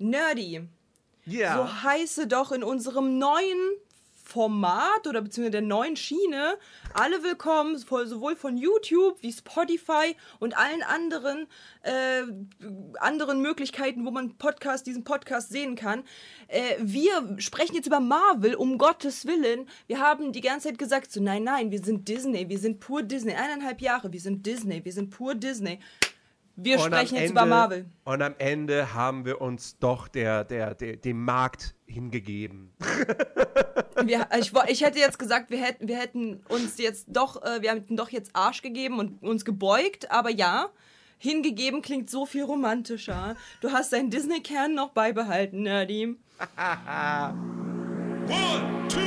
Nerdy. Ja. So heiße doch in unserem neuen Format oder beziehungsweise der neuen Schiene alle willkommen, sowohl von YouTube wie Spotify und allen anderen äh, anderen Möglichkeiten, wo man Podcast, diesen Podcast sehen kann. Äh, wir sprechen jetzt über Marvel, um Gottes Willen. Wir haben die ganze Zeit gesagt, so nein, nein, wir sind Disney, wir sind pur Disney. Eineinhalb Jahre, wir sind Disney, wir sind pur Disney. Wir Und sprechen am jetzt Ende- über Marvel. Und am Ende haben wir uns doch der, der, der, dem Markt hingegeben. Wir, ich, wo- ich hätte jetzt gesagt, wir hätten, wir hätten uns jetzt doch, äh, wir hätten doch jetzt Arsch gegeben und uns gebeugt, aber ja, hingegeben klingt so viel romantischer. Du hast deinen Disney-Kern noch beibehalten, Nerdy. One, two,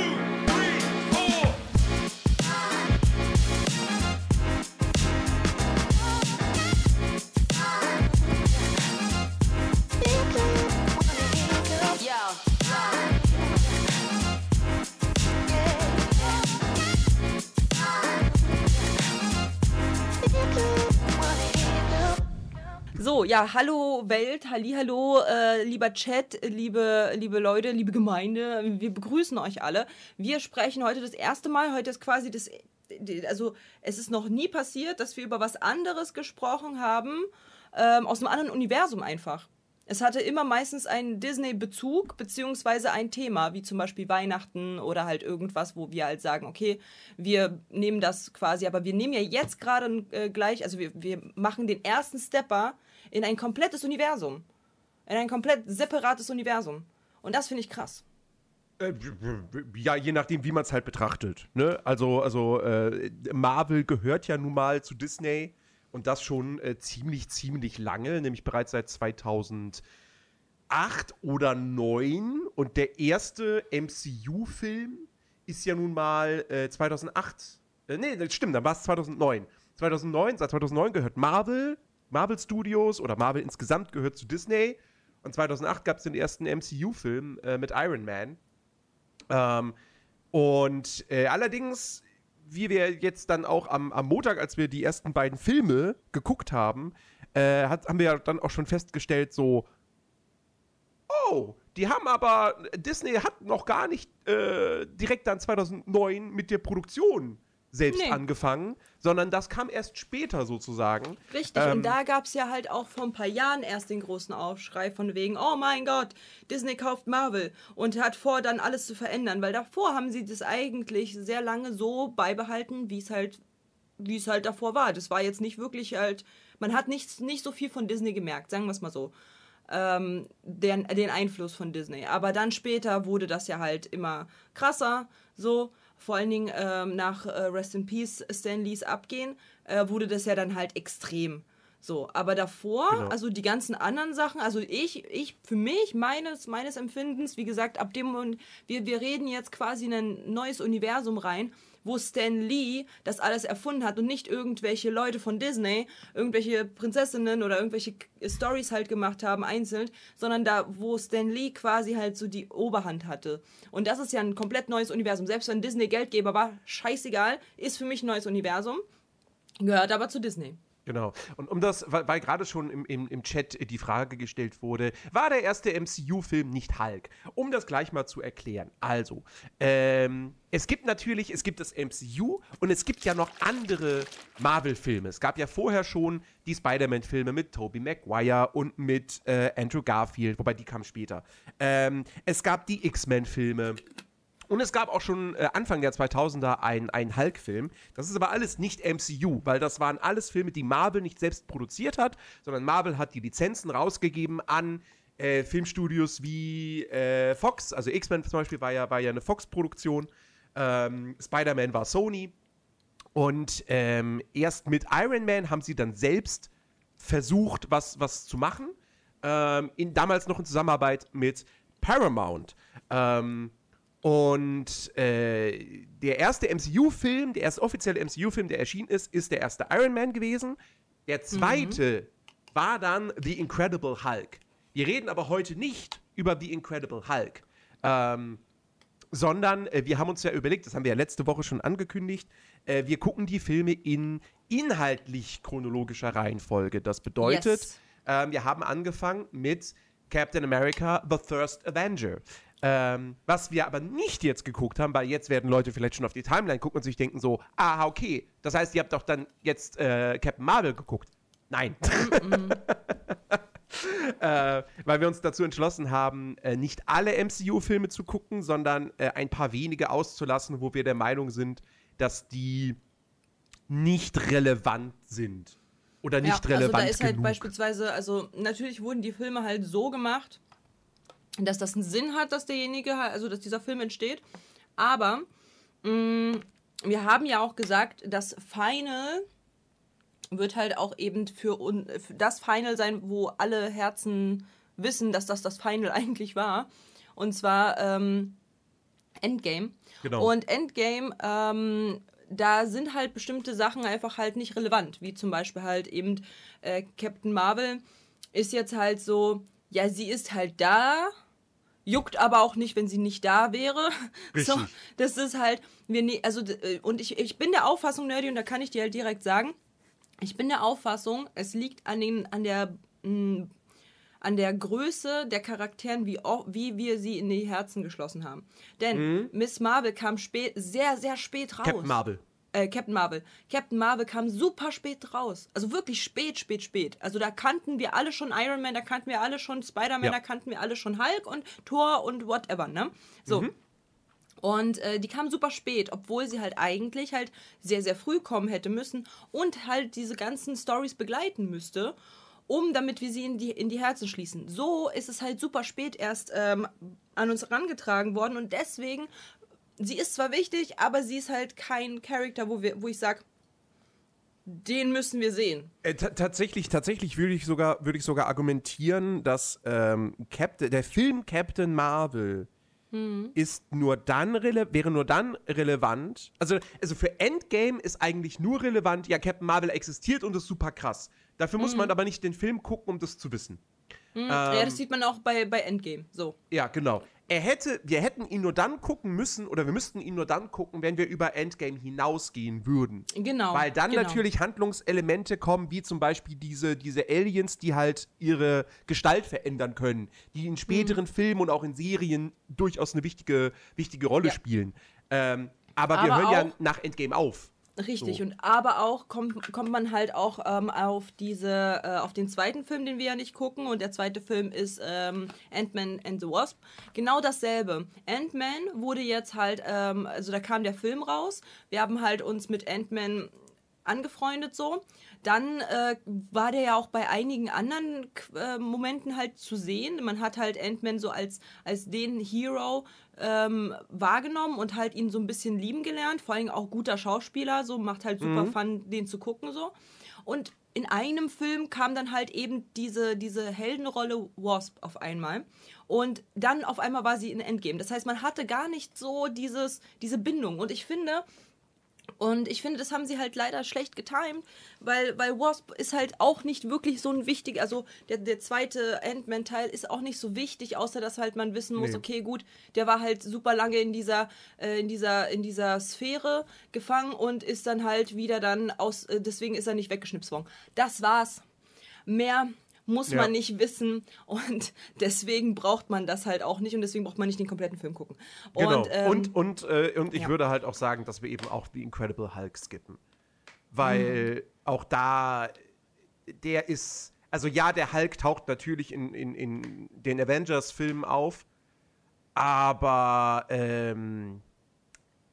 So, ja, hallo Welt, hallo, äh, lieber Chat, liebe, liebe Leute, liebe Gemeinde, wir begrüßen euch alle. Wir sprechen heute das erste Mal, heute ist quasi das, also es ist noch nie passiert, dass wir über was anderes gesprochen haben, ähm, aus einem anderen Universum einfach. Es hatte immer meistens einen Disney-Bezug, beziehungsweise ein Thema, wie zum Beispiel Weihnachten oder halt irgendwas, wo wir halt sagen, okay, wir nehmen das quasi, aber wir nehmen ja jetzt gerade äh, gleich, also wir, wir machen den ersten Stepper in ein komplettes Universum. In ein komplett separates Universum. Und das finde ich krass. Äh, Ja, je nachdem, wie man es halt betrachtet. Ne? Also, also äh, Marvel gehört ja nun mal zu Disney und das schon äh, ziemlich, ziemlich lange, nämlich bereits seit 2008 oder 2009. Und der erste MCU-Film ist ja nun mal äh, 2008. Äh, nee, das stimmt, dann war es 2009. 2009, seit 2009 gehört Marvel, Marvel Studios oder Marvel insgesamt gehört zu Disney. Und 2008 gab es den ersten MCU-Film äh, mit Iron Man. Ähm, und äh, allerdings, wie wir jetzt dann auch am, am Montag, als wir die ersten beiden Filme geguckt haben, äh, hat, haben wir dann auch schon festgestellt, so, oh, die haben aber, Disney hat noch gar nicht äh, direkt dann 2009 mit der Produktion selbst Nee. angefangen, sondern das kam erst später sozusagen. Richtig, Ähm, und da gab es ja halt auch vor ein paar Jahren erst den großen Aufschrei von wegen, oh mein Gott, Disney kauft Marvel und hat vor, dann alles zu verändern, weil davor haben sie das eigentlich sehr lange so beibehalten, wie es halt, wie es halt davor war. Das war jetzt nicht wirklich halt, man hat nicht, nicht so viel von Disney gemerkt, sagen wir es mal so. Ähm, den, den Einfluss von Disney. Aber dann später wurde das ja halt immer krasser, so. Vor allen Dingen ähm, nach äh, Rest in Peace Stan Lees Abgehen äh, wurde das ja dann halt extrem. So, aber davor, Genau. also die ganzen anderen Sachen, also ich, ich, für mich, meines, meines Empfindens, wie gesagt, ab dem Moment, wir, wir reden jetzt quasi in ein neues Universum rein, wo Stan Lee das alles erfunden hat und nicht irgendwelche Leute von Disney, irgendwelche Prinzessinnen oder irgendwelche Stories halt gemacht haben, einzeln, sondern da, wo Stan Lee quasi halt so die Oberhand hatte. Und das ist ja ein komplett neues Universum. Selbst wenn Disney Geldgeber war, scheißegal, ist für mich ein neues Universum, gehört aber zu Disney. Genau. Und um das, weil, weil gerade schon im, im, im Chat die Frage gestellt wurde, war der erste MCU-Film nicht Hulk? Um das gleich mal zu erklären. Also, ähm, es gibt natürlich, es gibt das MCU und es gibt ja noch andere Marvel-Filme. Es gab ja vorher schon die Spider-Man-Filme mit Tobey Maguire und mit äh, Andrew Garfield, wobei die kamen später. Ähm, es gab die X-Men-Filme. Und es gab auch schon äh, Anfang der 2000er einen, einen Hulk-Film. Das ist aber alles nicht MCU, weil das waren alles Filme, die Marvel nicht selbst produziert hat, sondern Marvel hat die Lizenzen rausgegeben an äh, Filmstudios wie äh, Fox. Also X-Men zum Beispiel war ja, war ja eine Fox-Produktion. Ähm, Spider-Man war Sony. Und ähm, erst mit Iron Man haben sie dann selbst versucht, was, was zu machen. Ähm, in, damals noch in Zusammenarbeit mit Paramount. Ähm, und äh, der erste MCU-Film, der erste offizielle MCU-Film, der erschienen ist, ist der erste Iron Man gewesen. Der zweite war dann The Incredible Hulk. Wir reden aber heute nicht über The Incredible Hulk. Ähm, sondern äh, wir haben uns ja überlegt, das haben wir ja letzte Woche schon angekündigt, äh, wir gucken die Filme in inhaltlich chronologischer Reihenfolge. Das bedeutet, Yes. ähm, wir haben angefangen mit Captain America, The First Avenger. Ähm, was wir aber nicht jetzt geguckt haben, weil jetzt werden Leute vielleicht schon auf die Timeline gucken und sich denken so, ah, okay, das heißt, ihr habt doch dann jetzt äh, Captain Marvel geguckt. Nein. äh, weil wir uns dazu entschlossen haben, äh, nicht alle MCU-Filme zu gucken, sondern äh, ein paar wenige auszulassen, wo wir der Meinung sind, dass die nicht relevant sind. Oder nicht ja, relevant Also da ist halt genug. beispielsweise, also natürlich wurden die Filme halt so gemacht, dass das einen Sinn hat, dass derjenige, halt- also dass dieser Film entsteht. Aber mh, wir haben ja auch gesagt, das Final wird halt auch eben für, un, für das Final sein, wo alle Herzen wissen, dass das das Final eigentlich war. Und zwar ähm, Endgame. Genau. Und Endgame, ähm, da sind halt bestimmte Sachen einfach halt nicht relevant, wie zum Beispiel halt eben äh, Captain Marvel ist jetzt halt so, ja, sie ist halt da, juckt aber auch nicht, wenn sie nicht da wäre. So, Richtig. das ist halt, wir ne, also äh, und ich, ich bin der Auffassung, Nerdy, und da kann ich dir halt direkt sagen, ich bin der Auffassung, es liegt an den, an der mh, an der Größe der Charakteren, wie, wie wir sie in die Herzen geschlossen haben. Denn Miss Marvel kam spät, sehr, sehr spät raus. Mhm. Captain Marvel. Äh, Captain Marvel. Captain Marvel kam super spät raus. Also wirklich spät, spät, spät. Also da kannten wir alle schon Iron Man, da kannten wir alle schon Spider-Man, Ja. da kannten wir alle schon Hulk und Thor und whatever, ne? So. Mhm. Und äh, die kam super spät, obwohl sie halt eigentlich halt sehr, sehr früh kommen hätte müssen und halt diese ganzen Stories begleiten müsste, um damit wir sie in die, in die Herzen schließen. So ist es halt super spät erst ähm, an uns herangetragen worden und deswegen, sie ist zwar wichtig, aber sie ist halt kein Charakter, wo, wir, wo ich sage, den müssen wir sehen. Äh, ta- tatsächlich, tatsächlich würde ich sogar, würde ich sogar argumentieren, dass ähm, Captain, der Film Captain Marvel ist nur dann wäre nur dann relevant. Also, also für Endgame ist eigentlich nur relevant, ja, Captain Marvel existiert und ist super krass. Dafür muss man aber nicht den Film gucken, um das zu wissen. Ja, das sieht man auch bei, bei Endgame. So. Ja, genau. Er hätte, wir hätten ihn nur dann gucken müssen, oder wir müssten ihn nur dann gucken, wenn wir über Endgame hinausgehen würden. Genau. Weil dann genau. natürlich Handlungselemente kommen, wie zum Beispiel diese, diese Aliens, die halt ihre Gestalt verändern können, die in späteren Filmen und auch in Serien durchaus eine wichtige, wichtige Rolle Ja. spielen. Ähm, aber, wir Aber hören ja nach Endgame auf. Richtig, So. und aber auch kommt, kommt man halt auch ähm, auf diese, äh, auf den zweiten Film, den wir ja nicht gucken, und der zweite Film ist ähm, Ant-Man and the Wasp. Genau dasselbe. Ant-Man wurde jetzt halt, ähm, also da kam der Film raus. Wir haben halt uns mit Ant-Man angefreundet so. Dann äh, war der ja auch bei einigen anderen äh, Momenten halt zu sehen. Man hat halt Ant-Man so als, als den Hero ähm, wahrgenommen und halt ihn so ein bisschen lieben gelernt. Vor allem auch guter Schauspieler, so macht halt super Fun, den zu gucken so. Und in einem Film kam dann halt eben diese, diese Heldenrolle Wasp auf einmal. Und dann auf einmal war sie in Endgame. Das heißt, man hatte gar nicht so dieses, diese Bindung. Und ich finde, und ich finde, das haben sie halt leider schlecht getimt, weil, weil Wasp ist halt auch nicht wirklich so ein wichtiger, also der, der zweite Ant-Man-Teil ist auch nicht so wichtig, außer dass halt man wissen muss, Nee. okay, gut, der war halt super lange in dieser, äh, in dieser, in dieser Sphäre gefangen und ist dann halt wieder dann aus, äh, deswegen ist er nicht weggeschnipst worden. Das war's. Mehr muss Ja. man nicht wissen und deswegen braucht man das halt auch nicht und deswegen braucht man nicht den kompletten Film gucken. Genau. Und, ähm, und, und, äh, und ich ja. würde halt auch sagen, dass wir eben auch die Incredible Hulk skippen. Weil Mhm. auch da, der ist, also ja, der Hulk taucht natürlich in, in, in den Avengers-Filmen auf, aber ähm,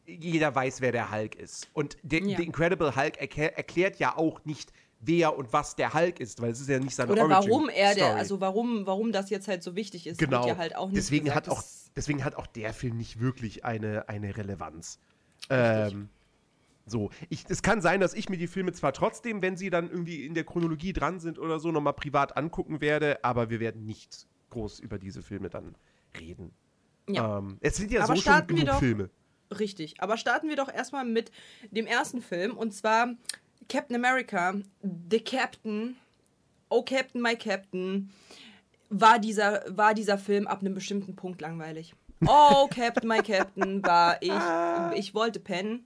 jeder weiß, wer der Hulk ist. Und der Ja. Incredible Hulk erklär, erklärt ja auch nicht, wer und was der Hulk ist, weil es ist ja nicht seine Oder Origin warum er der, Story. also warum, warum das jetzt halt so wichtig ist, Genau. wird ja halt auch nicht deswegen, gesagt. hat auch, deswegen hat auch der Film nicht wirklich eine, eine Relevanz. Ähm, so, ich, es kann sein, dass ich mir die Filme zwar trotzdem, wenn sie dann irgendwie in der Chronologie dran sind oder so, nochmal privat angucken werde, aber wir werden nicht groß über diese Filme dann reden. Ja. Ähm, es sind ja Aber so schon genug doch- Filme. Richtig. Aber starten wir doch erstmal mit dem ersten Film und zwar Captain America, The Captain, Oh Captain, My Captain, war dieser, war dieser Film ab einem bestimmten Punkt langweilig. Oh Captain, My Captain, war ich, ich wollte pennen.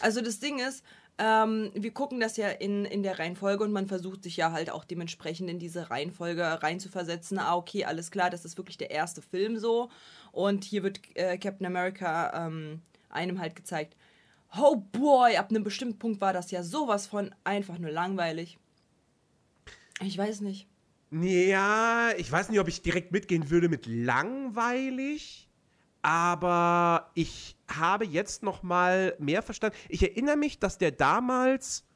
Also das Ding ist, ähm, wir gucken das ja in, in der Reihenfolge und man versucht sich ja halt auch dementsprechend in diese Reihenfolge reinzuversetzen. Ah, okay, alles klar, das ist wirklich der erste Film so. Und hier wird äh, Captain America ähm, einem halt gezeigt. Oh boy, ab einem bestimmten Punkt war das ja sowas von einfach nur langweilig. Ich weiß nicht. Ja, ich weiß nicht, ob ich direkt mitgehen würde mit langweilig, aber ich habe jetzt noch mal mehr verstanden. Ich erinnere mich, dass der damals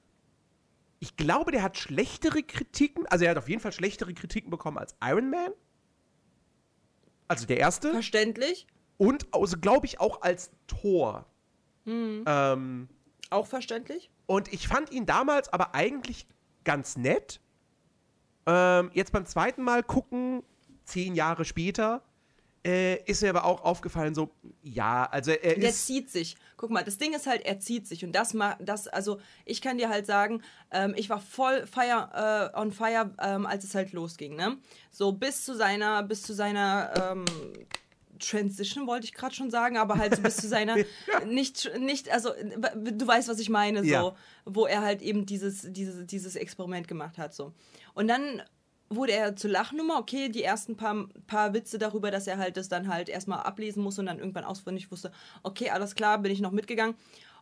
ich glaube, der hat schlechtere Kritiken, also er hat auf jeden Fall schlechtere Kritiken bekommen als Iron Man. Also der erste. Verständlich? Und also, glaube ich auch als Thor. Ähm, Auch verständlich? und ich fand ihn damals aber eigentlich ganz nett. Ähm, jetzt beim zweiten Mal gucken, zehn Jahre später, äh, ist mir aber auch aufgefallen, so, ja, also er Der ist. zieht sich. Guck mal, das Ding ist halt, er zieht sich. Und das ma- das, also ich kann dir halt sagen, ähm, ich war voll fire, äh, on fire, ähm, als es halt losging, ne? So bis zu seiner, bis zu seiner ähm, Transition wollte ich gerade schon sagen, aber halt so bis zu seiner nicht, nicht, also du weißt, was ich meine, so, Ja. wo er halt eben dieses, dieses, dieses Experiment gemacht hat, so. Und dann wurde er zur Lachnummer, okay, die ersten paar, paar Witze darüber, dass er halt das dann halt erstmal ablesen muss und dann irgendwann auswendig wusste, okay, alles klar, bin ich noch mitgegangen.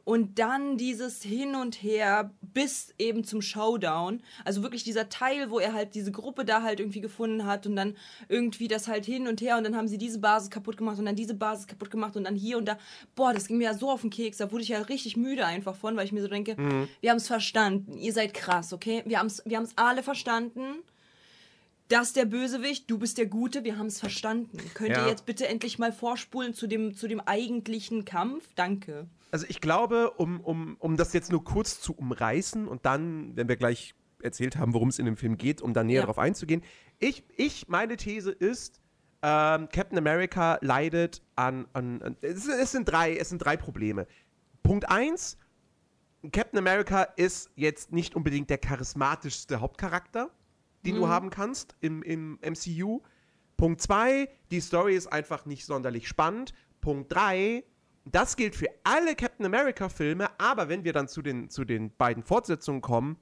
Und dann dieses Hin und Her bis eben zum Showdown. Also wirklich dieser Teil, wo er halt diese Gruppe da halt irgendwie gefunden hat und dann irgendwie das halt hin und her und dann haben sie diese Basis kaputt gemacht und dann diese Basis kaputt gemacht und dann hier und da. Boah, das ging mir ja so auf den Keks. Da wurde ich ja richtig müde einfach von, weil ich mir so denke, wir haben es verstanden. Ihr seid krass, okay? Wir haben es wir haben's alle verstanden. Das ist der Bösewicht, du bist der Gute, wir haben es verstanden. Könnt Ja. ihr jetzt bitte endlich mal vorspulen zu dem, zu dem eigentlichen Kampf? Danke. Also ich glaube, um, um, um das jetzt nur kurz zu umreißen und dann, wenn wir gleich erzählt haben, worum es in dem Film geht, um dann näher Ja. darauf einzugehen. Ich, ich, meine These ist, ähm, Captain America leidet an, an, an es, es, sind drei, es sind drei Probleme. Punkt eins, Captain America ist jetzt nicht unbedingt der charismatischste Hauptcharakter, den du haben kannst im, im MCU. Punkt zwei, die Story ist einfach nicht sonderlich spannend. Punkt drei, das gilt für alle Captain America-Filme, aber wenn wir dann zu den, zu den beiden Fortsetzungen kommen,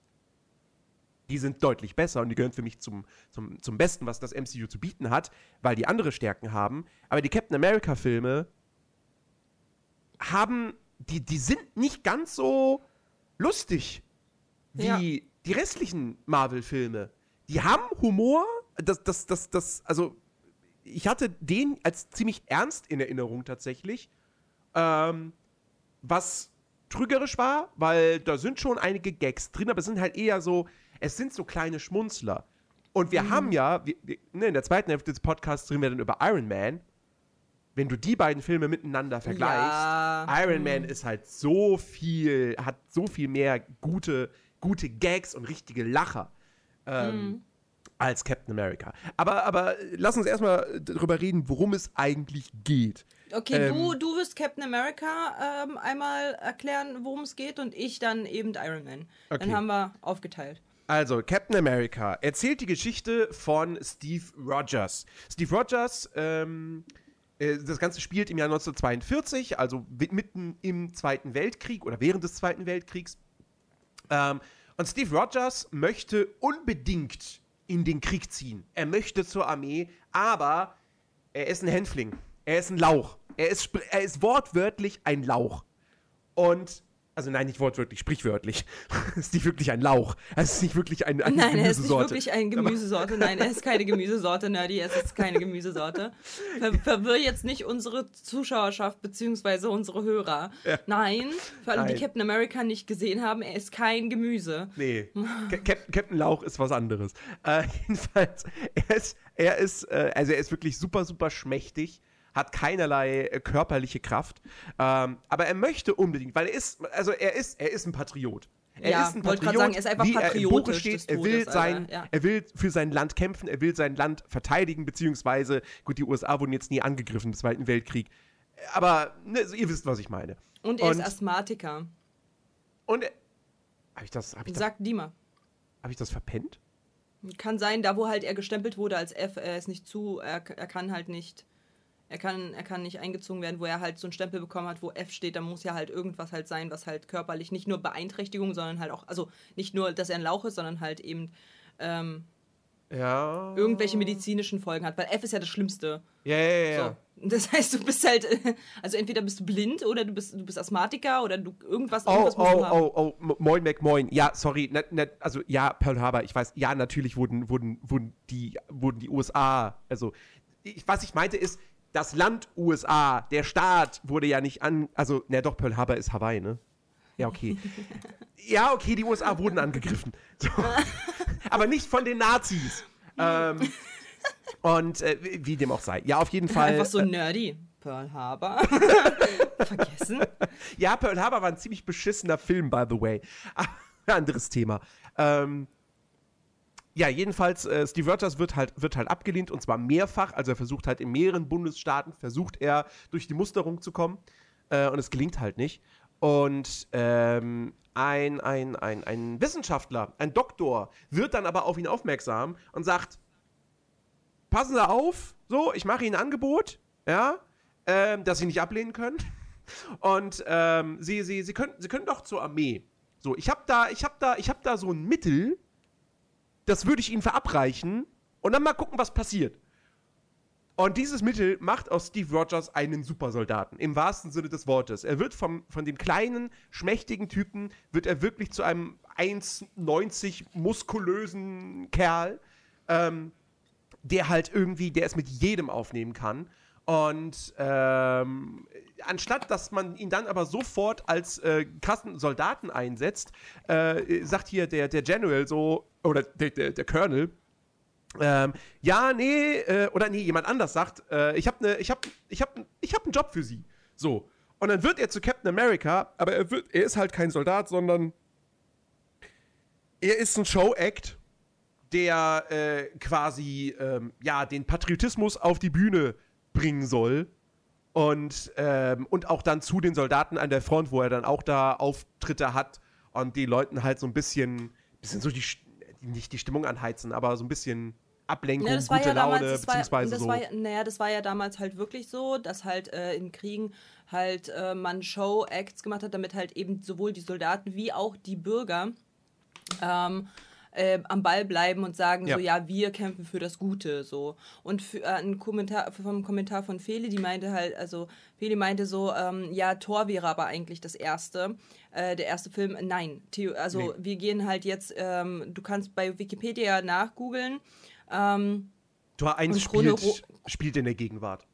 die sind deutlich besser und die gehören für mich zum, zum, zum Besten, was das MCU zu bieten hat, weil die andere Stärken haben. Aber die Captain America-Filme haben, die, die sind nicht ganz so lustig wie Ja. die restlichen Marvel-Filme. Die haben Humor, das, das, das, das, also ich hatte den als ziemlich ernst in Erinnerung tatsächlich. Ähm, was trügerisch war, weil da sind schon einige Gags drin, aber es sind halt eher so, es sind so kleine Schmunzler. Und wir haben ja, wir, ne, in der zweiten Hälfte des Podcasts reden wir dann über Iron Man. Wenn du die beiden Filme miteinander vergleichst, Ja. Iron Man ist halt so viel, hat so viel mehr gute, gute Gags und richtige Lacher ähm, als Captain America. Aber, aber lass uns erstmal darüber reden, worum es eigentlich geht. Okay, Ähm. du, du wirst Captain America ähm, einmal erklären, worum es geht und ich dann eben Iron Man. Okay. Dann haben wir aufgeteilt. Also, Captain America erzählt die Geschichte von Steve Rogers. Steve Rogers, ähm, äh, das Ganze spielt im Jahr 1942, also mitten im Zweiten Weltkrieg oder während des Zweiten Weltkriegs. Ähm, und Steve Rogers möchte unbedingt in den Krieg ziehen. Er möchte zur Armee, aber er ist ein Hänfling. Er ist ein Lauch. Er ist, er ist wortwörtlich ein Lauch. Und, also nein, nicht wortwörtlich, sprichwörtlich. ist nicht wirklich ein Lauch. Es ist nicht wirklich ein, eine Nein, er ist nicht Gemüsesorte. wirklich eine Gemüsesorte. Nein, er ist keine Gemüsesorte, Nerdy. Er ist keine Gemüsesorte. Ver verwirr jetzt nicht unsere Zuschauerschaft beziehungsweise unsere Hörer. Nein, für alle, die Nein. Captain America nicht gesehen haben, er ist kein Gemüse. Nee, Ca- Captain, Captain Lauch ist was anderes. Äh, jedenfalls, er ist, er ist, äh, also er ist wirklich super, super schmächtig, hat keinerlei äh, körperliche Kraft, ähm, aber er möchte unbedingt, weil er ist, also er ist, er ist ein Patriot. Er Ja, ist ein wollte Patriot, sagen, er ist einfach wie er im Buche patriotisch steht. des Er will Todes, sein, Alter, ja. er will für sein Land kämpfen, er will sein Land verteidigen, beziehungsweise, gut, die USA wurden jetzt nie angegriffen im Zweiten Weltkrieg, aber ne, ihr wisst, was ich meine. Und er ist Und- Asthmatiker. Und habe ich das, habe ich Sagt Dima. hab ich das verpennt? Kann sein, da wo halt er gestempelt wurde als F, er ist nicht zu, er, er kann halt nicht. Er kann, er kann nicht eingezogen werden, wo er halt so einen Stempel bekommen hat, wo F steht, da muss ja halt irgendwas halt sein, was halt körperlich nicht nur Beeinträchtigung, sondern halt auch, also nicht nur, dass er ein Lauch ist, sondern halt eben ähm, Ja. irgendwelche medizinischen Folgen hat, weil F ist ja das Schlimmste. Ja, ja, ja. ja. So. Das heißt, du bist halt, also entweder bist du blind oder du bist, du bist Asthmatiker oder du irgendwas, Oh, irgendwas du oh, haben. oh, oh, M- moin, Mac, moin. Ja, sorry, ne, ne, also ja, Pearl Harbor, ich weiß, ja, natürlich wurden, wurden, wurden, die, wurden die USA, also ich, was ich meinte ist, das Land USA, der Staat wurde ja nicht an, also, ne, doch, Pearl Harbor ist Hawaii, ne? Ja, okay. ja, okay, die USA wurden angegriffen. So. Aber nicht von den Nazis. ähm, und äh, wie dem auch sei. Ja, auf jeden Fall. Einfach so nerdy. Pearl Harbor. Vergessen. Ja, Pearl Harbor war ein ziemlich beschissener Film, by the way. Anderes Thema. Ähm, ja, jedenfalls, äh, Steve Rogers wird halt, wird halt abgelehnt und zwar mehrfach. Also er versucht halt in mehreren Bundesstaaten, versucht er durch die Musterung zu kommen äh, und es gelingt halt nicht. Und ähm, ein, ein, ein, ein Wissenschaftler, ein Doktor, wird dann aber auf ihn aufmerksam und sagt, passen Sie auf, so, ich mache Ihnen ein Angebot, ja, ähm, das Sie nicht ablehnen können. Und ähm, Sie, Sie, Sie, können, Sie können doch zur Armee. So, ich habe da, ich habe da, ich habe da so ein Mittel, das würde ich Ihnen verabreichen und dann mal gucken, was passiert. Und dieses Mittel macht aus Steve Rogers einen Supersoldaten, im wahrsten Sinne des Wortes. Er wird vom, von dem kleinen, schmächtigen Typen, wird er wirklich zu einem 1,90 muskulösen Kerl, ähm, der halt irgendwie, der es mit jedem aufnehmen kann. Und ähm, anstatt, dass man ihn dann aber sofort als äh, krassen Soldaten einsetzt, äh, sagt hier der, der General so, oder der, der, der Colonel, ähm, ja, nee, äh, oder nee, jemand anders sagt, äh, ich habe ne, ich hab, ich hab, ich hab einen Job für sie. So. Und dann wird er zu Captain America, aber er, wird, er ist halt kein Soldat, sondern er ist ein Show-Act, der äh, quasi ähm, ja, den Patriotismus auf die Bühne bringen soll. Und, ähm, und auch dann zu den Soldaten an der Front, wo er dann auch da Auftritte hat und die Leuten halt so ein bisschen, bisschen so die, nicht die Stimmung anheizen, aber so ein bisschen Ablenkung, Ja, das war gute ja damals, Laune, das war, beziehungsweise das so. war, ja- naja, das war ja damals halt wirklich so, dass halt äh, in Kriegen halt äh, man Show-Acts gemacht hat, damit halt eben sowohl die Soldaten wie auch die Bürger ähm, äh, am Ball bleiben und sagen Ja. so, ja, wir kämpfen für das Gute, so. Und für, äh, ein Kommentar, vom Kommentar von Feli, die meinte halt, also Feli meinte so, ähm, ja, Thor wäre aber eigentlich das erste, äh, der erste Film. Nein, Theo, also Nee. wir gehen halt jetzt, ähm, du kannst bei Wikipedia nachgoogeln, ähm, Tor 1 Und Chrono- spielt, spielt in der Gegenwart.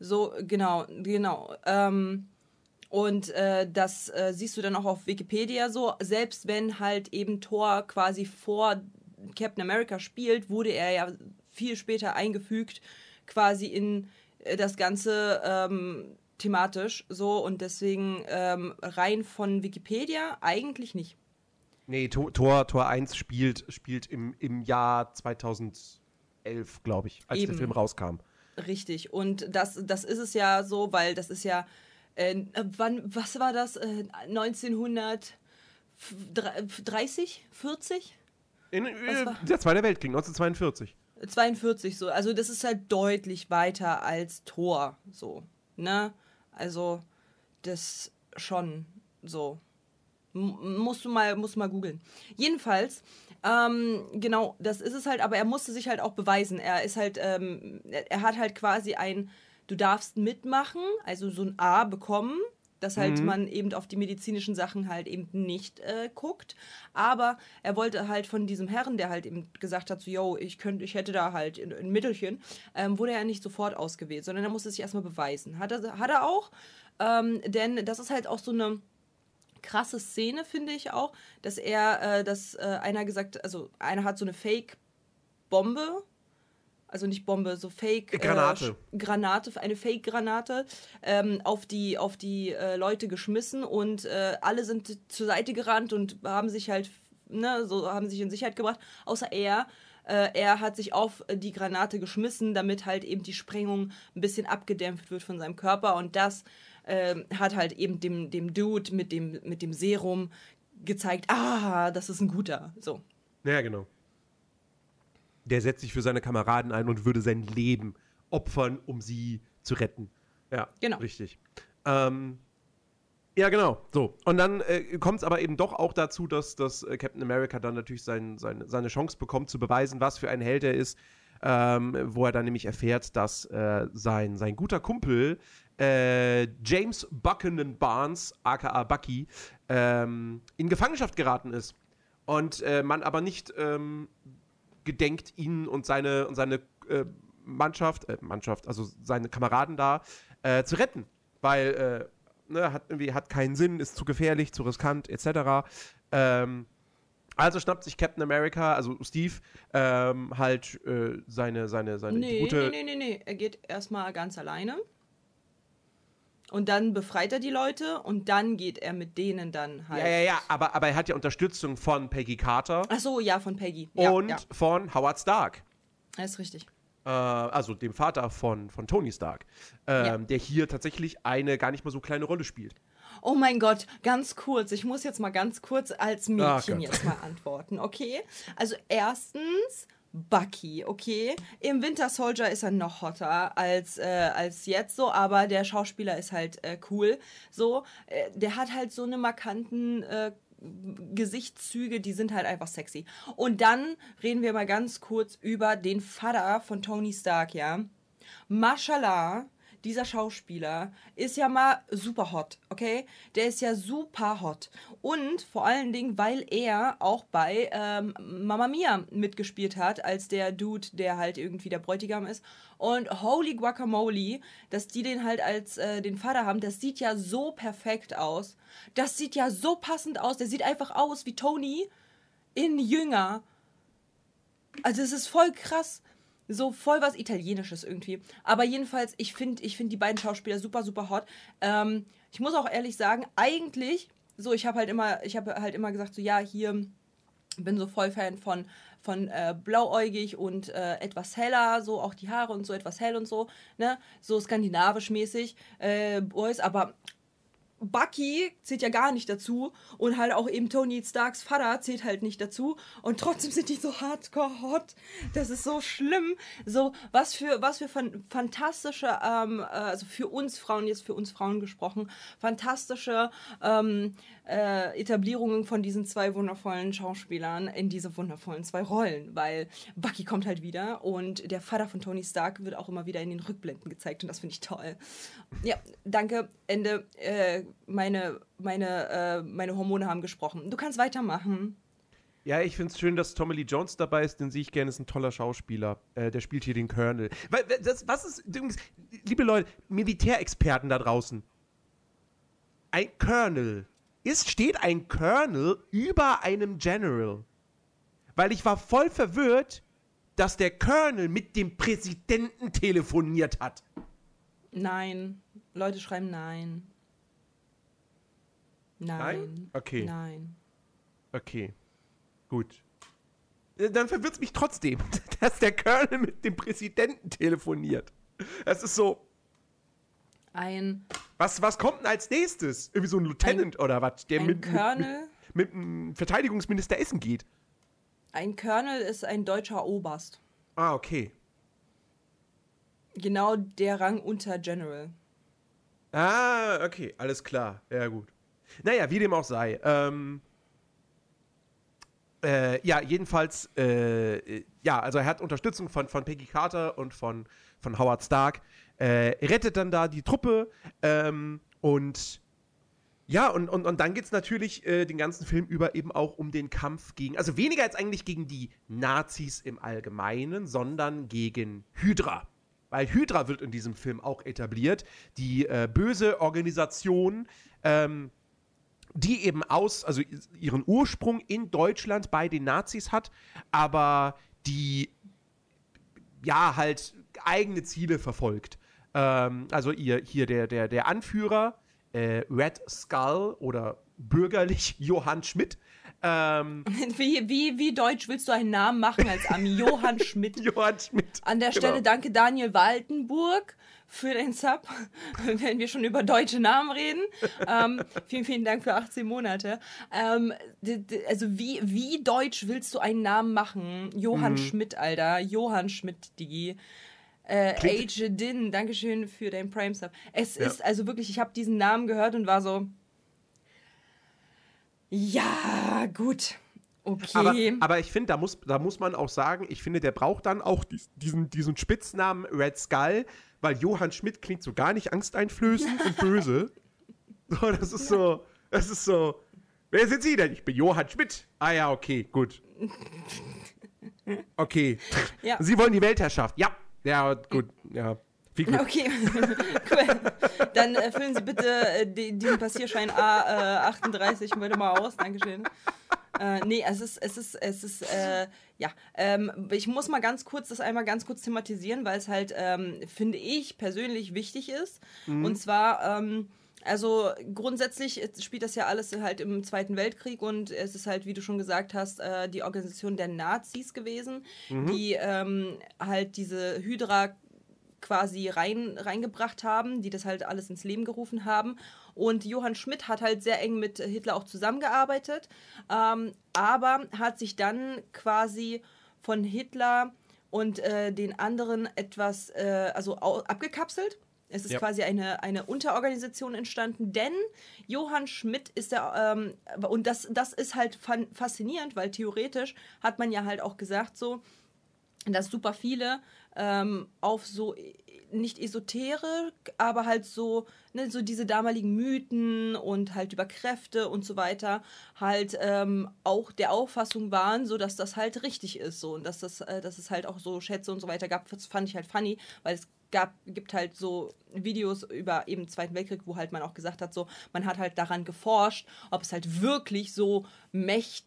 So, genau, genau. Ähm, und äh, das äh, siehst du dann auch auf Wikipedia so. Selbst wenn halt eben Thor quasi vor Captain America spielt, wurde er ja viel später eingefügt, quasi in äh, das Ganze ähm, thematisch so. Und deswegen ähm, rein von Wikipedia eigentlich nicht. Nee, Tor, Tor, Tor 1 spielt, spielt im, im Jahr 2011, glaube ich, als Eben. der Film rauskam. Richtig. Und das, das ist es ja so, weil das ist ja, äh, wann, was war das? Äh, 1930, 40? In, äh, der Zweite Weltkrieg, 1942. 42 so. Also das ist halt deutlich weiter als Tor so, ne? Also das schon so. M musst du mal, musst mal googeln. Jedenfalls, ähm, genau, das ist es halt, aber er musste sich halt auch beweisen. Er ist halt, ähm, er hat halt quasi ein, du darfst mitmachen, also so ein A bekommen, dass halt man eben auf die medizinischen Sachen halt eben nicht äh, guckt. Aber er wollte halt von diesem Herren, der halt eben gesagt hat, so, yo, ich könnte, ich hätte da halt ein, ein Mittelchen, ähm, wurde er nicht sofort ausgewählt, sondern er musste sich erstmal beweisen. Hat er, hat er auch, ähm, denn das ist halt auch so eine krasse Szene, finde ich auch, dass er, äh, dass äh, einer gesagt, also einer hat so eine Fake-Bombe, also nicht Bombe, so Fake Granate. Äh, Granate, eine Fake-Granate ähm, auf die auf die äh, Leute geschmissen und äh, alle sind zur Seite gerannt und haben sich halt, ne, so haben sich in Sicherheit gebracht, außer er. Äh, er hat sich auf die Granate geschmissen, damit halt eben die Sprengung ein bisschen abgedämpft wird von seinem Körper und das ähm, hat halt eben dem, dem Dude mit dem, mit dem Serum gezeigt, ah, das ist ein guter. So. Ja, genau. Der setzt sich für seine Kameraden ein und würde sein Leben opfern, um sie zu retten. Ja, Genau. richtig. Ähm, ja, genau. So. Und dann äh, kommt es aber eben doch auch dazu, dass, dass äh, Captain America dann natürlich sein, sein, seine Chance bekommt, zu beweisen, was für ein Held er ist. Ähm, wo er dann nämlich erfährt, dass äh, sein, sein guter Kumpel äh, James Buchanan Barnes, aka Bucky, ähm, in Gefangenschaft geraten ist. Und äh, man aber nicht ähm, gedenkt, ihn und seine, und seine äh, Mannschaft, äh, Mannschaft, also seine Kameraden da, äh, zu retten. Weil, äh, ne, hat irgendwie, hat keinen Sinn, ist zu gefährlich, zu riskant, etc. Ähm, also schnappt sich Captain America, also Steve, ähm, halt äh, seine, seine, seine Nee, gute. nee, nee, nee, nee. Er geht erstmal ganz alleine. Und dann befreit er die Leute und dann geht er mit denen dann halt. Ja, ja, ja, aber, aber er hat ja Unterstützung von Peggy Carter Ach so, ja, von Peggy. Ja, und ja, von Howard Stark. das ist richtig. Äh, also dem Vater von, von Tony Stark, ähm, Ja. der hier tatsächlich eine gar nicht mal so kleine Rolle spielt. Oh mein Gott, ganz kurz. Ich muss jetzt mal ganz kurz als Ah, Mädchen jetzt mal antworten, okay? Also erstens Bucky, okay? Im Winter Soldier ist er noch hotter als, äh, als jetzt so, aber der Schauspieler ist halt äh, cool. So, äh, der hat halt so eine markanten äh, Gesichtszüge, die sind halt einfach sexy. Und dann reden wir mal ganz kurz über den Vater von Tony Stark, ja? Mashallah, dieser Schauspieler ist ja mal super hot, okay? Der ist ja super hot. Und vor allen Dingen, weil er auch bei ähm, Mamma Mia mitgespielt hat, als der Dude, der halt irgendwie der Bräutigam ist. Und holy guacamole, dass die den halt als äh, den Vater haben, das sieht ja so perfekt aus. Das sieht ja so passend aus. Der sieht einfach aus wie Tony in jünger. Also es ist voll krass. So voll was Italienisches irgendwie. Aber jedenfalls, ich finde ich find die beiden Schauspieler super, super hot. Ähm, ich muss auch ehrlich sagen, eigentlich, so, ich habe halt immer, ich habe halt immer gesagt, so, ja, hier bin so voll Fan von, von äh, blauäugig und äh, etwas heller, so auch die Haare und so etwas hell und so, ne? So skandinavisch mäßig, äh, Boys, aber Bucky zählt ja gar nicht dazu und halt auch eben Tony Starks Vater zählt halt nicht dazu und trotzdem sind die so hardcore hot. Das ist so schlimm. So was für was für fan fantastische ähm, äh, also für uns Frauen jetzt für uns Frauen gesprochen fantastische ähm, äh, Etablierungen von diesen zwei wundervollen Schauspielern in diese wundervollen zwei Rollen, weil Bucky kommt halt wieder und der Vater von Tony Stark wird auch immer wieder in den Rückblenden gezeigt und das finde ich toll. Ja, danke. Ende. Äh, meine, meine, äh, meine Hormone haben gesprochen. Du kannst weitermachen. Ja, ich finde es schön, dass Tommy Lee Jones dabei ist, den sehe ich gerne, ist ein toller Schauspieler. Äh, der spielt hier den Colonel. Weil, das, was ist, liebe Leute, Militärexperten da draußen. Ein Colonel. Ist, steht ein Colonel über einem General? Weil ich war voll verwirrt, dass der Colonel mit dem Präsidenten telefoniert hat. Nein. Leute schreiben nein. Nein. Nein? Okay. Nein. Okay. Gut. Äh, Dann verwirrt es mich trotzdem, dass der Colonel mit dem Präsidenten telefoniert. Das ist so. Ein, Was, was kommt denn als nächstes? Irgendwie so ein Lieutenant oder was, der ein mit, Colonel. mit, mit, mit dem Verteidigungsminister essen geht. Ein Colonel ist ein deutscher Oberst. Ah, okay. Genau der Rang unter General. Ah, okay, alles klar. Ja, gut. Naja, wie dem auch sei. Ähm, äh, ja, jedenfalls, äh, äh, ja, also er hat Unterstützung von, von Peggy Carter und von, von Howard Stark. Äh, rettet dann da die Truppe ähm, und ja, und, und, und dann geht es natürlich äh, den ganzen Film über eben auch um den Kampf gegen, also weniger jetzt eigentlich gegen die Nazis im Allgemeinen, sondern gegen Hydra. Weil Hydra wird in diesem Film auch etabliert, die äh, böse Organisation, ähm, die eben aus, also ihren Ursprung in Deutschland bei den Nazis hat, aber die ja halt eigene Ziele verfolgt. Ähm, also ihr hier der, der, der Anführer, äh, Red Skull oder bürgerlich Johann Schmidt. Ähm, Wie, wie, wie deutsch willst du einen Namen machen als Ami? Johann Schmidt. Johann Schmidt. An der Stelle Genau. danke Daniel Waltenburg für den Sub, wenn wir schon über deutsche Namen reden. Ähm, vielen, vielen Dank für 18 Monate. Ähm, also wie, wie deutsch willst du einen Namen machen? Johann Schmidt, Alter. Johann Schmidt, Digi. Äh, Age Din, Dankeschön für dein Prime Sub. Es Ja. ist also wirklich, ich habe diesen Namen gehört und war so. Ja, gut. Okay. Aber, aber ich finde, da muss, da muss man auch sagen, ich finde, der braucht dann auch dies, diesen, diesen Spitznamen Red Skull, weil Johann Schmidt klingt so gar nicht angsteinflößend und böse. So, das ist so, das ist so. Wer sind Sie denn? Ich bin Johann Schmidt. Ah ja, okay, gut. Okay. Ja. Sie wollen die Weltherrschaft. Ja. Ja, gut. Ja. Viel Glück. Okay, cool. Dann äh, füllen Sie bitte äh, die, diesen Passierschein A38 bitte mal aus. Dankeschön. Äh, nee, es ist, es ist, es ist, äh, ja, ähm, ich muss mal ganz kurz das einmal ganz kurz thematisieren, weil es halt, ähm, finde ich, persönlich wichtig ist. Und zwar, ähm, also grundsätzlich spielt das ja alles halt im Zweiten Weltkrieg und es ist halt, wie du schon gesagt hast, äh, die Organisation der Nazis gewesen, die ähm, halt diese Hydra quasi rein, reingebracht haben, die das halt alles ins Leben gerufen haben. Und Johann Schmidt hat halt sehr eng mit Hitler auch zusammengearbeitet, ähm, aber hat sich dann quasi von Hitler und äh, den anderen etwas äh, also abgekapselt. Es ist Ja. quasi eine, eine Unterorganisation entstanden, denn Johann Schmidt ist der, ähm, und das, das ist halt faszinierend, weil theoretisch hat man ja halt auch gesagt so, dass super viele ähm, auf so nicht esoterik, aber halt so, ne, so diese damaligen Mythen und halt über Kräfte und so weiter halt ähm, auch der Auffassung waren, so dass das halt richtig ist so und dass das, äh, dass es halt auch so Schätze und so weiter gab. Das fand ich halt funny, weil es gab, gibt halt so Videos über eben Zweiten Weltkrieg, wo halt man auch gesagt hat, so, man hat halt daran geforscht, ob es halt wirklich so Mächte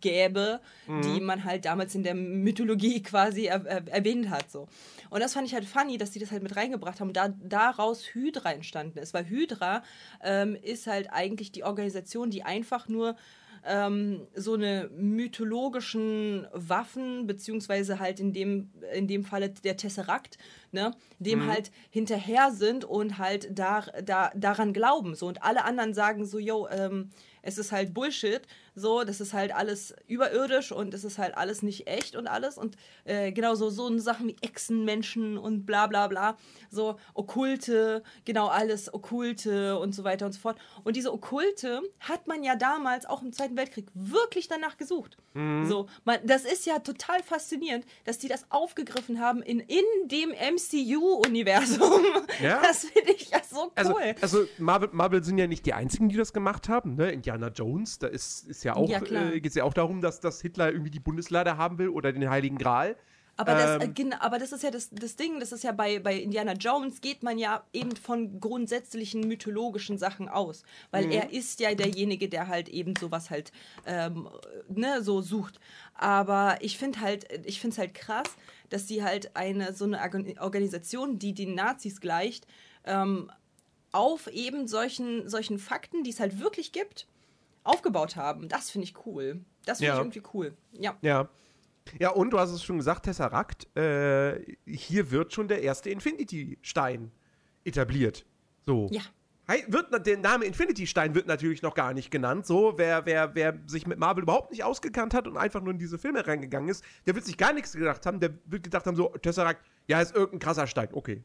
gäbe, die man halt damals in der Mythologie quasi er, er, erwähnt hat. So. Und das fand ich halt funny, dass die das halt mit reingebracht haben und da, daraus Hydra entstanden ist. Weil Hydra ähm, ist halt eigentlich die Organisation, die einfach nur ähm, so eine mythologischen Waffen, beziehungsweise halt in dem, in dem Falle der Tesserakt, ne, dem halt hinterher sind und halt da, da, daran glauben. So. Und alle anderen sagen so, yo, ähm, es ist halt Bullshit, so, das ist halt alles überirdisch und es ist halt alles nicht echt und alles. Und äh, genau so, so Sachen wie Echsenmenschen und bla bla bla, so Okkulte, genau alles Okkulte und so weiter und so fort. Und diese Okkulte hat man ja damals auch im Zweiten Weltkrieg wirklich danach gesucht. So, man, das ist ja total faszinierend, dass die das aufgegriffen haben in, in dem MCU-Universum. Ja. Das finde ich ja so cool. Also, also Marvel, Marvel sind ja nicht die einzigen, die das gemacht haben. Ne? Indiana Jones, da ist, ist ja auch, Ja, äh, geht es ja auch darum, dass, dass Hitler irgendwie die Bundeslade haben will oder den Heiligen Gral. Aber das, äh, Ähm, aber das ist ja das, das Ding, das ist ja bei, bei Indiana Jones, geht man ja eben von grundsätzlichen mythologischen Sachen aus. Mhm. Weil er ist ja derjenige, der halt eben sowas halt ähm, ne, so sucht. Aber ich finde halt, ich finde es halt krass, dass sie halt eine so eine Organ- Organisation, die den Nazis gleicht, ähm, auf eben solchen, solchen Fakten, die es halt wirklich gibt, aufgebaut haben. Das finde ich cool. Das finde Ja. ich irgendwie cool. Ja. Ja. Ja, und du hast es schon gesagt, Tesseract, äh, hier wird schon der erste Infinity-Stein etabliert. So. Ja. Wird, der Name Infinity-Stein wird natürlich noch gar nicht genannt. So, wer, wer, wer sich mit Marvel überhaupt nicht ausgekannt hat und einfach nur in diese Filme reingegangen ist, der wird sich gar nichts gedacht haben. Der wird gedacht haben, so, Tesseract, ja, ist irgendein krasser Stein. Okay.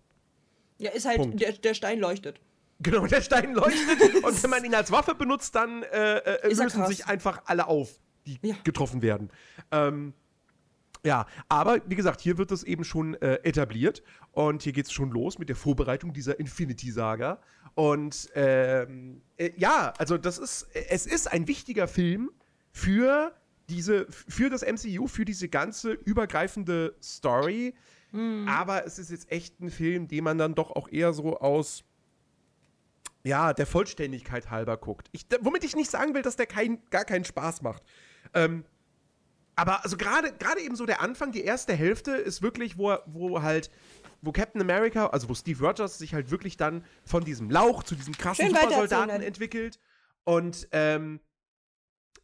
Ja, ist halt, Punkt. der, der Stein leuchtet. Genau, der Stein leuchtet und wenn man ihn als Waffe benutzt, dann äh, äh, lösen sich einfach alle auf, die Ja. getroffen werden. Ähm, ja, aber wie gesagt, hier wird es eben schon äh, etabliert und hier geht es schon los mit der Vorbereitung dieser Infinity-Saga. Und ähm, äh, ja, also das ist, es ist ein wichtiger Film für diese, für das MCU, für diese ganze übergreifende Story. Aber es ist jetzt echt ein Film, den man dann doch auch eher so aus ja, der Vollständigkeit halber guckt. Ich, womit ich nicht sagen will, dass der kein, gar keinen Spaß macht. Ähm, aber also gerade gerade eben so der Anfang, die erste Hälfte ist wirklich, wo, wo halt, wo Captain America, also wo Steve Rogers sich halt wirklich dann von diesem Lauch zu diesem krassen Schön Supersoldaten entwickelt und ähm,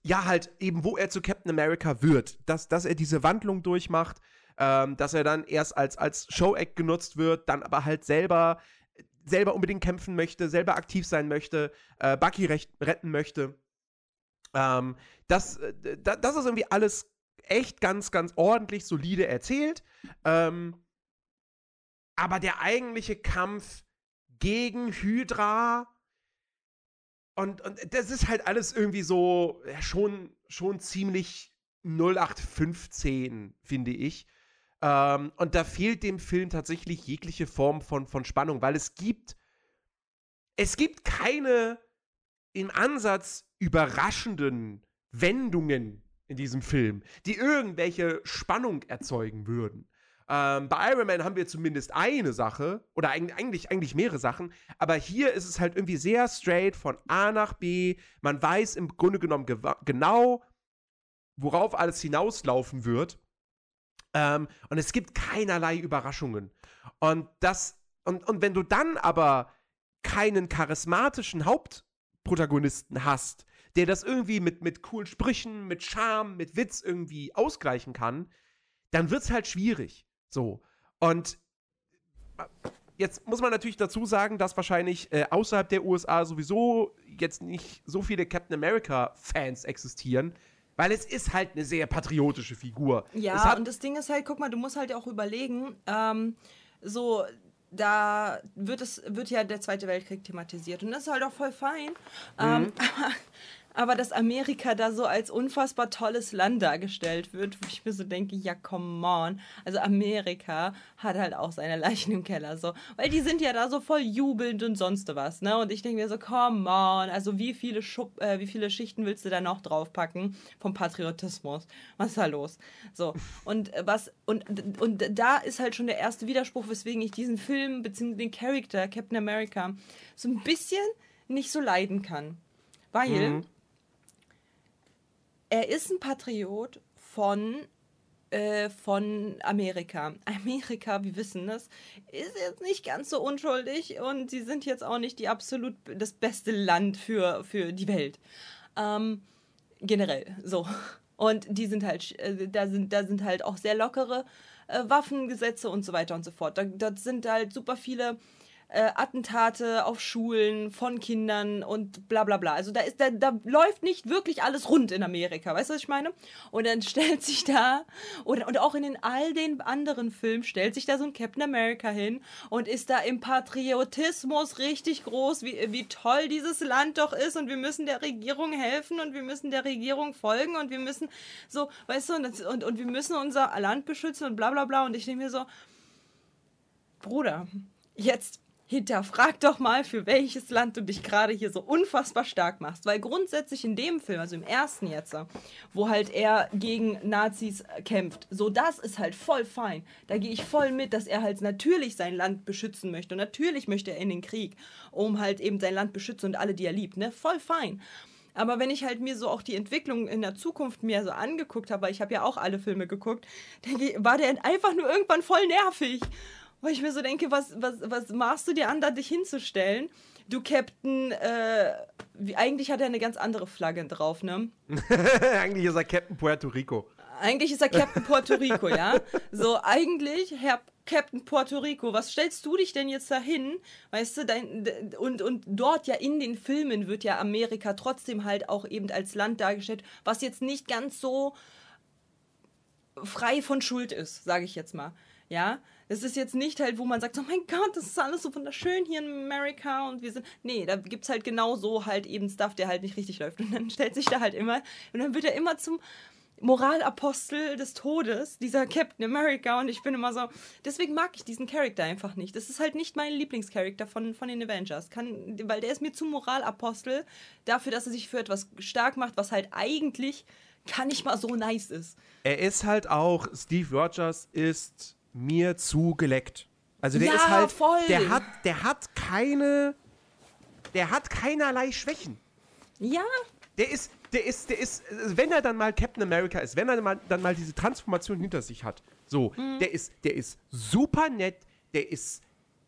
ja, halt eben, wo er zu Captain America wird, dass, dass er diese Wandlung durchmacht, ähm, dass er dann erst als, als Show-Act genutzt wird, dann aber halt selber, selber unbedingt kämpfen möchte, selber aktiv sein möchte, äh, Bucky recht, retten möchte. Ähm, das, äh, da, das ist irgendwie alles echt ganz, ganz ordentlich, solide erzählt. Ähm, aber der eigentliche Kampf gegen Hydra und, und das ist halt alles irgendwie so schon, schon ziemlich 0815, finde ich. Ähm, und da fehlt dem Film tatsächlich jegliche Form von, von Spannung, weil es gibt, es gibt keine im Ansatz überraschenden Wendungen in diesem Film, die irgendwelche Spannung erzeugen würden. Ähm, bei Iron Man haben wir zumindest eine Sache, oder eigentlich, eigentlich mehrere Sachen, aber hier ist es halt irgendwie sehr straight von A nach B. Man weiß im Grunde genommen genau, worauf alles hinauslaufen wird. Ähm, und es gibt keinerlei Überraschungen. Und das, und, und wenn du dann aber keinen charismatischen Hauptprotagonisten hast, der das irgendwie mit, mit coolen Sprüchen, mit Charme, mit Witz irgendwie ausgleichen kann, dann wird es halt schwierig. So. Und äh, jetzt muss man natürlich dazu sagen, dass wahrscheinlich äh, außerhalb der USA sowieso jetzt nicht so viele Captain America-Fans existieren. Weil es ist halt eine sehr patriotische Figur. Ja, und das Ding ist halt, guck mal, du musst halt auch überlegen, ähm, so, da wird es, wird ja der Zweite Weltkrieg thematisiert. Und das ist halt auch voll fein. Ähm, mhm. Ähm, aber dass Amerika da so als unfassbar tolles Land dargestellt wird, wo ich mir so denke, ja, come on. Also Amerika hat halt auch seine Leichen im Keller, so. Weil die sind ja da so voll jubelnd und sonst was, ne? Und ich denke mir so, come on. Also wie viele, Schub, äh, wie viele Schichten willst du da noch draufpacken vom Patriotismus? Was ist da los? So. Und was, und, und da ist halt schon der erste Widerspruch, weswegen ich diesen Film, beziehungsweise den Charakter Captain America, so ein bisschen nicht so leiden kann. Weil, mhm er ist ein Patriot von äh, von Amerika. Amerika, wir wissen das, ist jetzt nicht ganz so unschuldig und sie sind jetzt auch nicht die absolut das beste Land für, für die Welt. Ähm, generell, so. Und die sind halt, äh, da sind, da sind halt auch sehr lockere äh, Waffengesetze und so weiter und so fort. Da, sind halt super viele äh, Attentate auf Schulen von Kindern und bla bla bla. Also da ist da, da läuft nicht wirklich alles rund in Amerika, weißt du, was ich meine? Und dann stellt sich da, oder, und auch in den, all den anderen Filmen stellt sich da so ein Captain America hin und ist da im Patriotismus richtig groß, wie, wie toll dieses Land doch ist und wir müssen der Regierung helfen und wir müssen der Regierung folgen und wir müssen so, weißt du, und, das, und, und wir müssen unser Land beschützen und bla bla bla. Und ich denke mir so, Bruder, jetzt hinterfrag doch mal, für welches Land du dich gerade hier so unfassbar stark machst. Weil grundsätzlich in dem Film, also im ersten jetzt, wo halt er gegen Nazis kämpft, so das ist halt voll fein. Da gehe ich voll mit, dass er halt natürlich sein Land beschützen möchte. Und natürlich möchte er in den Krieg, um halt eben sein Land beschützen und alle, die er liebt, ne? Voll fein. Aber wenn ich halt mir so auch die Entwicklung in der Zukunft mir so angeguckt habe, ich habe ja auch alle Filme geguckt, ich, war der einfach nur irgendwann voll nervig. Wo ich mir so denke, was, was, was machst du dir an, da dich hinzustellen? Du Captain, äh, wie, eigentlich hat er eine ganz andere Flagge drauf, ne? eigentlich ist er Captain Puerto Rico. Eigentlich ist er Captain Puerto Rico, ja? So, eigentlich, Herr Captain Puerto Rico, was stellst du dich denn jetzt dahin? Weißt du, dein, und, und dort ja in den Filmen wird ja Amerika trotzdem halt auch eben als Land dargestellt, was jetzt nicht ganz so frei von Schuld ist, sage ich jetzt mal. Ja, es ist jetzt nicht halt, wo man sagt, oh mein Gott, das ist alles so wunderschön hier in Amerika und wir sind. Nee, da gibt es halt genau so halt eben Stuff, der halt nicht richtig läuft. Und dann stellt sich da halt immer, und dann wird er immer zum Moralapostel des Todes, dieser Captain America. Und ich bin immer so. Deswegen mag ich diesen Charakter einfach nicht. Das ist halt nicht mein Lieblingscharakter von, von den Avengers. Kann, weil der ist mir zu Moralapostel dafür, dass er sich für etwas stark macht, was halt eigentlich gar nicht mal so nice ist. Er ist halt auch, Steve Rogers ist mir zu geleckt. Also der ja, ist halt, voll. der hat, der hat keine, der hat keinerlei Schwächen. Ja. Der ist, der ist, der ist, wenn er dann mal Captain America ist, wenn er dann mal, dann mal diese Transformation hinter sich hat, so, mhm. der ist, der ist super nett, der ist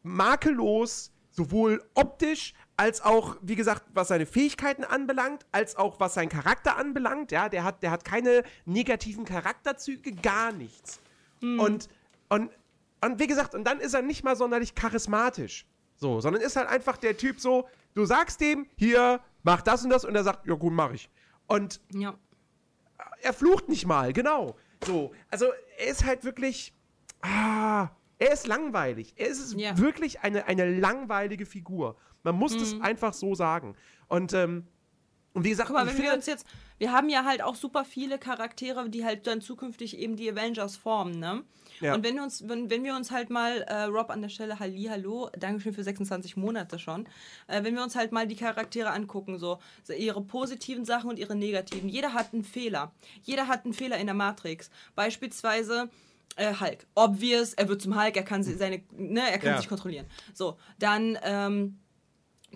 makellos, sowohl optisch als auch, wie gesagt, was seine Fähigkeiten anbelangt, als auch was seinen Charakter anbelangt. Ja, der hat, der hat keine negativen Charakterzüge, gar nichts. Mhm. Und und, und wie gesagt, und dann ist er nicht mal sonderlich charismatisch. So, sondern ist halt einfach der Typ so, du sagst dem, hier, mach das und das, und er sagt, ja gut, mach ich. Und ja. er flucht nicht mal, genau. So, also er ist halt wirklich, ah, Er ist langweilig. Er ist Ja. wirklich eine, eine langweilige Figur. Man muss Mhm. das einfach so sagen. Und, ähm, und wie gesagt, ich wenn wir uns jetzt, wir haben ja halt auch super viele Charaktere, die halt dann zukünftig eben die Avengers formen, ne? Ja. Und wenn wir uns, wenn, wenn wir uns halt mal, äh, Rob an der Stelle, Halli, hallo, Dankeschön für 26 Monate schon, äh, wenn wir uns halt mal die Charaktere angucken, so, so ihre positiven Sachen und ihre negativen. Jeder hat einen Fehler. Jeder hat einen Fehler in der Matrix. Beispielsweise äh, Hulk. Obvious, er wird zum Hulk, er kann seine, ne, er kann Ja. sich kontrollieren. So, dann, ähm,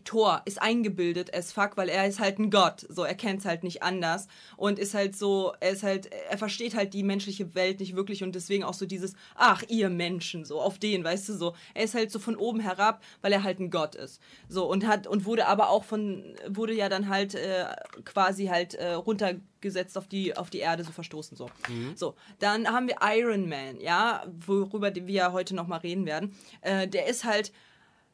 Thor ist eingebildet as fuck, weil er ist halt ein Gott. So, er kennt es halt nicht anders und ist halt so, er ist halt, er versteht halt die menschliche Welt nicht wirklich und deswegen auch so dieses, ach, ihr Menschen, so, auf den, weißt du, so. Er ist halt so von oben herab, weil er halt ein Gott ist. So, und hat, und wurde aber auch von, wurde ja dann halt äh, quasi halt äh, runtergesetzt auf die, auf die Erde, so verstoßen, so. So, dann haben wir Iron Man, ja, worüber wir ja heute nochmal reden werden. Äh, der ist halt,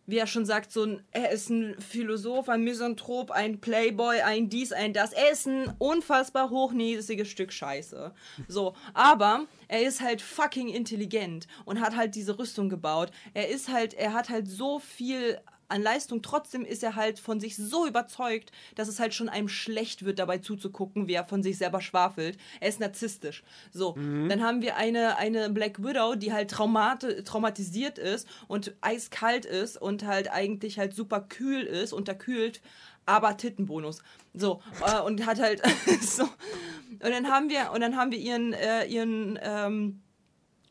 wie er schon sagt, so ein, er ist ein Philosoph, ein Misanthrop, ein Playboy, ein dies, ein das. Er ist ein unfassbar hochnäsiges Stück Scheiße. So, aber er ist halt fucking intelligent und hat halt diese Rüstung gebaut. Er ist halt, er hat halt so viel an Leistung. Trotzdem ist er halt von sich so überzeugt, dass es halt schon einem schlecht wird, dabei zuzugucken, wie er von sich selber schwafelt. Er ist narzisstisch. So, dann haben wir eine, eine Black Widow, die halt traumati traumatisiert ist und eiskalt ist und halt eigentlich halt super kühl ist, unterkühlt, aber Tittenbonus. So, äh, und hat halt so. Und dann haben wir, und dann haben wir ihren, äh, ihren, ähm,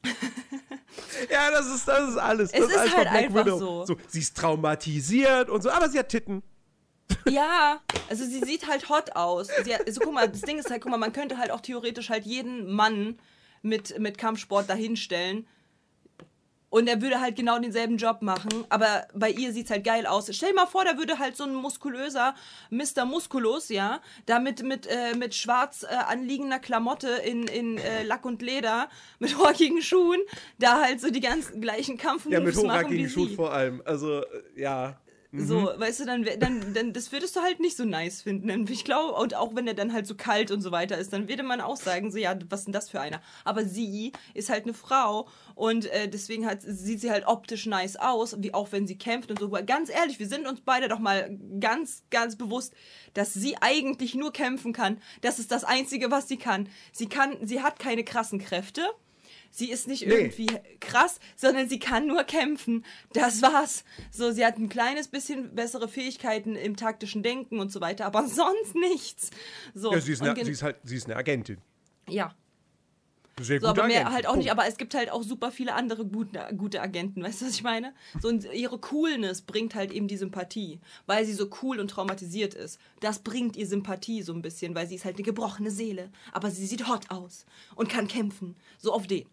Ja, das ist, das ist alles. Es das ist einfach halt einfach Widow. so. Sie ist traumatisiert und so, aber sie hat Titten. Ja, also sie sieht halt hot aus. Sie hat, also guck mal, das Ding ist halt, guck mal, man könnte halt auch theoretisch halt jeden Mann mit, mit Kampfsport dahinstellen. Und er würde halt genau denselben Job machen, aber bei ihr sieht's halt geil aus. Stell dir mal vor, da würde halt so ein muskulöser Mr. Musculus, ja, da mit, mit, äh, mit schwarz äh, anliegender Klamotte in, in äh, Lack und Leder, mit rockigen Schuhen, da halt so die ganzen gleichen Kampfmoves machen wie sie. vor allem. Also, äh, So, weißt du, dann, dann, dann, das würdest du halt nicht so nice finden. Ich glaube, und auch wenn er dann halt so kalt und so weiter ist, dann würde man auch sagen, so, ja, was ist denn das für einer? Aber sie ist halt eine Frau und äh, deswegen hat, sieht sie halt optisch nice aus, wie auch wenn sie kämpft und so. Aber ganz ehrlich, wir sind uns beide doch mal ganz, ganz bewusst, dass sie eigentlich nur kämpfen kann. Das ist das Einzige, was sie kann. Sie kann, sie hat keine krassen Kräfte. Sie ist nicht Nee. irgendwie krass, sondern sie kann nur kämpfen. Das war's. So, sie hat ein kleines bisschen bessere Fähigkeiten im taktischen Denken und so weiter, aber sonst nichts. So, ja sie, ist eine, sie, ist halt, sie ist eine Agentin. ja. Sehr So, gute aber mehr Agentin. halt auch nicht, aber es gibt halt auch super viele andere gute, gute Agenten, weißt du, was ich meine? So, und ihre Coolness bringt halt eben die Sympathie, weil sie so cool und traumatisiert ist. Das bringt ihr Sympathie so ein bisschen, weil sie ist halt eine gebrochene Seele, aber sie sieht hot aus und kann kämpfen. So auf den.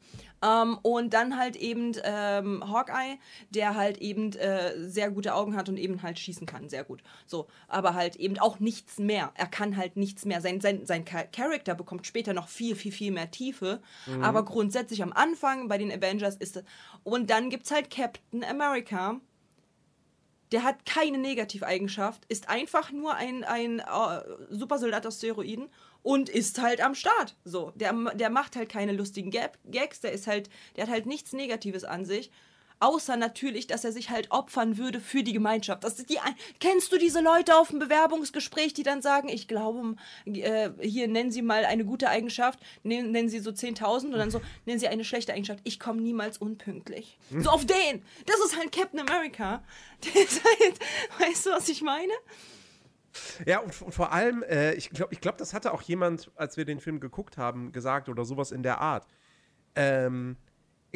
Ähm, und dann halt eben ähm, Hawkeye, der halt eben äh, sehr gute Augen hat und eben halt schießen kann, sehr gut. So, aber halt eben auch nichts mehr. Er kann halt nichts mehr. Sein, sein, sein Cha- Charakter bekommt später noch viel, viel, viel mehr Tiefe. Aber grundsätzlich am Anfang bei den Avengers ist es. Und dann gibt's halt Captain America. Der hat keine Negativeigenschaft, ist einfach nur ein, ein äh, Supersoldat aus Steroiden und ist halt am Start. So, der, der macht halt keine lustigen Gag Gags, der ist halt, der hat halt nichts Negatives an sich. Außer natürlich, dass er sich halt opfern würde für die Gemeinschaft. Das ist die, kennst du diese Leute auf dem Bewerbungsgespräch, die dann sagen, ich glaube, äh, hier nennen Sie mal eine gute Eigenschaft, nennen, nennen Sie so 10.000 und dann so, nennen Sie eine schlechte Eigenschaft, ich komme niemals unpünktlich. So auf den! Das ist halt Captain America. Der ist halt, weißt du, was ich meine? Ja, und, und vor allem, äh, ich glaube, ich glaub, das hatte auch jemand, als wir den Film geguckt haben, gesagt oder sowas in der Art. Ähm,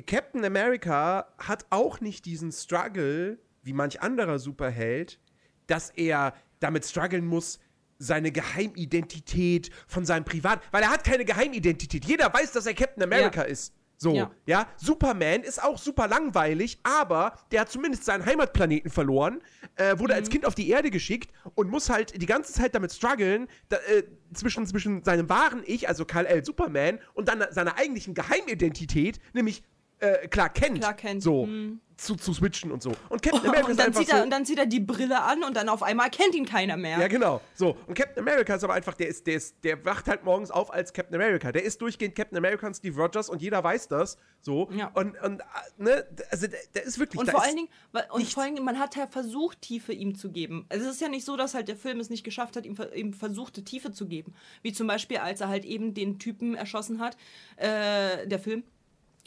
Captain America hat auch nicht diesen Struggle, wie manch anderer Superheld, dass er damit strugglen muss, seine Geheimidentität von seinem Privat, weil er hat keine Geheimidentität. Jeder weiß, dass er Captain America Ja. ist. So, ja. Ja. Superman ist auch super langweilig, aber der hat zumindest seinen Heimatplaneten verloren, äh, wurde als Kind auf die Erde geschickt und muss halt die ganze Zeit damit strugglen, da, äh, zwischen, zwischen seinem wahren Ich, also Kal-El Superman, und dann seiner eigentlichen Geheimidentität, nämlich äh, Clark Kent. Clark Kent, So. hm. Zu, zu switchen und so. Und Captain America Und ist dann, einfach zieht so. er, und dann zieht er die Brille an und dann auf einmal kennt ihn keiner mehr. Ja, genau. So. Und Captain America ist aber einfach, der ist, der ist, der wacht halt morgens auf als Captain America. Der ist durchgehend Captain America und Steve Rogers und jeder weiß das. So. Ja. Und, und, äh, ne, also der, der ist wirklich. Und vor allen Dingen, und nichts. vor allen Dingen, man hat ja versucht, Tiefe ihm zu geben. Also es ist ja nicht so, dass halt der Film es nicht geschafft hat, ihm, ihm versuchte, Tiefe zu geben. Wie zum Beispiel, als er halt eben den Typen erschossen hat, äh, der Film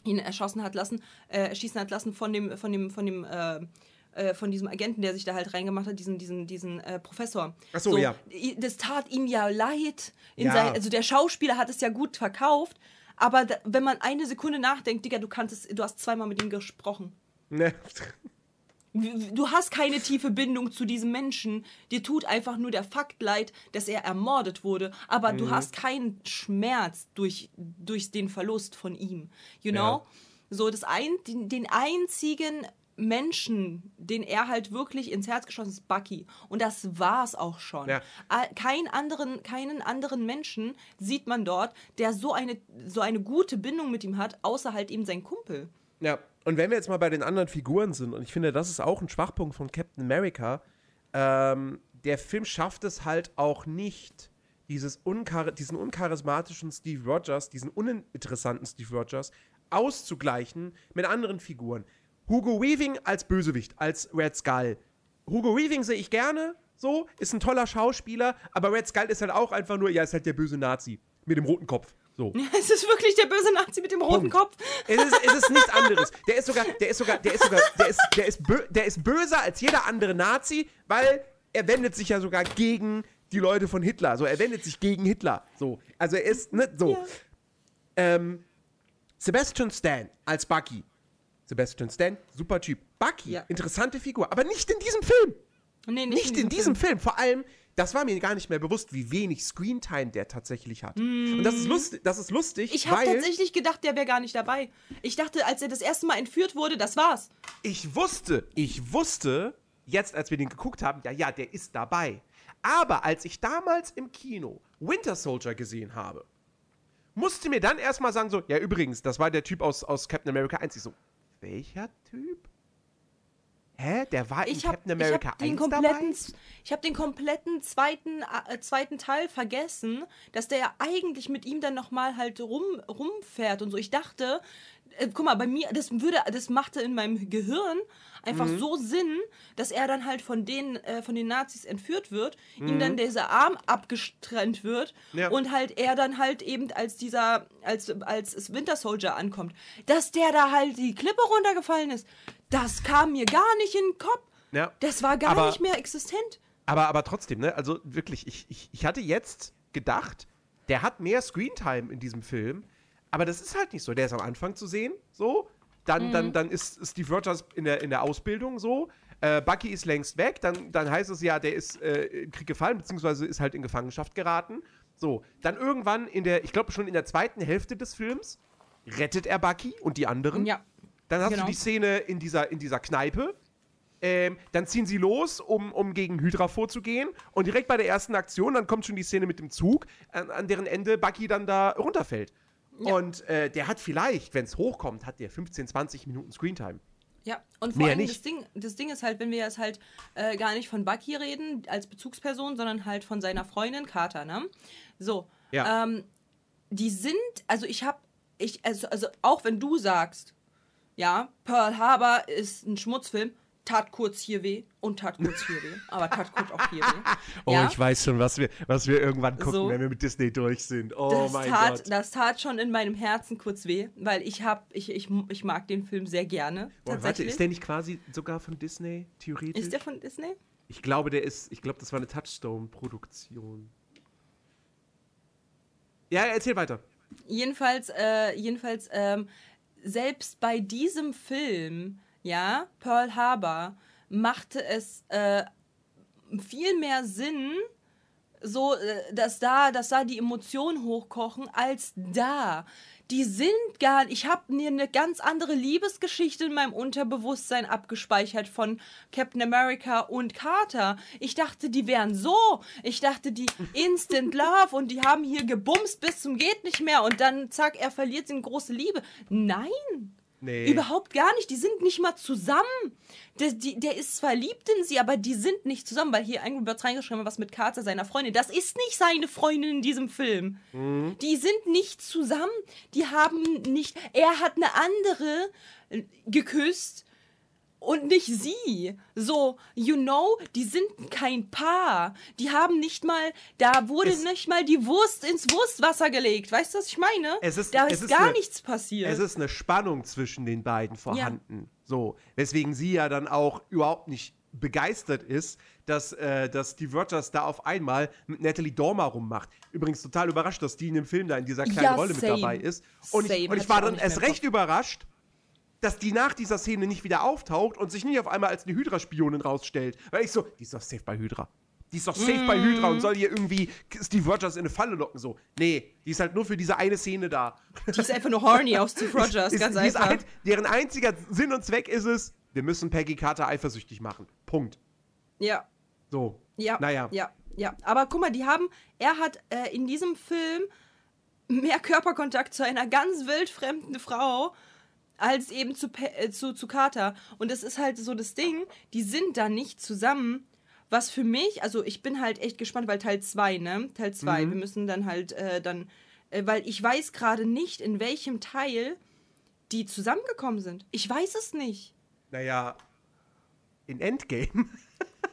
ihn erschossen hat lassen, äh, erschießen hat lassen von dem, von dem, von dem, äh, äh, von diesem Agenten, der sich da halt reingemacht hat, diesen, diesen, diesen äh, Professor. Ach so, ja. i- Das tat ihm ja leid. Ja. sein, also der Schauspieler hat es ja gut verkauft, aber da, wenn man eine Sekunde nachdenkt, Digga, du kanntest, du hast zweimal mit ihm gesprochen. Ne. Du hast keine tiefe Bindung zu diesem Menschen. Dir tut einfach nur der Fakt leid, dass er ermordet wurde. Aber Mhm. du hast keinen Schmerz durch, durch den Verlust von ihm. You know? Ja. So, das ein, den, den einzigen Menschen, den er halt wirklich ins Herz geschossen ist, Bucky. Und das war's auch schon. Ja. Kein anderen, keinen anderen Menschen sieht man dort, der so eine, so eine gute Bindung mit ihm hat, außer halt eben sein Kumpel. Ja, und wenn wir jetzt mal bei den anderen Figuren sind, und ich finde, das ist auch ein Schwachpunkt von Captain America, ähm, der Film schafft es halt auch nicht, unkar diesen uncharismatischen Steve Rogers, diesen uninteressanten Steve Rogers auszugleichen mit anderen Figuren. Hugo Weaving als Bösewicht, als Red Skull. Hugo Weaving sehe ich gerne, so, ist ein toller Schauspieler, aber Red Skull ist halt auch einfach nur, ja, ist halt der böse Nazi mit dem roten Kopf. So. Es ist wirklich der böse Nazi mit dem roten Punkt. Kopf. Es ist, es ist nichts anderes. Der ist sogar, der ist sogar, der ist sogar, der ist, der ist, bö, der ist böser als jeder andere Nazi, weil er wendet sich ja sogar gegen die Leute von Hitler. So, er wendet sich gegen Hitler. So, also er ist ne, so. Ja. Ähm, Sebastian Stan als Bucky. Sebastian Stan, super Typ. Bucky, Ja. interessante Figur, aber nicht in diesem Film. Nee, Nicht in diesem Film. Vor allem, das war mir gar nicht mehr bewusst, wie wenig Screentime der tatsächlich hat. Und das ist lustig, das ist lustig, Ich habe tatsächlich gedacht, der wäre gar nicht dabei. Ich dachte, als er das erste Mal entführt wurde, das war's. ich wusste, ich wusste, jetzt als wir den geguckt haben, ja, ja, der ist dabei. Aber als ich damals im Kino Winter Soldier gesehen habe, musste mir dann erstmal sagen, so, ja, übrigens, das war der Typ aus, aus Captain America 1. Ich so, welcher Typ? Hä? Der war in Ich habe Captain America hab den 1 kompletten, dabei? ich hab den kompletten zweiten, äh, zweiten Teil vergessen, dass der ja eigentlich mit ihm dann nochmal halt rum, rumfährt und so. Ich dachte, äh, guck mal, bei mir, das würde, das machte in meinem Gehirn einfach Mhm. so Sinn, dass er dann halt von den, äh, von den Nazis entführt wird, ihm Mhm. dann dieser Arm abgestrennt wird Ja. und halt er dann halt eben als dieser, als, als Winter Soldier ankommt. Dass der da halt die Klippe runtergefallen ist, das kam mir gar nicht in den Kopf. Ja. Das war gar Aber- nicht mehr existent. Aber, aber trotzdem, ne? Also wirklich, ich, ich, ich hatte jetzt gedacht, der hat mehr Screentime in diesem Film, aber das ist halt nicht so. Der ist am Anfang zu sehen, so. Dann, Mhm. dann, dann ist Steve Rogers in der, in der Ausbildung so. Äh, Bucky ist längst weg, dann, dann heißt es ja, der ist äh, im Krieg gefallen, beziehungsweise ist halt in Gefangenschaft geraten. So, dann irgendwann in der, ich glaube schon in der zweiten Hälfte des Films, rettet er Bucky und die anderen. Ja. Dann hast Genau. du die Szene in dieser, in dieser Kneipe. Ähm, dann ziehen sie los, um, um gegen Hydra vorzugehen. Und direkt bei der ersten Aktion, dann kommt schon die Szene mit dem Zug, an, an deren Ende Bucky dann da runterfällt. Und äh, der hat vielleicht, wenn es hochkommt, hat der 15, 20 Minuten Screentime. Ja, und vor Mehr allem nicht. das Ding, das Ding ist halt, wenn wir jetzt halt äh, gar nicht von Bucky reden als Bezugsperson, sondern halt von seiner Freundin Carter, ne? So. Ja. Ähm, die sind, also ich hab, ich, also, also auch wenn du sagst, ja, Pearl Harbor ist ein Schmutzfilm, tat kurz hier weh und tat kurz hier weh, aber tat kurz auch hier weh. Oh, ja? ich weiß schon, was wir, was wir irgendwann gucken, So. wenn wir mit Disney durch sind. Oh das mein tat, Gott. Das tat schon in meinem Herzen kurz weh, weil ich hab, ich, ich, ich mag den Film sehr gerne. Boah, warte, ist der nicht quasi sogar von Disney, theoretisch? ist der von Disney? ich glaube, der ist, ich glaube, das war eine Touchstone-Produktion. Ja, erzähl weiter. Jedenfalls, äh, jedenfalls, ähm, selbst bei diesem Film, ja, Pearl Harbor, machte es äh, viel mehr Sinn, so, äh, dass da, dass da die Emotionen hochkochen, als da. Die sind gar ich habe mir eine ganz andere Liebesgeschichte in meinem Unterbewusstsein abgespeichert von Captain America und Carter. Ich dachte, die wären so. Ich dachte, die Instant Love und die haben hier gebumst bis zum geht nicht mehr und dann zack, er verliert seine große Liebe. Nein. Nee. Überhaupt gar nicht. Die sind nicht mal zusammen. Der, die, der ist zwar liebt in sie, aber die sind nicht zusammen, weil hier Angry Birds reingeschrieben was mit Carter, seiner Freundin. Das ist nicht seine Freundin in diesem Film. Die sind nicht zusammen. Die haben nicht. Er hat eine andere äh, geküsst und nicht sie. So, you know, die sind kein Paar. Die haben nicht mal, da wurde Es- nicht mal die Wurst ins Wurstwasser gelegt. Weißt du, was ich meine? Es ist- da es ist gar eine- nichts passiert. Es ist eine Spannung zwischen den beiden vorhanden. So, weswegen sie ja dann auch überhaupt nicht begeistert ist, dass, äh, dass Steve Rogers da auf einmal mit Natalie Dormer rummacht. Übrigens total überrascht, dass die in dem Film da in dieser kleinen Ja, Rolle mit same. dabei ist. Und Same, ich, und ich war dann erst recht überrascht, dass die nach dieser Szene nicht wieder auftaucht und sich nicht auf einmal als eine Hydra-Spionin rausstellt. Weil ich so, die ist doch safe bei Hydra. Die ist doch safe bei Hydra und soll hier irgendwie Steve Rogers in eine Falle locken. So, nee, die ist halt nur für diese eine Szene da. die ist einfach nur horny aus Steve Rogers, Ist, ganz ist einfach. ein, deren einziger Sinn und Zweck ist es, wir müssen Peggy Carter eifersüchtig machen. Punkt. ja. So. Ja, Naja. ja, ja. Aber guck mal, die haben, er hat äh, in diesem Film mehr Körperkontakt zu einer ganz wildfremden Frau als eben zu, Pe äh, zu, zu Carter. Und das ist halt so das Ding, die sind da nicht zusammen. Was für mich, also ich bin halt echt gespannt, weil Teil 2, ne? Teil 2, wir müssen dann halt äh, dann, äh, weil ich weiß gerade nicht, in welchem Teil die zusammengekommen sind. Ich weiß es nicht. Naja, in Endgame.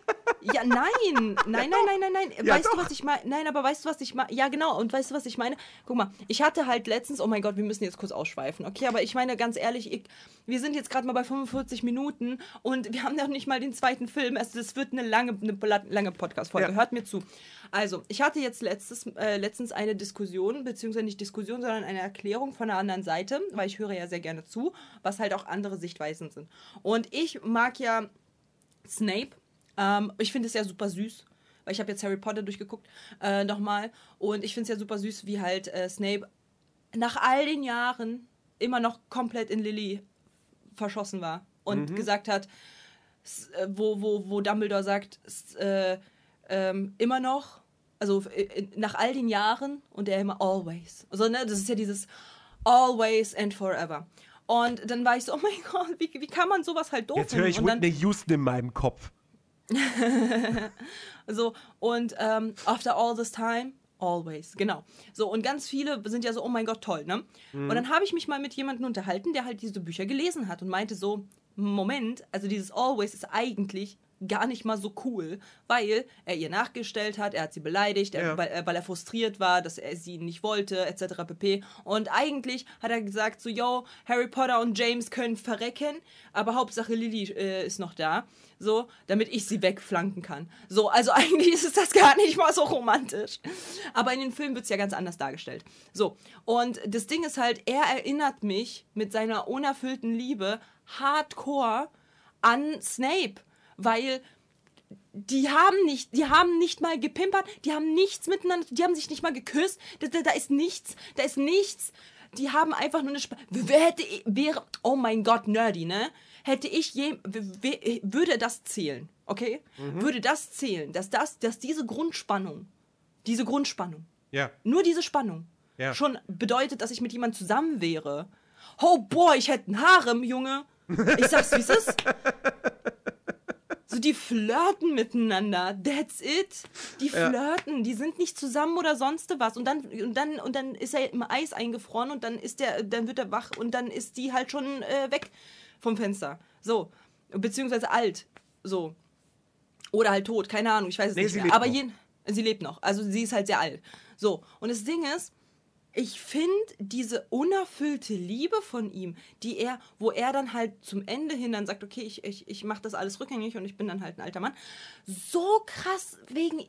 Ja, nein, nein, nein, nein, nein, nein. Ja, weißt du, doch. was ich meine? Nein, aber weißt du, was ich meine? Ja, genau. Und weißt du, was ich meine? Guck mal, ich hatte halt letztens, oh mein Gott, wir müssen jetzt kurz ausschweifen, okay? Aber ich meine ganz ehrlich, ich, wir sind jetzt gerade mal bei 45 Minuten und wir haben noch nicht mal den zweiten Film. Also, das wird eine lange, eine lange Podcast-Folge. Ja. Hört mir zu. Also, ich hatte jetzt letztes, äh, letztens eine Diskussion, beziehungsweise nicht Diskussion, sondern eine Erklärung von der anderen Seite, weil ich höre ja sehr gerne zu, was halt auch andere Sichtweisen sind. Und ich mag ja Snape. Ähm, ich finde es ja super süß, weil ich habe jetzt Harry Potter durchgeguckt äh, nochmal und ich finde es ja super süß, wie halt äh, Snape nach all den Jahren immer noch komplett in Lily verschossen war und gesagt hat, äh, wo, wo, wo Dumbledore sagt, äh, ähm, immer noch, also äh, nach all den Jahren und er immer always. Also, ne, das ist ja dieses always and forever. Und dann war ich so, oh mein Gott, wie, wie kann man sowas halt doof Jetzt höre ich? Und dann- Whitney Houston in meinem Kopf. So, und ähm, after all this time, always, genau. So, und ganz viele sind ja so, oh mein Gott, toll, ne? Und dann habe ich mich mal mit jemandem unterhalten, der halt diese Bücher gelesen hat und meinte so, Moment, also dieses always ist eigentlich gar nicht mal so cool, weil er ihr nachgestellt hat, er hat sie beleidigt, er, Ja. weil, äh, weil er frustriert war, dass er sie nicht wollte, etc. pp. Und eigentlich hat er gesagt so, yo, Harry Potter und James können verrecken, aber Hauptsache Lily äh, ist noch da, so, damit ich sie wegflanken kann. So, also eigentlich ist das gar nicht mal so romantisch. Aber in den Filmen wird es ja ganz anders dargestellt. So, und das Ding ist halt, er erinnert mich mit seiner unerfüllten Liebe hardcore an Snape, weil die haben nicht, die haben nicht mal gepimpert, die haben nichts miteinander, die haben sich nicht mal geküsst, da, da, da ist nichts, da ist nichts. Die haben einfach nur eine Sp Wer hätte wäre oh mein Gott, nerdy, ne? Hätte ich je würde das zählen, okay? Würde das zählen, dass das dass diese Grundspannung, diese Grundspannung, Ja. nur diese Spannung Ja. schon bedeutet, dass ich mit jemandem zusammen wäre. Oh boy, ich hätte einen Harem, Junge. Ich sag's, wie es ist. So, die flirten miteinander. That's it. Die Ja. flirten. Die sind nicht zusammen oder sonst was. Und dann, und dann, und dann ist er im Eis eingefroren und dann ist der, dann wird er wach und dann ist die halt schon äh, weg vom Fenster. So. Beziehungsweise alt. So. Oder halt tot. Keine Ahnung. Ich weiß es Nee, nicht mehr. Aber noch. jeden, sie lebt noch. Also sie ist halt sehr alt. So. Und das Ding ist, ich finde diese unerfüllte Liebe von ihm, die er, wo er dann halt zum Ende hin dann sagt, okay, ich, ich, ich mache das alles rückgängig und ich bin dann halt ein alter Mann, so krass wegen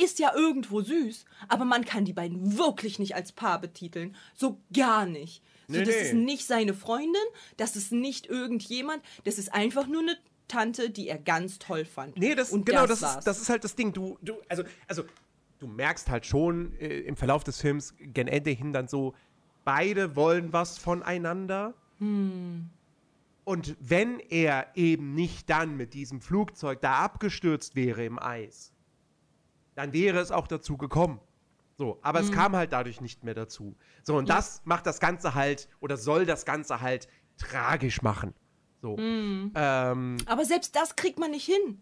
ist ja irgendwo süß, aber man kann die beiden wirklich nicht als Paar betiteln, so gar nicht. So, Nee, das nee. ist nicht seine Freundin, das ist nicht irgendjemand, das ist einfach nur eine Tante, die er ganz toll fand. Nee, das, und genau, das, das, ist, das ist halt das Ding. Du, du, also, also, du merkst halt schon äh, im Verlauf des Films gen Ende hin dann so, beide wollen was voneinander. Hm. Und wenn er eben nicht dann mit diesem Flugzeug da abgestürzt wäre im Eis, dann wäre es auch dazu gekommen. So, aber Hm. es kam halt dadurch nicht mehr dazu. So, und das macht das Ganze halt, oder soll das Ganze halt tragisch machen. So. Mhm. Ähm, Aber selbst das kriegt man nicht hin.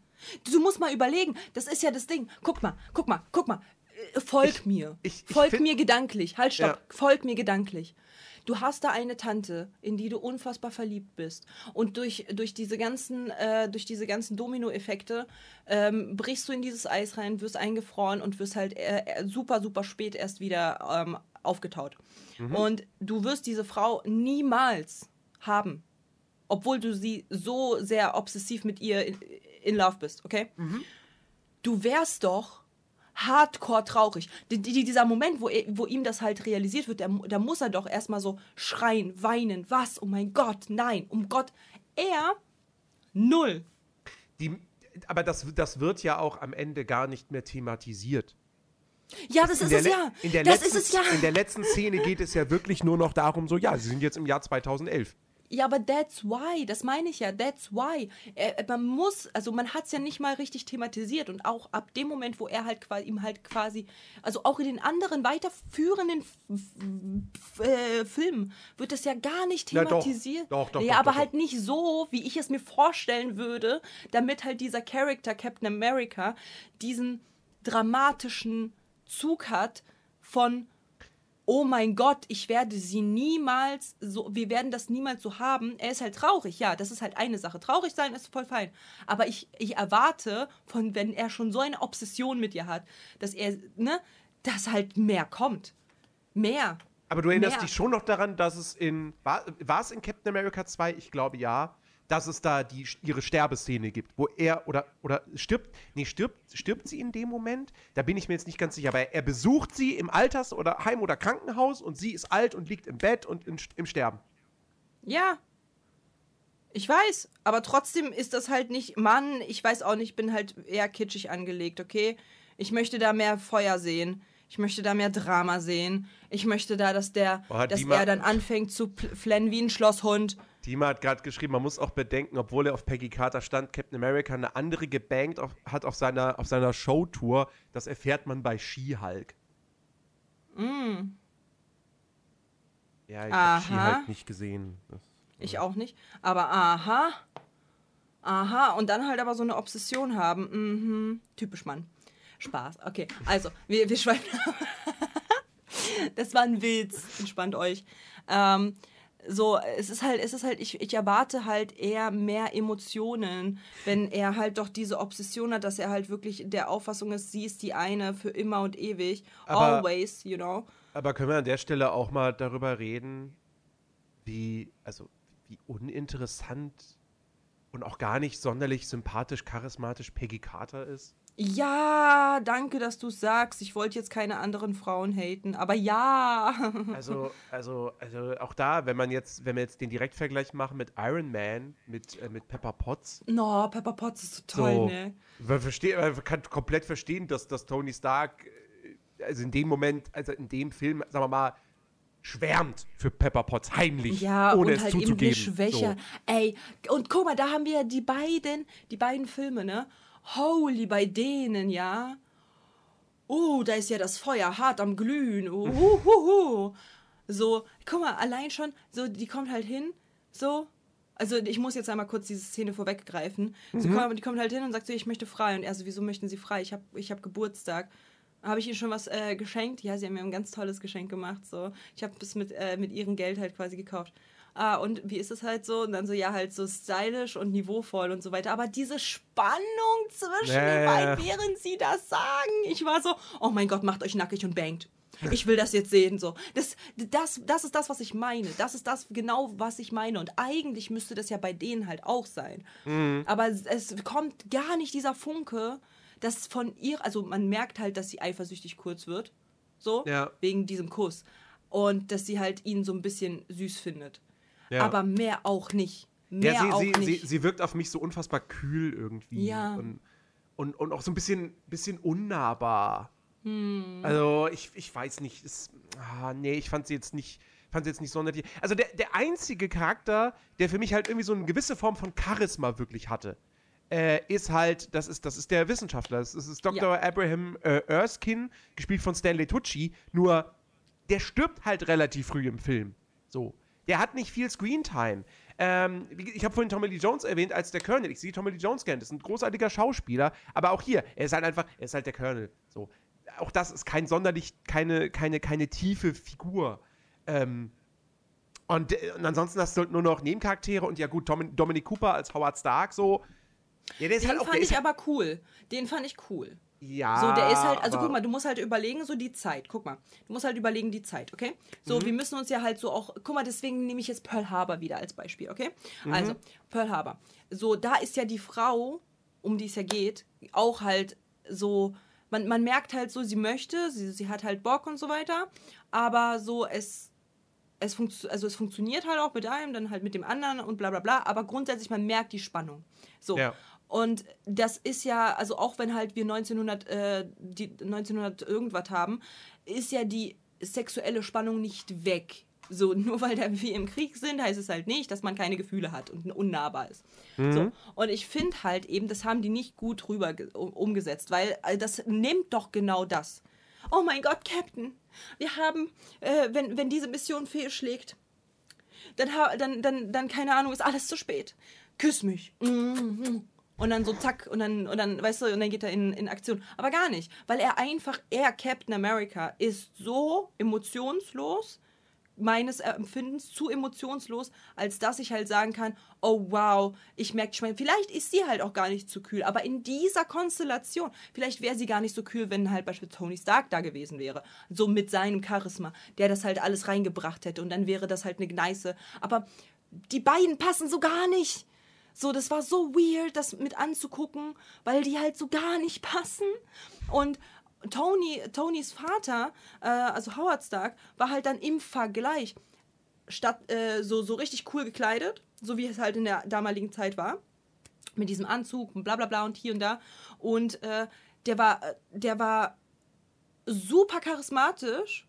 Du musst mal überlegen, das ist ja das Ding. Guck mal, guck mal, guck mal. Äh, Folg mir. ich- ich folg mir gedanklich. Halt, stopp. Ja. Folg mir gedanklich. Du hast da eine Tante, in die du unfassbar verliebt bist. Und durch, durch diese ganzen, äh, durch diese ganzen Dominoeffekte ähm, brichst du in dieses Eis rein, wirst eingefroren und wirst halt äh, äh, super, super spät erst wieder ähm, aufgetaut. Und du wirst diese Frau niemals haben obwohl du sie so sehr obsessiv mit ihr in, Love bist, okay? Du wärst doch hardcore traurig. Die, die, dieser Moment, wo, wo ihm das halt realisiert wird, da, muss er doch erstmal so schreien, weinen, was? Oh mein Gott, nein, um Gott. Er, null. die, aber das, das wird ja auch am Ende gar nicht mehr thematisiert. Ja, das In ist der es le- ja. In der, das letzten, ist es ja. in der letzten Szene geht es ja wirklich nur noch darum, so, ja, sie sind jetzt im Jahr 2011. Ja, aber that's why, das meine ich ja, that's why. Er, man muss, also man hat es ja nicht mal richtig thematisiert und auch ab dem Moment, wo er halt quasi, ihm halt quasi, also auch in den anderen weiterführenden äh, Filmen wird das ja gar nicht Na doch, thematisiert. doch, doch, Ja, doch, aber doch, halt nicht so, wie ich es mir vorstellen würde, damit halt dieser Charakter Captain America diesen dramatischen Zug hat von oh mein Gott, ich werde sie niemals so, wir werden das niemals so haben. Er ist halt traurig, ja, das ist halt eine Sache. Traurig sein ist voll fein. Aber ich, ich erwarte, von wenn er schon so eine Obsession mit ihr hat, dass er, ne, dass halt mehr kommt. Mehr. Aber du erinnerst Mehr. dich schon noch daran, dass es in. War, war es in Captain America 2? Ich glaube ja. Dass es da die, ihre Sterbeszene gibt, wo er oder, oder stirbt. Nee, stirbt, stirbt sie in dem Moment? Da bin ich mir jetzt nicht ganz sicher. Aber er, besucht sie im Alters- oder Heim- oder Krankenhaus und sie ist alt und liegt im Bett und in, im Sterben. Ja. Ich weiß, aber trotzdem ist das halt nicht, Mann, ich weiß auch nicht, ich bin halt eher kitschig angelegt, okay? Ich möchte da mehr Feuer sehen. Ich möchte da mehr Drama sehen. Ich möchte da, dass der, Boah, dass Dima- er dann anfängt zu flennen wie ein Schlosshund. Dima hat gerade geschrieben, man muss auch bedenken, obwohl er auf Peggy Carter stand, Captain America eine andere gebankt auf, hat auf seiner, auf seiner Showtour. Das erfährt man bei She-Hulk. Ja, ich habe. She-Hulk nicht gesehen. Das, Ich auch nicht. Aber aha. Aha. Und dann halt aber so eine Obsession haben. Mhm. Typisch Mann. Spaß. Okay. Also, wir, wir schweifen. das war ein Witz. Entspannt euch. Ähm, so, es ist halt, es ist halt, ich, ich erwarte halt eher mehr Emotionen, wenn er halt doch diese Obsession hat, dass er halt wirklich der Auffassung ist, sie ist die eine für immer und ewig. Aber- always, you know. Aber können wir an der Stelle auch mal darüber reden, wie, also, wie uninteressant und auch gar nicht sonderlich sympathisch, charismatisch Peggy Carter ist? Ja, danke, dass du sagst. Ich wollte jetzt keine anderen Frauen haten, aber ja. Also, also, also auch da, wenn man jetzt, wenn wir jetzt den Direktvergleich machen mit Iron Man, mit, äh, mit Pepper Potts, No, Pepper Potts ist so toll, so, ne? man, versteht, man kann komplett verstehen, dass, dass Tony Stark, äh, also in dem Moment, also in dem Film, sagen wir mal, schwärmt für Pepper Potts heimlich, Ja, ohne und es halt eben zuzugeben. je schwächer. Ey, und guck mal, da haben wir ja die beiden, die beiden Filme, ne? Holy, bei denen, ja. Oh, da ist ja das Feuer hart am Glühen. Uhuhu. So, guck mal, allein schon, so, die kommt halt hin, so. Also, ich muss jetzt einmal kurz diese Szene vorweggreifen. So, komm, die kommt halt hin und sagt so, ich möchte frei. Und er so, wieso möchten Sie frei? Ich habe ich hab Geburtstag. Habe ich Ihnen schon was äh, geschenkt? Ja, Sie haben mir ein ganz tolles Geschenk gemacht. So. Ich habe es mit, äh, mit Ihrem Geld halt quasi gekauft. Ah, und wie ist es halt so? Und dann so, ja, halt so stylisch und niveauvoll und so weiter. Aber diese Spannung zwischen Ja, den beiden, während sie das sagen, ich war so, oh mein Gott, macht euch nackig und bangt. Ich will das jetzt sehen, so. Das, das, das ist das, was ich meine. Das ist das genau, was ich meine. Und eigentlich müsste das ja bei denen halt auch sein. Mhm. Aber es, es kommt gar nicht dieser Funke, dass von ihr, also man merkt halt, dass sie eifersüchtig kurz wird. So, Ja. wegen diesem Kuss. Und dass sie halt ihn so ein bisschen süß findet. Ja. Aber mehr auch nicht. Mehr Ja, auch sie, sie, nicht. sie, sie wirkt auf mich so unfassbar kühl irgendwie. Ja. Und, und, und auch so ein bisschen, bisschen unnahbar. Hm. Also, ich, ich weiß nicht. Es, ah, nee, ich fand sie jetzt nicht. Fand sie jetzt nicht sonderlich. Also der, der einzige Charakter, der für mich halt irgendwie so eine gewisse Form von Charisma wirklich hatte, äh, ist halt, das ist, das ist der Wissenschaftler. Das ist, das ist Dr. Abraham äh, Erskine, gespielt von Stanley Tucci. Nur, der stirbt halt relativ früh im Film. So. Der hat nicht viel Screentime. Ähm, ich habe vorhin Tommy Lee Jones erwähnt als der Colonel. Ich sehe Tommy Lee Jones gern. Das ist ein großartiger Schauspieler. Aber auch hier, er ist halt einfach, er ist halt der Colonel. So. Auch das ist kein sonderlich, keine, keine, keine tiefe Figur. Ähm, und, äh, und ansonsten hast du halt nur noch Nebencharaktere und ja gut, Tom, Dominic Cooper als Howard Stark so. Ja, Den halt fand ich aber cool. Den fand ich cool. Ja, So, der ist halt, also guck mal, du musst halt überlegen, so die Zeit. Guck mal, du musst halt überlegen, die Zeit, okay? So, Mhm. wir müssen uns ja halt so auch, guck mal, deswegen nehme ich jetzt Pearl Harbor wieder als Beispiel, okay? Mhm. Also, Pearl Harbor. So, da ist ja die Frau, um die es ja geht, auch halt so, man, man merkt halt so, sie möchte, sie, sie hat halt Bock und so weiter, aber so, es, es, funktio also es funktioniert halt auch mit einem, dann halt mit dem anderen und bla bla bla, aber grundsätzlich, man merkt die Spannung. So. Ja. Und das ist ja, also auch wenn halt wir 1900, äh, die 1900 irgendwas haben, ist ja die sexuelle Spannung nicht weg. So, nur weil da wir im Krieg sind, heißt es halt nicht, dass man keine Gefühle hat und unnahbar ist. So. Und ich finde halt eben, das haben die nicht gut rüber ge- um- umgesetzt, weil äh, das nimmt doch genau das. Oh mein Gott, Captain, wir haben, äh, wenn, wenn diese Mission fehlschlägt, dann, dann, dann, dann, keine Ahnung, ist alles zu spät. Küss mich. Mhm. Und dann so zack, und dann, und dann, weißt du, und dann geht er in, in Aktion. Aber gar nicht, weil er einfach, er, Captain America, ist so emotionslos, meines Empfindens zu emotionslos, als dass ich halt sagen kann, oh wow, ich merke, ich vielleicht ist sie halt auch gar nicht zu kühl, aber in dieser Konstellation, vielleicht wäre sie gar nicht so kühl, wenn halt beispielsweise Tony Stark da gewesen wäre, so mit seinem Charisma, der das halt alles reingebracht hätte und dann wäre das halt eine Gneise, aber die beiden passen so gar nicht. So, das war so weird, das mit anzugucken, weil die halt so gar nicht passen. Und Tony, Tonys Vater, äh, also Howard Stark, war halt dann im Vergleich statt äh, so, so richtig cool gekleidet, so wie es halt in der damaligen Zeit war, mit diesem Anzug und bla bla bla und hier und da. Und äh, der war, äh, der war super charismatisch,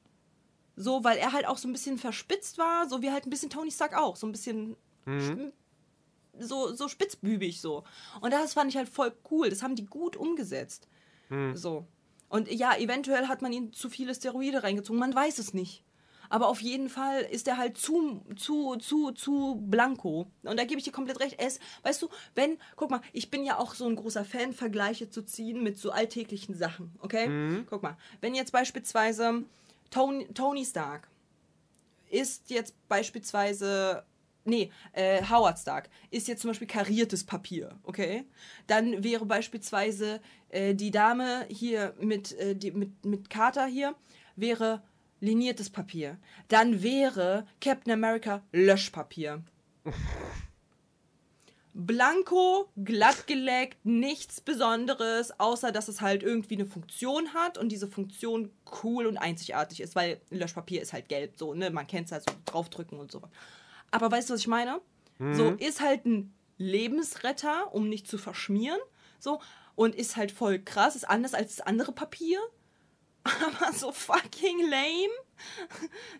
so, weil er halt auch so ein bisschen verspitzt war, so wie halt ein bisschen Tony Stark auch, so ein bisschen so, so spitzbübig so. Und das fand ich halt voll cool. Das haben die gut umgesetzt. So. Und ja, eventuell hat man ihnen zu viele Steroide reingezogen. Man weiß es nicht. Aber auf jeden Fall ist er halt zu, zu, zu, zu blanko. Und da gebe ich dir komplett recht. Es, weißt du, wenn, guck mal, ich bin ja auch so ein großer Fan, Vergleiche zu ziehen mit so alltäglichen Sachen, okay? Guck mal, wenn jetzt beispielsweise Tony, Tony Stark ist jetzt beispielsweise, nee, äh, Howard Stark ist jetzt zum Beispiel kariertes Papier, okay? Dann wäre beispielsweise äh, die Dame hier mit, äh, die, mit, mit Carter hier, wäre liniertes Papier. Dann wäre Captain America Löschpapier. Blanko, glatt geleckt, nichts Besonderes, außer dass es halt irgendwie eine Funktion hat und diese Funktion cool und einzigartig ist, weil Löschpapier ist halt gelb, so, ne? Man kennt es halt so draufdrücken und so. Aber weißt du, was ich meine? So, ist halt ein Lebensretter, um nicht zu verschmieren, so, und ist halt voll krass, ist anders als das andere Papier, aber so fucking lame,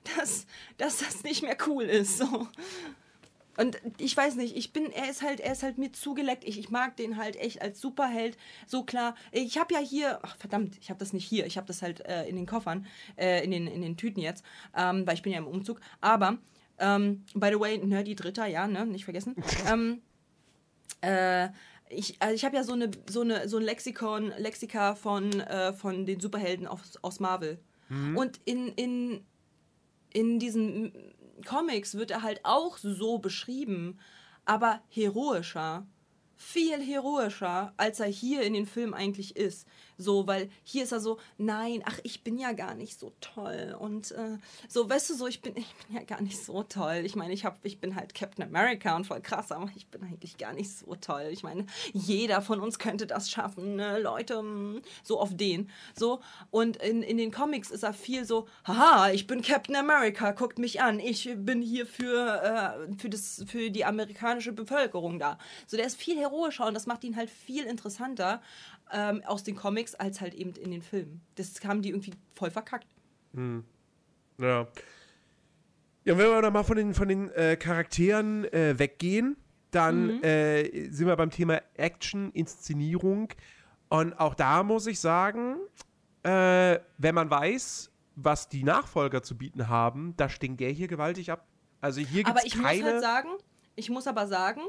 dass, dass das nicht mehr cool ist, so. Und ich weiß nicht, ich bin, er ist halt, er ist halt mir zugeleckt. Ich, ich mag den halt echt als Superheld. So klar. Ich habe ja hier, ach verdammt, ich habe das nicht hier. Ich habe das halt äh, in den Koffern, äh, in, den, in den Tüten jetzt, ähm, weil ich bin ja im Umzug. Aber, ähm, by the way, Nerdy Dritter, ja, ne, nicht vergessen. ähm, äh, ich, also ich habe ja so eine so eine so ein Lexikon Lexika von äh, von den Superhelden aus, aus Marvel und in in in diesen Comics wird er halt auch so beschrieben, aber heroischer. Viel heroischer, als er hier in den Film eigentlich ist. So, weil hier ist er so, nein, ach, ich bin ja gar nicht so toll. Und äh, so, weißt du, so, ich bin, ich bin ja gar nicht so toll. Ich meine, ich, hab, ich bin halt Captain America und voll krass, aber ich bin eigentlich gar nicht so toll. Ich meine, jeder von uns könnte das schaffen, ne? Leute, mm, so auf den. So, und in, in den Comics ist er viel so, haha, ich bin Captain America, guckt mich an, ich bin hier für, äh, für, das, für die amerikanische Bevölkerung da. So, der ist viel heroischer und das macht ihn halt viel interessanter ähm, aus den Comics als halt eben in den Filmen. Das haben die irgendwie voll verkackt. Ja. Ja, und wenn wir dann mal von den, von den äh, Charakteren äh, weggehen, dann äh, sind wir beim Thema Action, Inszenierung. Und auch da muss ich sagen, äh, wenn man weiß, was die Nachfolger zu bieten haben, da stinkt der hier gewaltig ab. Also hier gibt Aber es ich keine. muss halt sagen, ich muss aber sagen,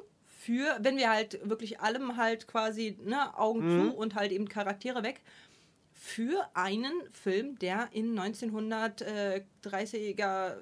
für, wenn wir halt wirklich allem halt quasi ne, Augen Mhm. zu und halt eben Charaktere weg, für einen Film, der in 1930er,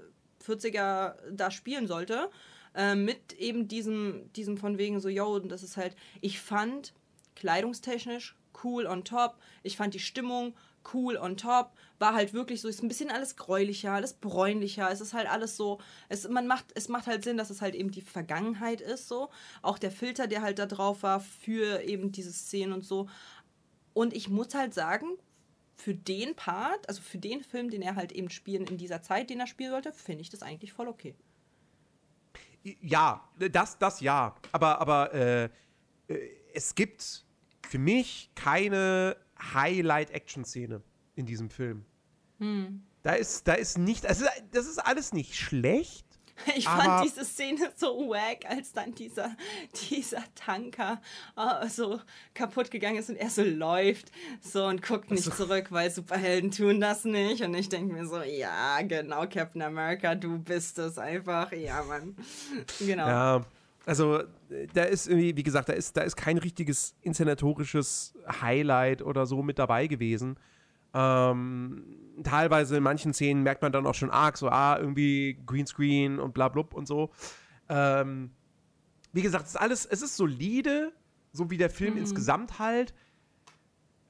40er da spielen sollte, äh, mit eben diesem, diesem von wegen so, yo, das ist halt, ich fand kleidungstechnisch cool on top, ich fand die Stimmung cool on top, war halt wirklich so, ist ein bisschen alles gräulicher, alles bräunlicher, es ist halt alles so, es, man macht, es macht halt Sinn, dass es halt eben die Vergangenheit ist, so, auch der Filter, der halt da drauf war für eben diese Szenen und so, und ich muss halt sagen, für den Part, also für den Film, den er halt eben spielen in dieser Zeit, den er spielen sollte, finde ich das eigentlich voll okay. Ja, das, das ja. Aber, aber äh, äh, es gibt für mich keine Highlight-Action-Szene in diesem Film. Hm. Da ist, da ist nicht, also das ist alles nicht schlecht. Ich fand diese Szene so wack, als dann dieser, dieser Tanker äh, so kaputt gegangen ist und er so läuft so und guckt nicht zurück, weil Superhelden tun das nicht. Und ich denke mir so, ja, genau, Captain America, du bist es einfach. Ja, Mann. Genau. Ja, also äh, da ist irgendwie, wie gesagt, da ist, da ist kein richtiges inszenatorisches Highlight oder so mit dabei gewesen. Ähm, teilweise in manchen Szenen merkt man dann auch schon arg so, ah, irgendwie Greenscreen und bla blub und so. Ähm, wie gesagt, es ist alles, es ist solide, so wie der Film insgesamt halt.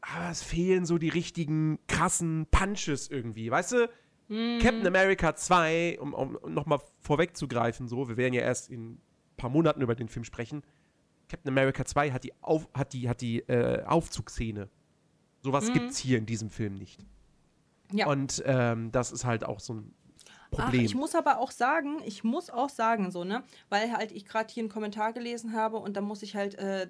Aber es fehlen so die richtigen krassen Punches irgendwie, weißt du? Captain America 2, um, um, nochmal vorwegzugreifen, so, wir werden ja erst in paar Monaten über den Film sprechen. Captain America 2 hat die, Auf, hat die, hat die äh, Aufzugsszene. Sowas gibt's hier in diesem Film nicht. Ja. Und ähm, das ist halt auch so ein Ach, Problem. ich muss aber auch sagen, ich muss auch sagen, so, ne, weil halt ich gerade hier einen Kommentar gelesen habe und da muss ich halt äh,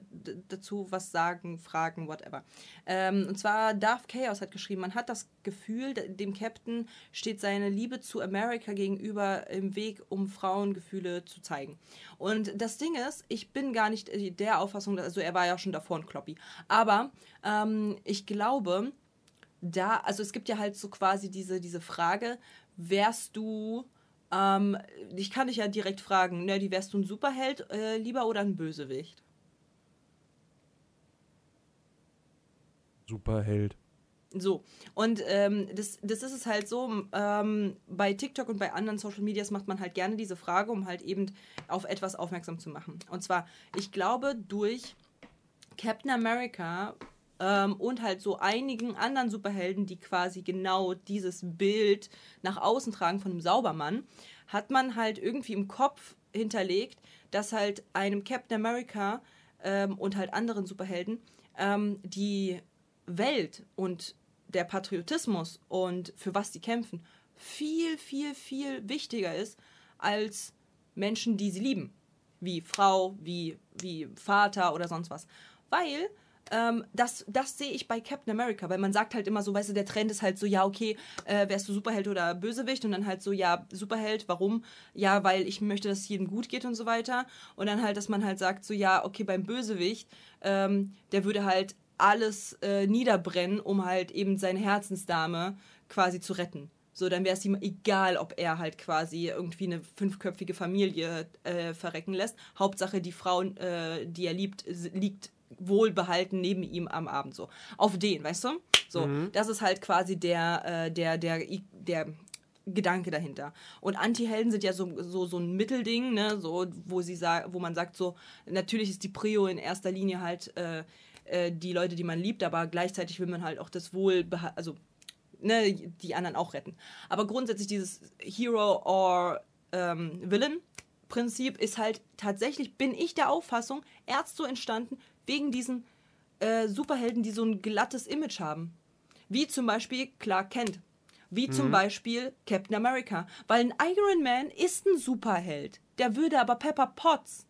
dazu was sagen, fragen, whatever. Ähm, und zwar Darth Chaos hat geschrieben, man hat das Gefühl, dem Captain steht seine Liebe zu America gegenüber im Weg, um Frauengefühle zu zeigen. Und das Ding ist, ich bin gar nicht äh, der Auffassung, also er war ja schon davor ein Kloppy, aber ähm, ich glaube, da, also es gibt ja halt so quasi diese, diese Frage, wärst du, ähm, ich kann dich ja direkt fragen, Nerdy, wärst du ein Superheld äh, lieber oder ein Bösewicht? Superheld. So, und ähm, das, das ist es halt so, ähm, bei TikTok und bei anderen Social Medias macht man halt gerne diese Frage, um halt eben auf etwas aufmerksam zu machen. Und zwar, ich glaube, durch Captain America ähm, und halt so einigen anderen Superhelden, die quasi genau dieses Bild nach außen tragen von einem Saubermann, hat man halt irgendwie im Kopf hinterlegt, dass halt einem Captain America ähm, und halt anderen Superhelden ähm, die Welt und der Patriotismus und für was die kämpfen viel, viel, viel wichtiger ist als Menschen, die sie lieben. Wie Frau, wie, wie Vater oder sonst was. Weil ähm, das, das sehe ich bei Captain America, weil man sagt halt immer so, weißt du, der Trend ist halt so, ja, okay, äh, wärst du Superheld oder Bösewicht und dann halt so, ja, Superheld, warum? Ja, weil ich möchte, dass es jedem gut geht und so weiter. Und dann halt, dass man halt sagt, so, ja, okay, beim Bösewicht, ähm, der würde halt alles äh, niederbrennen, um halt eben seine Herzensdame quasi zu retten. So, dann wäre es ihm egal, ob er halt quasi irgendwie eine fünfköpfige Familie äh, verrecken lässt. Hauptsache, die Frau, äh, die er liebt, liegt wohlbehalten neben ihm am Abend so. Auf den, weißt du? So, das ist halt quasi der, äh, der, der, der Gedanke dahinter. Und Anti-Helden sind ja so, so, so ein Mittelding, ne, so, wo sie wo man sagt, so, natürlich ist die Prio in erster Linie halt äh, äh, die Leute, die man liebt, aber gleichzeitig will man halt auch das Wohl, also ne, die anderen auch retten. Aber grundsätzlich dieses Hero or ähm, Villain Prinzip ist halt tatsächlich, bin ich der Auffassung, erst so entstanden wegen diesen äh, Superhelden, die so ein glattes Image haben. Wie zum Beispiel Clark Kent. Wie zum Beispiel Captain America. Weil ein Iron Man ist ein Superheld. Der würde aber Pepper Potts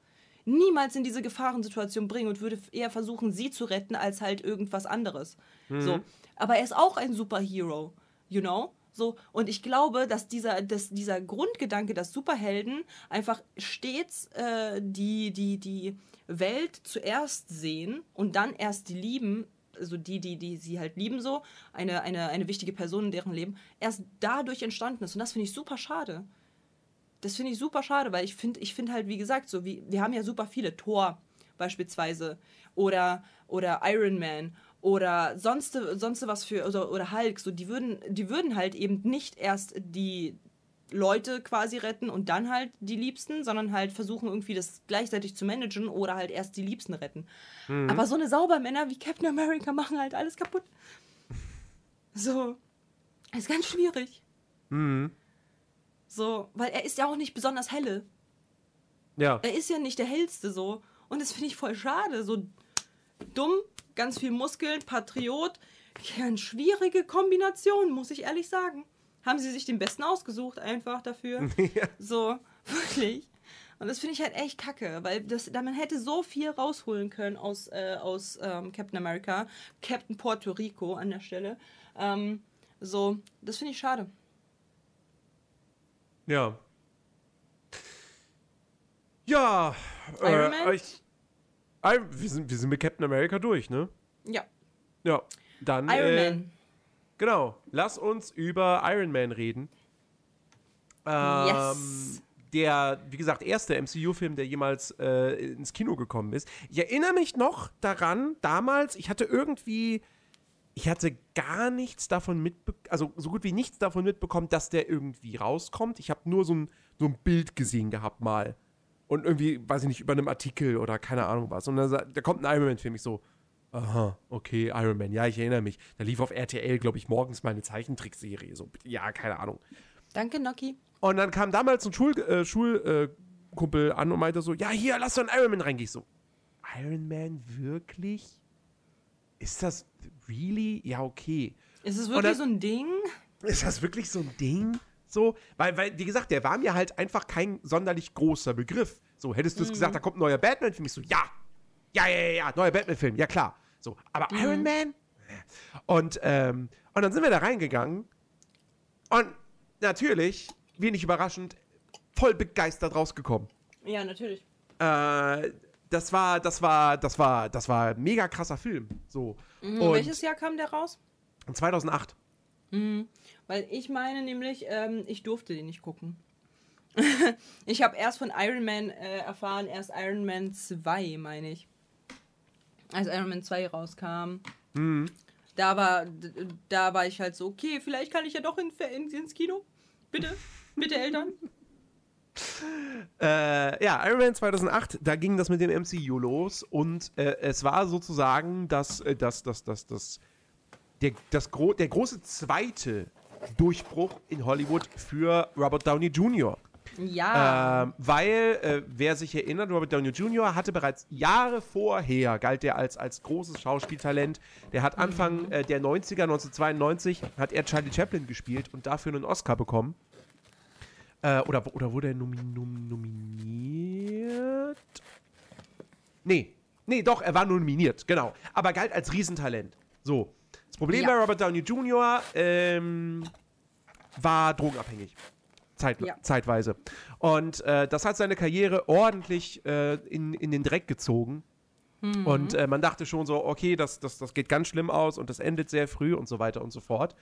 niemals in diese Gefahrensituation bringen und würde eher versuchen, sie zu retten, als halt irgendwas anderes. So. Aber er ist auch ein Superhero, you know? So, und ich glaube, dass dieser, dass dieser Grundgedanke, dass Superhelden einfach stets äh, die, die, die Welt zuerst sehen und dann erst die lieben, also die, die, die sie halt lieben, so, eine, eine, eine wichtige Person in deren Leben, erst dadurch entstanden ist. Und das finde ich super schade. das finde ich super schade, weil ich finde, ich finde halt, wie gesagt, so wie, wir haben ja super viele Tor beispielsweise oder, oder Iron Man oder sonst, sonst was für, oder, oder Hulk, so die würden, die würden halt eben nicht erst die Leute quasi retten und dann halt die Liebsten, sondern halt versuchen irgendwie das gleichzeitig zu managen oder halt erst die Liebsten retten. Aber so eine Saubermänner wie Captain America machen halt alles kaputt. So. Ist ganz schwierig. So, weil er ist ja auch nicht besonders helle. Ja. Er ist ja nicht der hellste so. Und das finde ich voll schade. So dumm, ganz viel Muskeln, Patriot. Ganz schwierige Kombination, muss ich ehrlich sagen. Haben sie sich den Besten ausgesucht, einfach dafür. ja. So, wirklich. Und das finde ich halt echt kacke, weil das, da man hätte so viel rausholen können aus, äh, aus ähm, Captain America, Captain Puerto Rico an der Stelle. Ähm, so, das finde ich schade. Ja. Ja. Iron äh, Man? Ich, wir, sind, wir sind mit Captain America durch, ne? Ja, Ja. Dann. Iron äh, Man. Genau. Lass uns über Iron Man reden. Ähm, Yes. Der, wie gesagt, erste MCU-Film, der jemals äh, ins Kino gekommen ist. Ich erinnere mich noch daran, damals, ich hatte irgendwie, ich hatte gar nichts davon mitbekommen, also so gut wie nichts davon mitbekommen, dass der irgendwie rauskommt. Ich habe nur so ein, so ein Bild gesehen gehabt mal. Und irgendwie, weiß ich nicht, über einem Artikel oder keine Ahnung was. Und da, sa- da kommt ein Iron Man-Film. Ich so, aha, okay, Iron Man. Ja, ich erinnere mich. Da lief auf RTL, glaube ich, morgens meine Zeichentrickserie. So, ja, keine Ahnung. Danke, Noki. Und dann kam damals ein Schul, äh, Schulkumpel äh, an und meinte so, ja, hier, lass doch einen Iron Man reingehen. Ich so, Iron Man, wirklich? Ist das really? Ja, okay. Ist es wirklich dann- so ein Ding? Ist das wirklich so ein Ding? So, weil, weil, wie gesagt, der war mir halt einfach kein sonderlich großer Begriff. So, hättest du es gesagt, da kommt ein neuer Batman-Film, ich so, ja, ja, ja, ja, ja, neuer Batman-Film, ja klar. So, aber Iron Man? Und, ähm, und dann sind wir da reingegangen und natürlich, wenig überraschend, voll begeistert rausgekommen. Ja, natürlich. Äh, das war, das war, das war, das war ein mega krasser Film. So. Mhm, Und welches Jahr kam der raus? 2008. Weil ich meine nämlich, ähm, ich durfte den nicht gucken. ich habe erst von Iron Man äh, erfahren, erst Iron Man 2, meine ich. Als Iron Man 2 rauskam. Da war, da war ich halt so, okay, vielleicht kann ich ja doch in, in, ins Kino. Bitte, bitte Eltern. Äh, ja, Iron Man 2008, da ging das mit dem MCU los und äh, es war sozusagen das, äh, das, das, das, das, der, das gro der große zweite Durchbruch in Hollywood für Robert Downey Jr. Ja. Ähm, weil, äh, wer sich erinnert, Robert Downey Jr. hatte bereits Jahre vorher, galt er als, als großes Schauspieltalent. Der hat Anfang äh, der 90er, 1992, hat er Charlie Chaplin gespielt und dafür einen Oscar bekommen. Äh, oder, oder wurde er nomi nom nominiert? Nee. Nee, doch, er war nominiert, genau. Aber galt als Riesentalent. So. Das Problem Ja. bei Robert Downey Jr. Ähm, war drogenabhängig. Zeit, Ja. Zeitweise. Und äh, das hat seine Karriere ordentlich äh, in, in den Dreck gezogen. Und äh, man dachte schon so, okay, das, das, das geht ganz schlimm aus und das endet sehr früh und so weiter und so fort.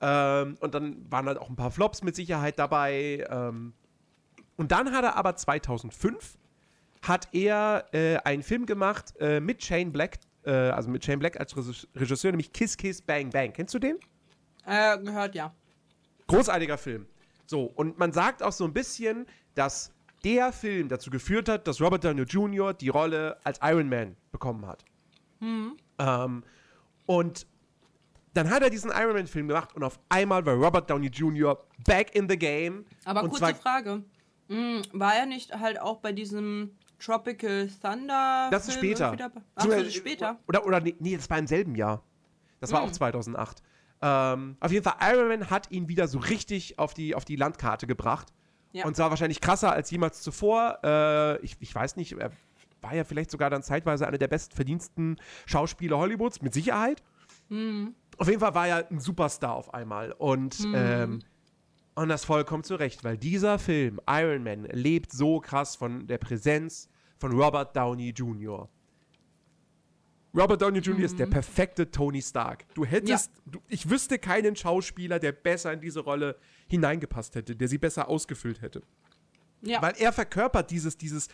Ähm, und dann waren halt auch ein paar Flops mit Sicherheit dabei. Ähm, und dann hat er aber 2005 hat er äh, einen Film gemacht äh, mit Shane Black, äh, also mit Shane Black als Regis- Regisseur, nämlich Kiss Kiss Bang Bang. Kennst du den? Äh, gehört ja. Großartiger Film. So, und man sagt auch so ein bisschen, dass der Film dazu geführt hat, dass Robert Downey Jr. die Rolle als Iron Man bekommen hat. Ähm, und dann hat er diesen Iron Man-Film gemacht und auf einmal war Robert Downey Jr. back in the game. Aber kurze Frage. Hm, war er nicht halt auch bei diesem Tropical Thunder? Das ist später. Ach, das ist später. Oder, oder nee, nee, das war im selben Jahr. Das war Hm. auch 2008. Ähm, auf jeden Fall, Iron Man hat ihn wieder so richtig auf die, auf die Landkarte gebracht. Ja. Und zwar wahrscheinlich krasser als jemals zuvor. Äh, ich, ich weiß nicht, er war ja vielleicht sogar dann zeitweise einer der bestverdiensten Schauspieler Hollywoods, mit Sicherheit. Hm. Auf jeden Fall war er ein Superstar auf einmal. Und, ähm, und das vollkommen zu Recht, weil dieser Film, Iron Man, lebt so krass von der Präsenz von Robert Downey Jr. Robert Downey Jr. ist der perfekte Tony Stark. Du hättest, du, ich wüsste keinen Schauspieler, der besser in diese Rolle hineingepasst hätte, der sie besser ausgefüllt hätte. Ja. Weil er verkörpert dieses, dieses,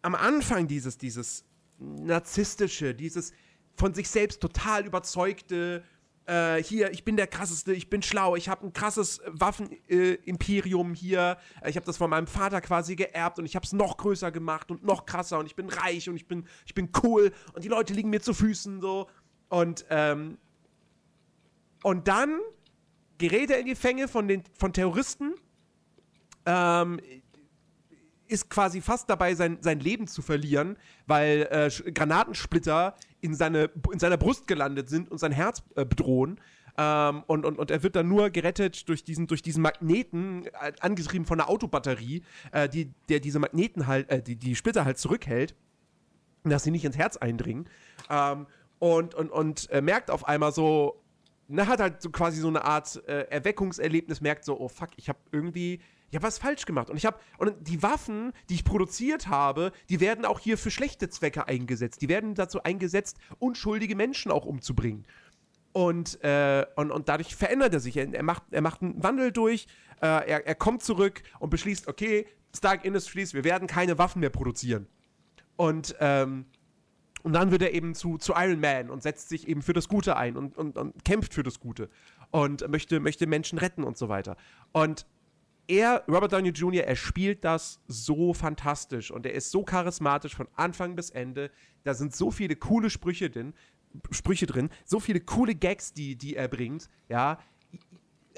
am Anfang dieses, dieses narzisstische, dieses von sich selbst total überzeugte, äh, hier, ich bin der krasseste, ich bin schlau, ich habe ein krasses Waffenimperium äh, hier, ich habe das von meinem Vater quasi geerbt und ich habe es noch größer gemacht und noch krasser und ich bin reich und ich bin, ich bin cool und die Leute liegen mir zu Füßen so. Und ähm, und dann gerät er in die Fänge von den von Terroristen, ähm, ist quasi fast dabei, sein, sein Leben zu verlieren, weil äh, Granatensplitter in, seine, in seiner Brust gelandet sind und sein Herz äh, bedrohen. Ähm, und, und, und er wird dann nur gerettet durch diesen, durch diesen Magneten, äh, angetrieben von einer Autobatterie, äh, die, der diese Magneten halt, äh, die, die Splitter halt zurückhält, dass sie nicht ins Herz eindringen. Ähm, und und, und äh, merkt auf einmal so, na, hat halt so quasi so eine Art äh, Erweckungserlebnis, merkt so, oh fuck, ich habe irgendwie, ich habe was falsch gemacht. Und ich habe, und die Waffen, die ich produziert habe, die werden auch hier für schlechte Zwecke eingesetzt. Die werden dazu eingesetzt, unschuldige Menschen auch umzubringen. Und, äh, und, und dadurch verändert er sich. Er, er, macht, er macht einen Wandel durch, äh, er, er kommt zurück und beschließt, okay, Stark Industries, wir werden keine Waffen mehr produzieren. Und, ähm, und dann wird er eben zu, zu Iron Man und setzt sich eben für das Gute ein und, und, und kämpft für das Gute und möchte, möchte Menschen retten und so weiter. Und er, Robert Downey Jr., er spielt das so fantastisch und er ist so charismatisch von Anfang bis Ende. Da sind so viele coole Sprüche drin, Sprüche drin, so viele coole Gags, die, die er bringt, ja.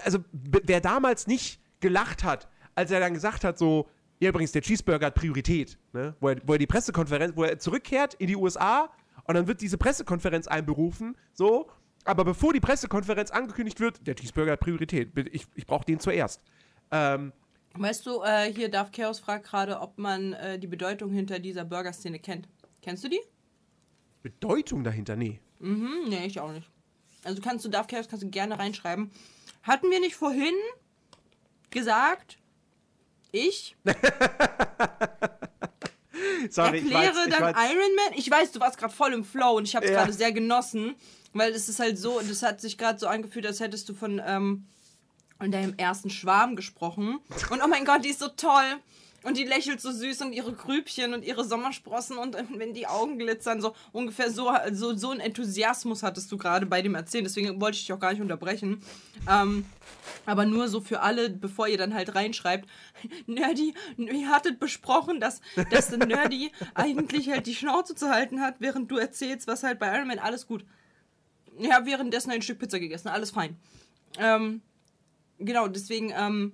Also, wer damals nicht gelacht hat, als er dann gesagt hat, so, ja, übrigens, der Cheeseburger hat Priorität, ne? Wo er, wo er die Pressekonferenz, wo er zurückkehrt in die USA und dann wird diese Pressekonferenz einberufen, so. Aber bevor die Pressekonferenz angekündigt wird, der Cheeseburger hat Priorität. Ich, ich brauche den zuerst. Ähm, Weißt du, äh, hier Darf Chaos fragt gerade, ob man äh, die Bedeutung hinter dieser Burger-Szene kennt. Kennst du die? Bedeutung dahinter, nee. Hm, nee, ich auch nicht. Also kannst du Darf Chaos kannst du gerne reinschreiben. Hatten wir nicht vorhin gesagt, ich Sorry, ich erkläre weiß, ich dann weiß, Iron Man? Ich weiß, du warst gerade voll im Flow und ich habe es Ja. gerade sehr genossen, weil es ist halt so, das hat sich gerade so angefühlt, als hättest du von ähm, von deinem ersten Schwarm gesprochen. Und oh mein Gott, die ist so toll. Und die lächelt so süß und ihre Grübchen und ihre Sommersprossen und wenn die Augen glitzern, so ungefähr so, so, so ein Enthusiasmus hattest du gerade bei dem Erzählen. Deswegen wollte ich dich auch gar nicht unterbrechen. Ähm, aber nur so für alle, bevor ihr dann halt reinschreibt, Nerdy, ihr hattet besprochen, dass, dass der Nerdy eigentlich halt die Schnauze zu halten hat, während du erzählst, was halt bei Iron Man alles gut. Ja, währenddessen ein Stück Pizza gegessen, alles fein. Ähm, genau, deswegen, ähm,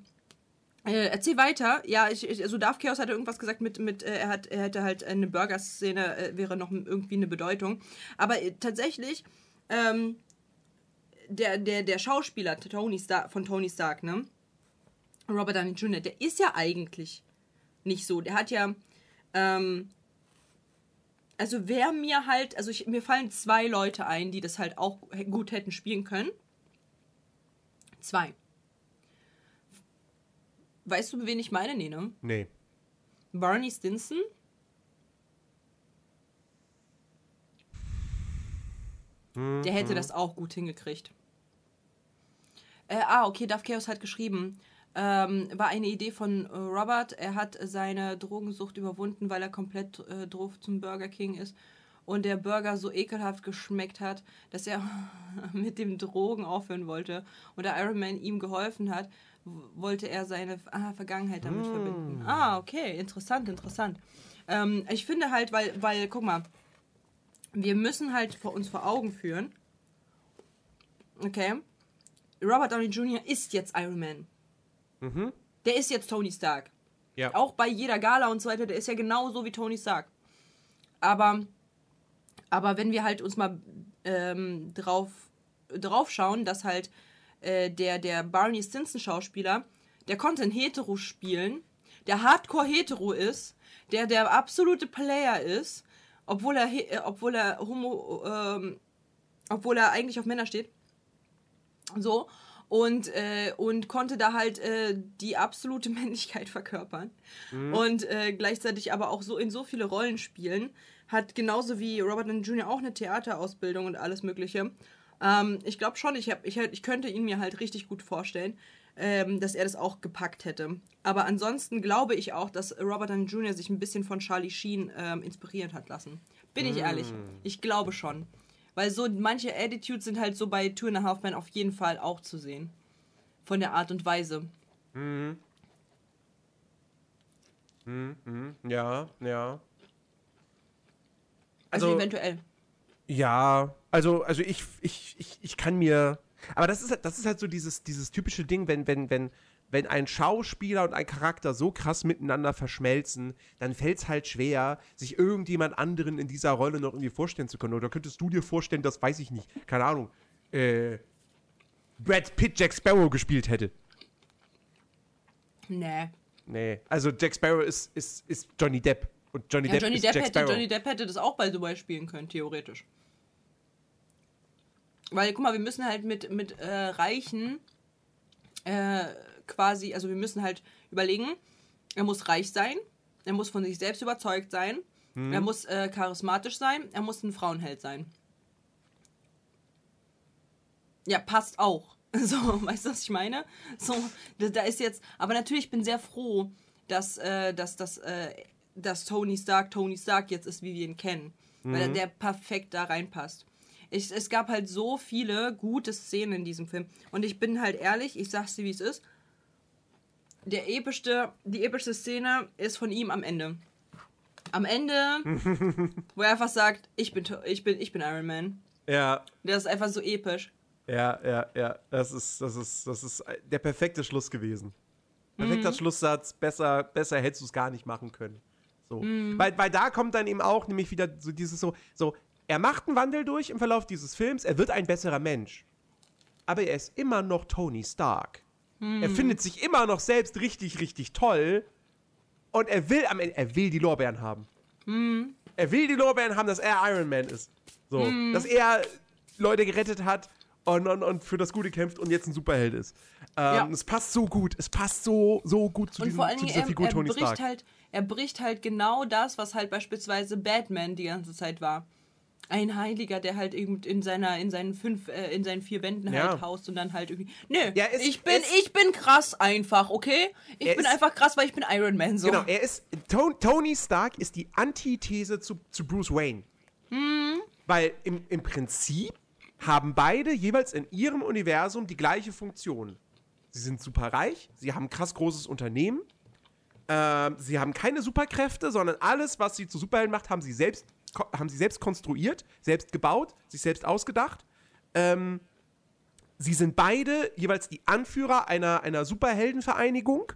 äh, erzähl weiter. Ja, ich, ich, also Darth Chaos hatte irgendwas gesagt mit, mit äh, er, hat, er hätte halt eine Burger-Szene, äh, wäre noch irgendwie eine Bedeutung. Aber äh, tatsächlich, ähm, der, der, der Schauspieler Tony Stark, von Tony Stark, ne? Robert Downey Jr., der ist ja eigentlich nicht so. Der hat ja, ähm, also wer mir halt, also ich, mir fallen zwei Leute ein, die das halt auch gut hätten spielen können. Zwei. Weißt du, wen ich meine? Nee, ne? Nee. Barney Stinson. Der hätte das auch gut hingekriegt. Äh, ah, okay, Duff Chaos hat geschrieben. Ähm, war eine Idee von Robert. Er hat seine Drogensucht überwunden, weil er komplett äh, drauf zum Burger King ist. Und der Burger so ekelhaft geschmeckt hat, dass er mit dem Drogen aufhören wollte. Und da Iron Man ihm geholfen hat, wollte er seine ah, Vergangenheit damit verbinden. Ah, okay, interessant, interessant. Ähm, ich finde halt, weil, weil, guck mal, wir müssen halt vor uns vor Augen führen, okay, Robert Downey Jr. ist jetzt Iron Man. Der ist jetzt Tony Stark. Ja. Auch bei jeder Gala und so weiter, der ist ja genauso wie Tony Stark. Aber, aber wenn wir halt uns mal ähm, drauf, drauf schauen, dass halt äh, der, der Barney Stinson Schauspieler, der konnte ein Hetero spielen, der Hardcore Hetero ist, der der absolute Player ist, obwohl er, äh, obwohl er homo, ähm, obwohl er eigentlich auf Männer steht. So. Und, äh, und konnte da halt äh, die absolute Männlichkeit verkörpern. Und äh, gleichzeitig aber auch so in so viele Rollen spielen. Hat genauso wie Robert Downey Jr. auch eine Theaterausbildung und alles Mögliche. Ähm, ich glaube schon, ich, hab, ich, ich könnte ihn mir halt richtig gut vorstellen. ähm, dass er das auch gepackt hätte. Aber ansonsten glaube ich auch, dass Robert Downey Jr. sich ein bisschen von Charlie Sheen ähm, inspiriert hat lassen. Bin ich ehrlich. Ich glaube schon. Weil so manche Attitudes sind halt so bei Two and a Half Men auf jeden Fall auch zu sehen. Von der Art und Weise. Ja, ja. Also, Also- eventuell. Ja, also, also ich, ich, ich, ich kann mir. Aber das ist, halt- das ist halt so dieses, dieses typische Ding, wenn, wenn, wenn, wenn ein Schauspieler und ein Charakter so krass miteinander verschmelzen, dann fällt es halt schwer, sich irgendjemand anderen in dieser Rolle noch irgendwie vorstellen zu können. Oder könntest du dir vorstellen, dass, weiß ich nicht, keine Ahnung, äh, Brad Pitt Jack Sparrow gespielt hätte? Nee. Nee. Also Jack Sparrow ist, ist, ist Johnny Depp. Und Johnny Ja, Depp Johnny ist Depp, Jack hätte. Johnny Depp hätte das auch bei The spielen können, theoretisch. Weil, guck mal, wir müssen halt mit, mit äh, Reichen äh, quasi, also wir müssen halt überlegen, er muss reich sein, er muss von sich selbst überzeugt sein, Mhm. er muss äh, charismatisch sein, er muss ein Frauenheld sein. Ja, passt auch. So, weißt du, was ich meine? So, da, da ist jetzt, aber natürlich ich bin sehr froh, dass, äh, dass, dass, äh, dass Tony Stark Tony Stark jetzt ist, wie wir ihn kennen. Weil Mhm. der perfekt da reinpasst. Ich, es gab halt so viele gute Szenen in diesem Film. Und ich bin halt ehrlich, ich sag's dir, wie es ist. Der epischste, die epischste Szene ist von ihm am Ende. Am Ende, wo er einfach sagt, ich bin, ich bin, ich bin Iron Man. Ja, Der ist einfach so episch. Ja, ja, ja. Das ist, das ist, das ist der perfekte Schluss gewesen. Perfekter Schlusssatz. Besser, besser hättest du es gar nicht machen können. So. Weil, weil da kommt dann eben auch nämlich wieder so dieses so, so, er macht einen Wandel durch im Verlauf dieses Films, er wird ein besserer Mensch. Aber er ist immer noch Tony Stark. Er findet sich immer noch selbst richtig, richtig toll. Und er will am Ende, er will die Lorbeeren haben. Er will die Lorbeeren haben, dass er Iron Man ist. So. Dass er Leute gerettet hat und, und, und für das Gute kämpft und jetzt ein Superheld ist. Ähm, Ja. Es passt so gut. Es passt so, so gut zu, Und diesem, vor allen zu dieser er, Figur er, Tony Stark. halt, er bricht halt genau das, was halt beispielsweise Batman die ganze Zeit war. Ein Heiliger, der halt eben in seiner, in seinen fünf, äh, in seinen vier Wänden Ja. halt haust und dann halt irgendwie. Nö, Ja, es- ich bin, es- ich bin krass einfach, okay? Ich bin ist- einfach krass, weil ich bin Iron Man so. Genau, er ist. To Tony Stark ist die Antithese zu, zu Bruce Wayne. Hm. Weil im, im Prinzip haben beide jeweils in ihrem Universum die gleiche Funktion. Sie sind super reich, sie haben ein krass großes Unternehmen, ähm, sie haben keine Superkräfte, sondern alles, was sie zu Superhelden macht, haben sie selbst, haben sie selbst konstruiert, selbst gebaut, sich selbst ausgedacht. Ähm, sie sind beide jeweils die Anführer einer, einer Superheldenvereinigung.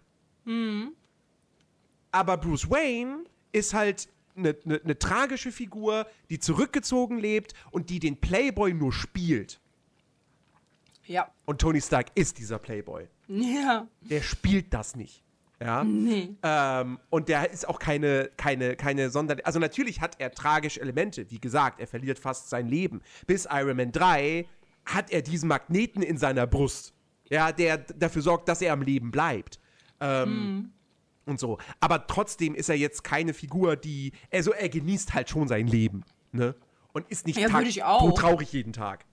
Aber Bruce Wayne ist halt eine ne, ne tragische Figur, die zurückgezogen lebt und die den Playboy nur spielt. Ja. Und Tony Stark ist dieser Playboy. Ja. Der spielt das nicht. Ja. Nee. Ähm, und der ist auch keine, keine, keine Sonder... Also natürlich hat er tragische Elemente. Wie gesagt, er verliert fast sein Leben. Bis Iron Man 3 hat er diesen Magneten in seiner Brust. Ja, der dafür sorgt, dass er am Leben bleibt. Ähm, Und so. Aber trotzdem ist er jetzt keine Figur, die... Also er genießt halt schon sein Leben. Ne? Und ist nicht Ja, tag- auch. traurig jeden Tag.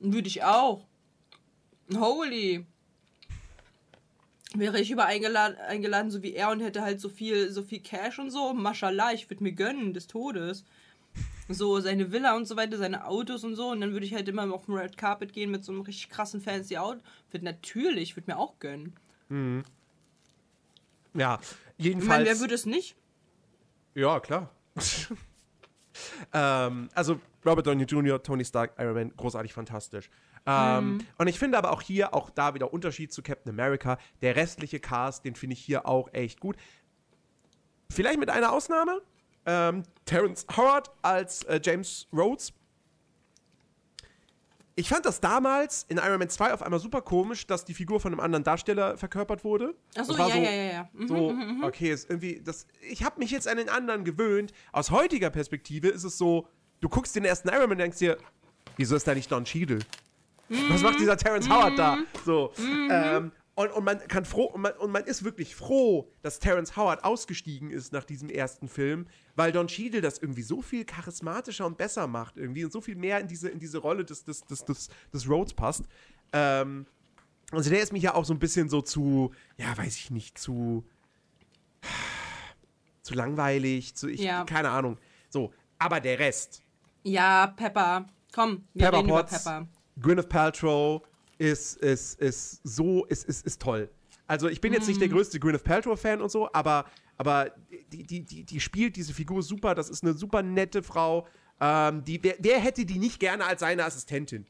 Würde ich auch. Holy. Wäre ich über eingeladen, eingeladen, so wie er und hätte halt so viel, so viel Cash und so, Mashallah, ich würde mir gönnen des Todes. So seine Villa und so weiter, seine Autos und so. Und dann würde ich halt immer auf dem Red Carpet gehen mit so einem richtig krassen fancy Outfit. Natürlich, würde mir auch gönnen. Ja, Ich jedenfalls... meine, wer würde es nicht? Ja, klar. ähm, also Robert Downey Jr., Tony Stark, Iron Man, großartig fantastisch. Ähm, Und ich finde aber auch hier, auch da wieder Unterschied zu Captain America, der restliche Cast, den finde ich hier auch echt gut. Vielleicht mit einer Ausnahme. Ähm, Terrence Howard als äh, James Rhodes. Ich fand das damals in Iron Man 2 auf einmal super komisch, dass die Figur von einem anderen Darsteller verkörpert wurde. Ach so, Das war ja, ja, ja, ja. Mhm. so, okay, ist irgendwie, das, ich habe mich jetzt an den anderen gewöhnt. Aus heutiger Perspektive ist es so, du guckst den ersten Iron Man und denkst dir, wieso ist da nicht Don Cheadle? Was macht dieser Terrence Howard da? So, ähm, und, und man kann froh, und man, und man ist wirklich froh, dass Terrence Howard ausgestiegen ist nach diesem ersten Film, weil Don Cheadle das irgendwie so viel charismatischer und besser macht irgendwie und so viel mehr in diese, in diese Rolle des, des, des, des, des Rhodes passt. Ähm, Also der ist mich ja auch so ein bisschen so zu, ja, weiß ich nicht, zu zu langweilig, zu ich, Ja. keine Ahnung. So, aber der Rest, Ja, Pepper. Komm, wir Pepper reden über Potts, Pepper. Gwyneth Paltrow ist, ist, ist so, ist, ist, ist toll. Also ich bin jetzt nicht der größte Gwyneth Paltrow-Fan und so, aber, aber die, die, die, die spielt diese Figur super, das ist eine super nette Frau. Ähm, die, wer, wer hätte die nicht gerne als seine Assistentin?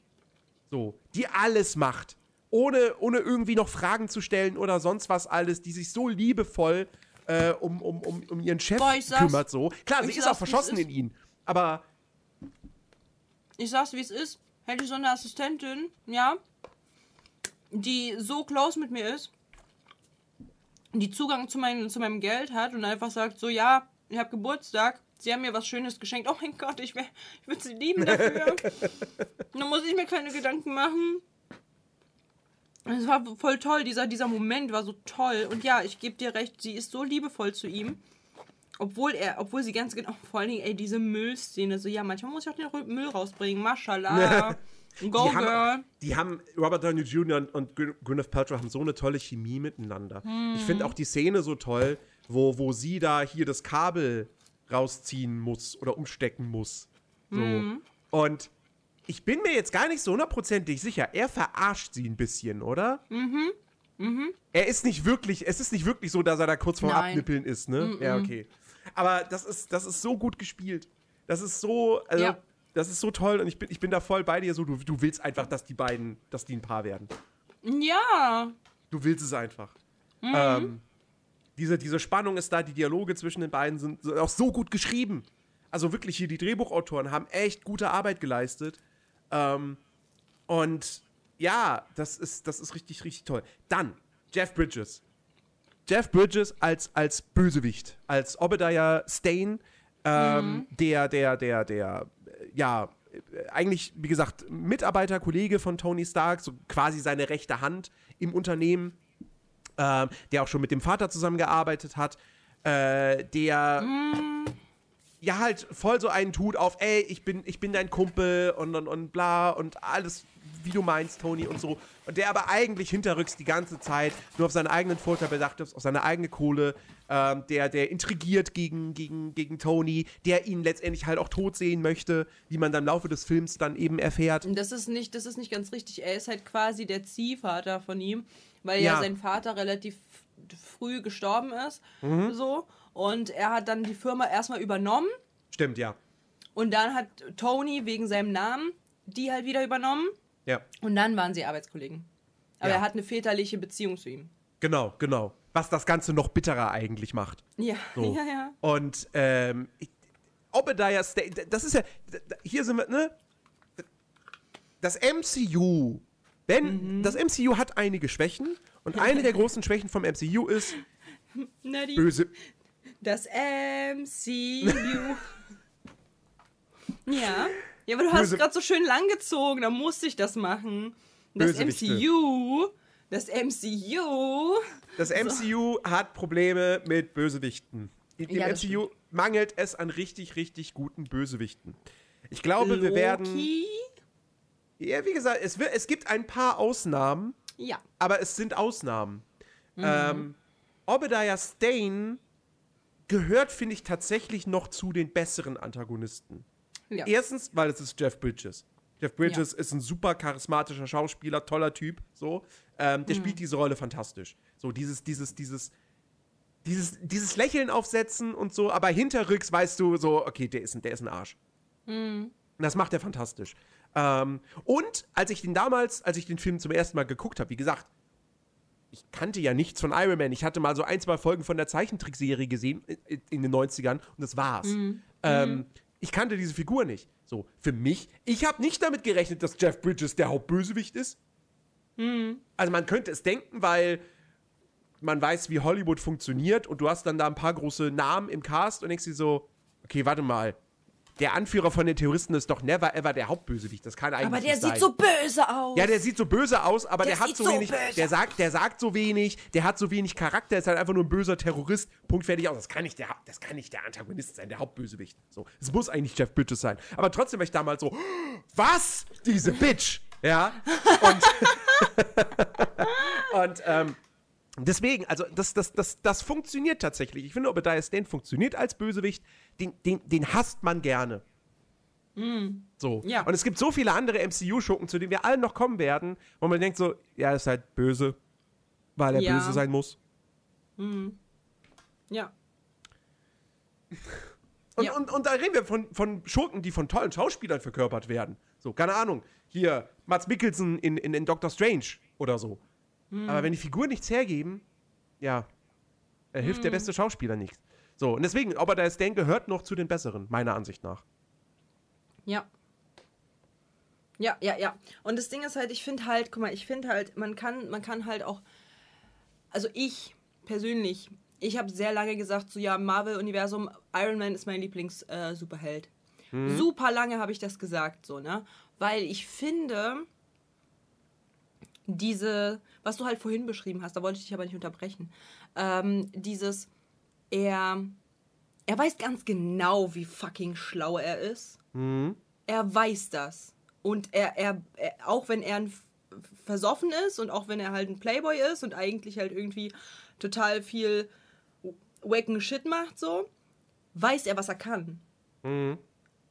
So, die alles macht. Ohne, ohne irgendwie noch Fragen zu stellen oder sonst was alles, die sich so liebevoll äh, um, um, um, um ihren Chef Boah, kümmert. So. Klar, sie ist auch verschossen ist. in ihn. Aber Ich sag's, wie es ist. Hätte ich so eine Assistentin, ja, die so close mit mir ist, die Zugang zu, mein, zu meinem Geld hat und einfach sagt, so, ja, ich habe Geburtstag, sie haben mir was Schönes geschenkt. Oh mein Gott, ich, wär- ich würde sie lieben dafür. Dann muss ich mir keine Gedanken machen. Es war voll toll, dieser, dieser Moment war so toll. Und ja, ich gebe dir recht, sie ist so liebevoll zu ihm. Obwohl er, obwohl sie ganz genau, vor allen Dingen, ey, diese Müllszene, so, ja, manchmal muss ich auch den Müll rausbringen, mashallah, go die, girl. haben, die haben, Robert Downey Jr. und, und Gwyn- Gwyneth Paltrow haben so eine tolle Chemie miteinander. Ich finde Hm. auch die Szene so toll, wo, wo sie da hier das Kabel rausziehen muss oder umstecken muss. So. Hm. Und ich bin mir jetzt gar nicht so hundertprozentig sicher. Er verarscht sie ein bisschen, oder? Mhm. Mhm. Er ist nicht wirklich, es ist nicht wirklich so, dass er da kurz vorm. Abnippeln ist, ne? Ja, okay. Aber das ist, das ist so gut gespielt. Das ist so, also, Ja. das ist so toll und ich bin, ich bin da voll bei dir so, du, du willst einfach, dass die beiden, dass die ein Paar werden. Ja, Du willst es einfach. Ähm, diese, diese Spannung ist da, die Dialoge zwischen den beiden sind, sind auch so gut geschrieben. Also wirklich hier, die Drehbuchautoren haben echt gute Arbeit geleistet. Ähm, und ja, das ist, das ist richtig, richtig toll. Dann, Jeff Bridges. Jeff Bridges als, als Bösewicht, als Obadiah Stane, ähm, der, der, der, der, äh, ja, äh, eigentlich, wie gesagt, Mitarbeiter, Kollege von Tony Stark, so quasi seine rechte Hand im Unternehmen, ähm, der auch schon mit dem Vater zusammengearbeitet hat, äh, der ja halt voll so einen tut auf, ey, ich bin, ich bin dein Kumpel und, und, und bla und alles, wie du meinst, Tony und so. Und der aber eigentlich hinterrücks die ganze Zeit nur auf seinen eigenen Vorteil bedacht ist, auf seine eigene Kohle, ähm, der, der intrigiert gegen, gegen, gegen Tony, der ihn letztendlich halt auch tot sehen möchte, wie man dann im Laufe des Films dann eben erfährt. das ist nicht, das ist nicht ganz richtig. Er ist halt quasi der Ziehvater von ihm, weil ja, Ja. sein Vater relativ früh gestorben ist, Mhm. so. Und er hat dann die Firma erstmal übernommen Stimmt, ja. und dann hat Tony wegen seinem Namen die halt wieder übernommen Ja, und dann waren sie Arbeitskollegen. Aber Ja. er hat eine väterliche Beziehung zu ihm. genau, genau. Was das Ganze noch bitterer eigentlich macht. Ja, So. ja, ja. Und ähm, Obadiah Stane, das ist ja, hier sind wir, ne? Das MCU, wenn, das MCU hat einige Schwächen und eine der großen Schwächen vom MCU ist die, böse, das MCU. ja. Ja, aber du hast Böse- gerade so schön langgezogen, da musste ich das machen. Das. MCU. Das MCU. das MCU hat Probleme mit Bösewichten. Im Ja, das MCU mangelt es an richtig, richtig guten Bösewichten. Ich glaube, wir werden, Loki. ja, wie gesagt, es, wird, es gibt ein paar Ausnahmen, Ja. aber es sind Ausnahmen. Mhm. Ähm, Obadiah Stane gehört, finde ich, tatsächlich noch zu den besseren Antagonisten. ja. Erstens, weil es ist Jeff Bridges. Jeff Bridges ist ein super charismatischer Schauspieler, toller Typ, so. Ähm, Mhm. der spielt diese Rolle fantastisch. So, dieses, dieses, dieses, dieses, dieses Lächeln aufsetzen und so, aber hinterrücks weißt du so, okay, der ist ein, der ist ein Arsch. Mhm. Und Das macht er fantastisch. Ähm, und als ich den damals, als ich den Film zum ersten Mal geguckt habe, wie gesagt, ich kannte ja nichts von Iron Man. Ich hatte mal so ein, zwei Folgen von der Zeichentrickserie gesehen in, in den 90ern und das war's. Ähm, ich kannte diese Figur nicht. So, für mich, ich habe nicht damit gerechnet, dass Jeff Bridges der Hauptbösewicht ist. Also man könnte es denken, weil man weiß, wie Hollywood funktioniert und du hast dann da ein paar große Namen im Cast und denkst dir so, okay, warte mal, der Anführer von den Terroristen ist doch never ever der Hauptbösewicht. Das kann eigentlich Aber der sieht sein. so böse aus. Ja, der sieht so böse aus, aber der, Der hat so so wenig, der sagt, der sagt so wenig, der hat so wenig Charakter, ist halt einfach nur ein böser Terrorist. Punkt fertig aus. Das kann nicht der, das kann nicht der Antagonist sein, der Hauptbösewicht. So, es muss eigentlich Jeff Bridges sein. Aber trotzdem war ich damals so, was? Diese Bitch, ja? Und Und ähm, deswegen, also das, das, das, das funktioniert tatsächlich. Ich finde, Obadiah Stane funktioniert als Bösewicht. Den, den, den hasst man gerne. So. Ja. Und es gibt so viele andere MCU-Schurken, zu denen wir alle noch kommen werden, wo man denkt so, ja, er ist halt böse, weil er Ja. böse sein muss. Ja. Und, Ja. und, und da reden wir von, von Schurken, die von tollen Schauspielern verkörpert werden. So, keine Ahnung. Hier, Mats Mikkelsen in, in, in Doctor Strange oder so. Hm. Aber wenn die Figuren nichts hergeben, ja, hilft Hm. der beste Schauspieler nichts. So, und deswegen, aber der Stan gehört noch zu den Besseren, meiner Ansicht nach. Ja. Ja, ja, ja. Und das Ding ist halt, ich finde halt, guck mal, ich finde halt, man kann, man kann halt auch, also ich persönlich, ich habe sehr lange gesagt, so ja, Marvel-Universum, Iron Man ist mein Lieblings-Superheld. Super lange habe ich das gesagt, so, ne? Weil ich finde, diese, was du halt vorhin beschrieben hast, da wollte ich dich aber nicht unterbrechen, ähm, dieses, er, er weiß ganz genau, wie fucking schlau er ist er weiß das. Und er, er, er auch wenn er ein versoffen ist und auch wenn er halt ein Playboy ist und eigentlich halt irgendwie total viel wacken Shit macht, so, weiß er, was er kann.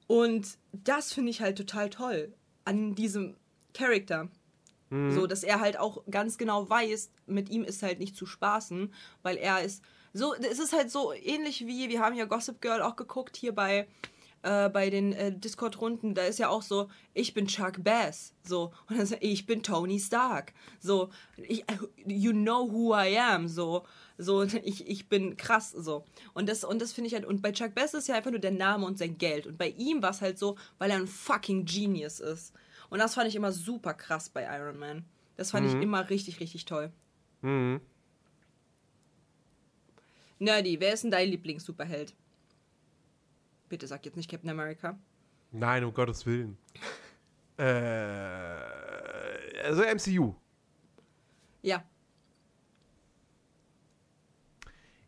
Und das finde ich halt total toll an diesem Charakter. So, dass er halt auch ganz genau weiß, mit ihm ist halt nicht zu spaßen, weil er ist so, es ist halt so ähnlich wie, wir haben ja Gossip Girl auch geguckt hier bei, äh, bei den äh, Discord-Runden, da ist ja auch so, ich bin Chuck Bass, so, und dann so, ich bin Tony Stark, so, ich, you know who I am, so, so, ich, ich bin krass, so. Und das, und das finde ich halt, und bei Chuck Bass ist ja einfach nur der Name und sein Geld. Und bei ihm war es halt so, weil er ein fucking Genius ist. Und das fand ich immer super krass bei Iron Man. Das fand ich immer richtig, richtig toll. Nerdy, wer ist denn dein Lieblings-Superheld? Bitte sag jetzt nicht Captain America. Nein, um Gottes Willen. äh, also MCU. Ja.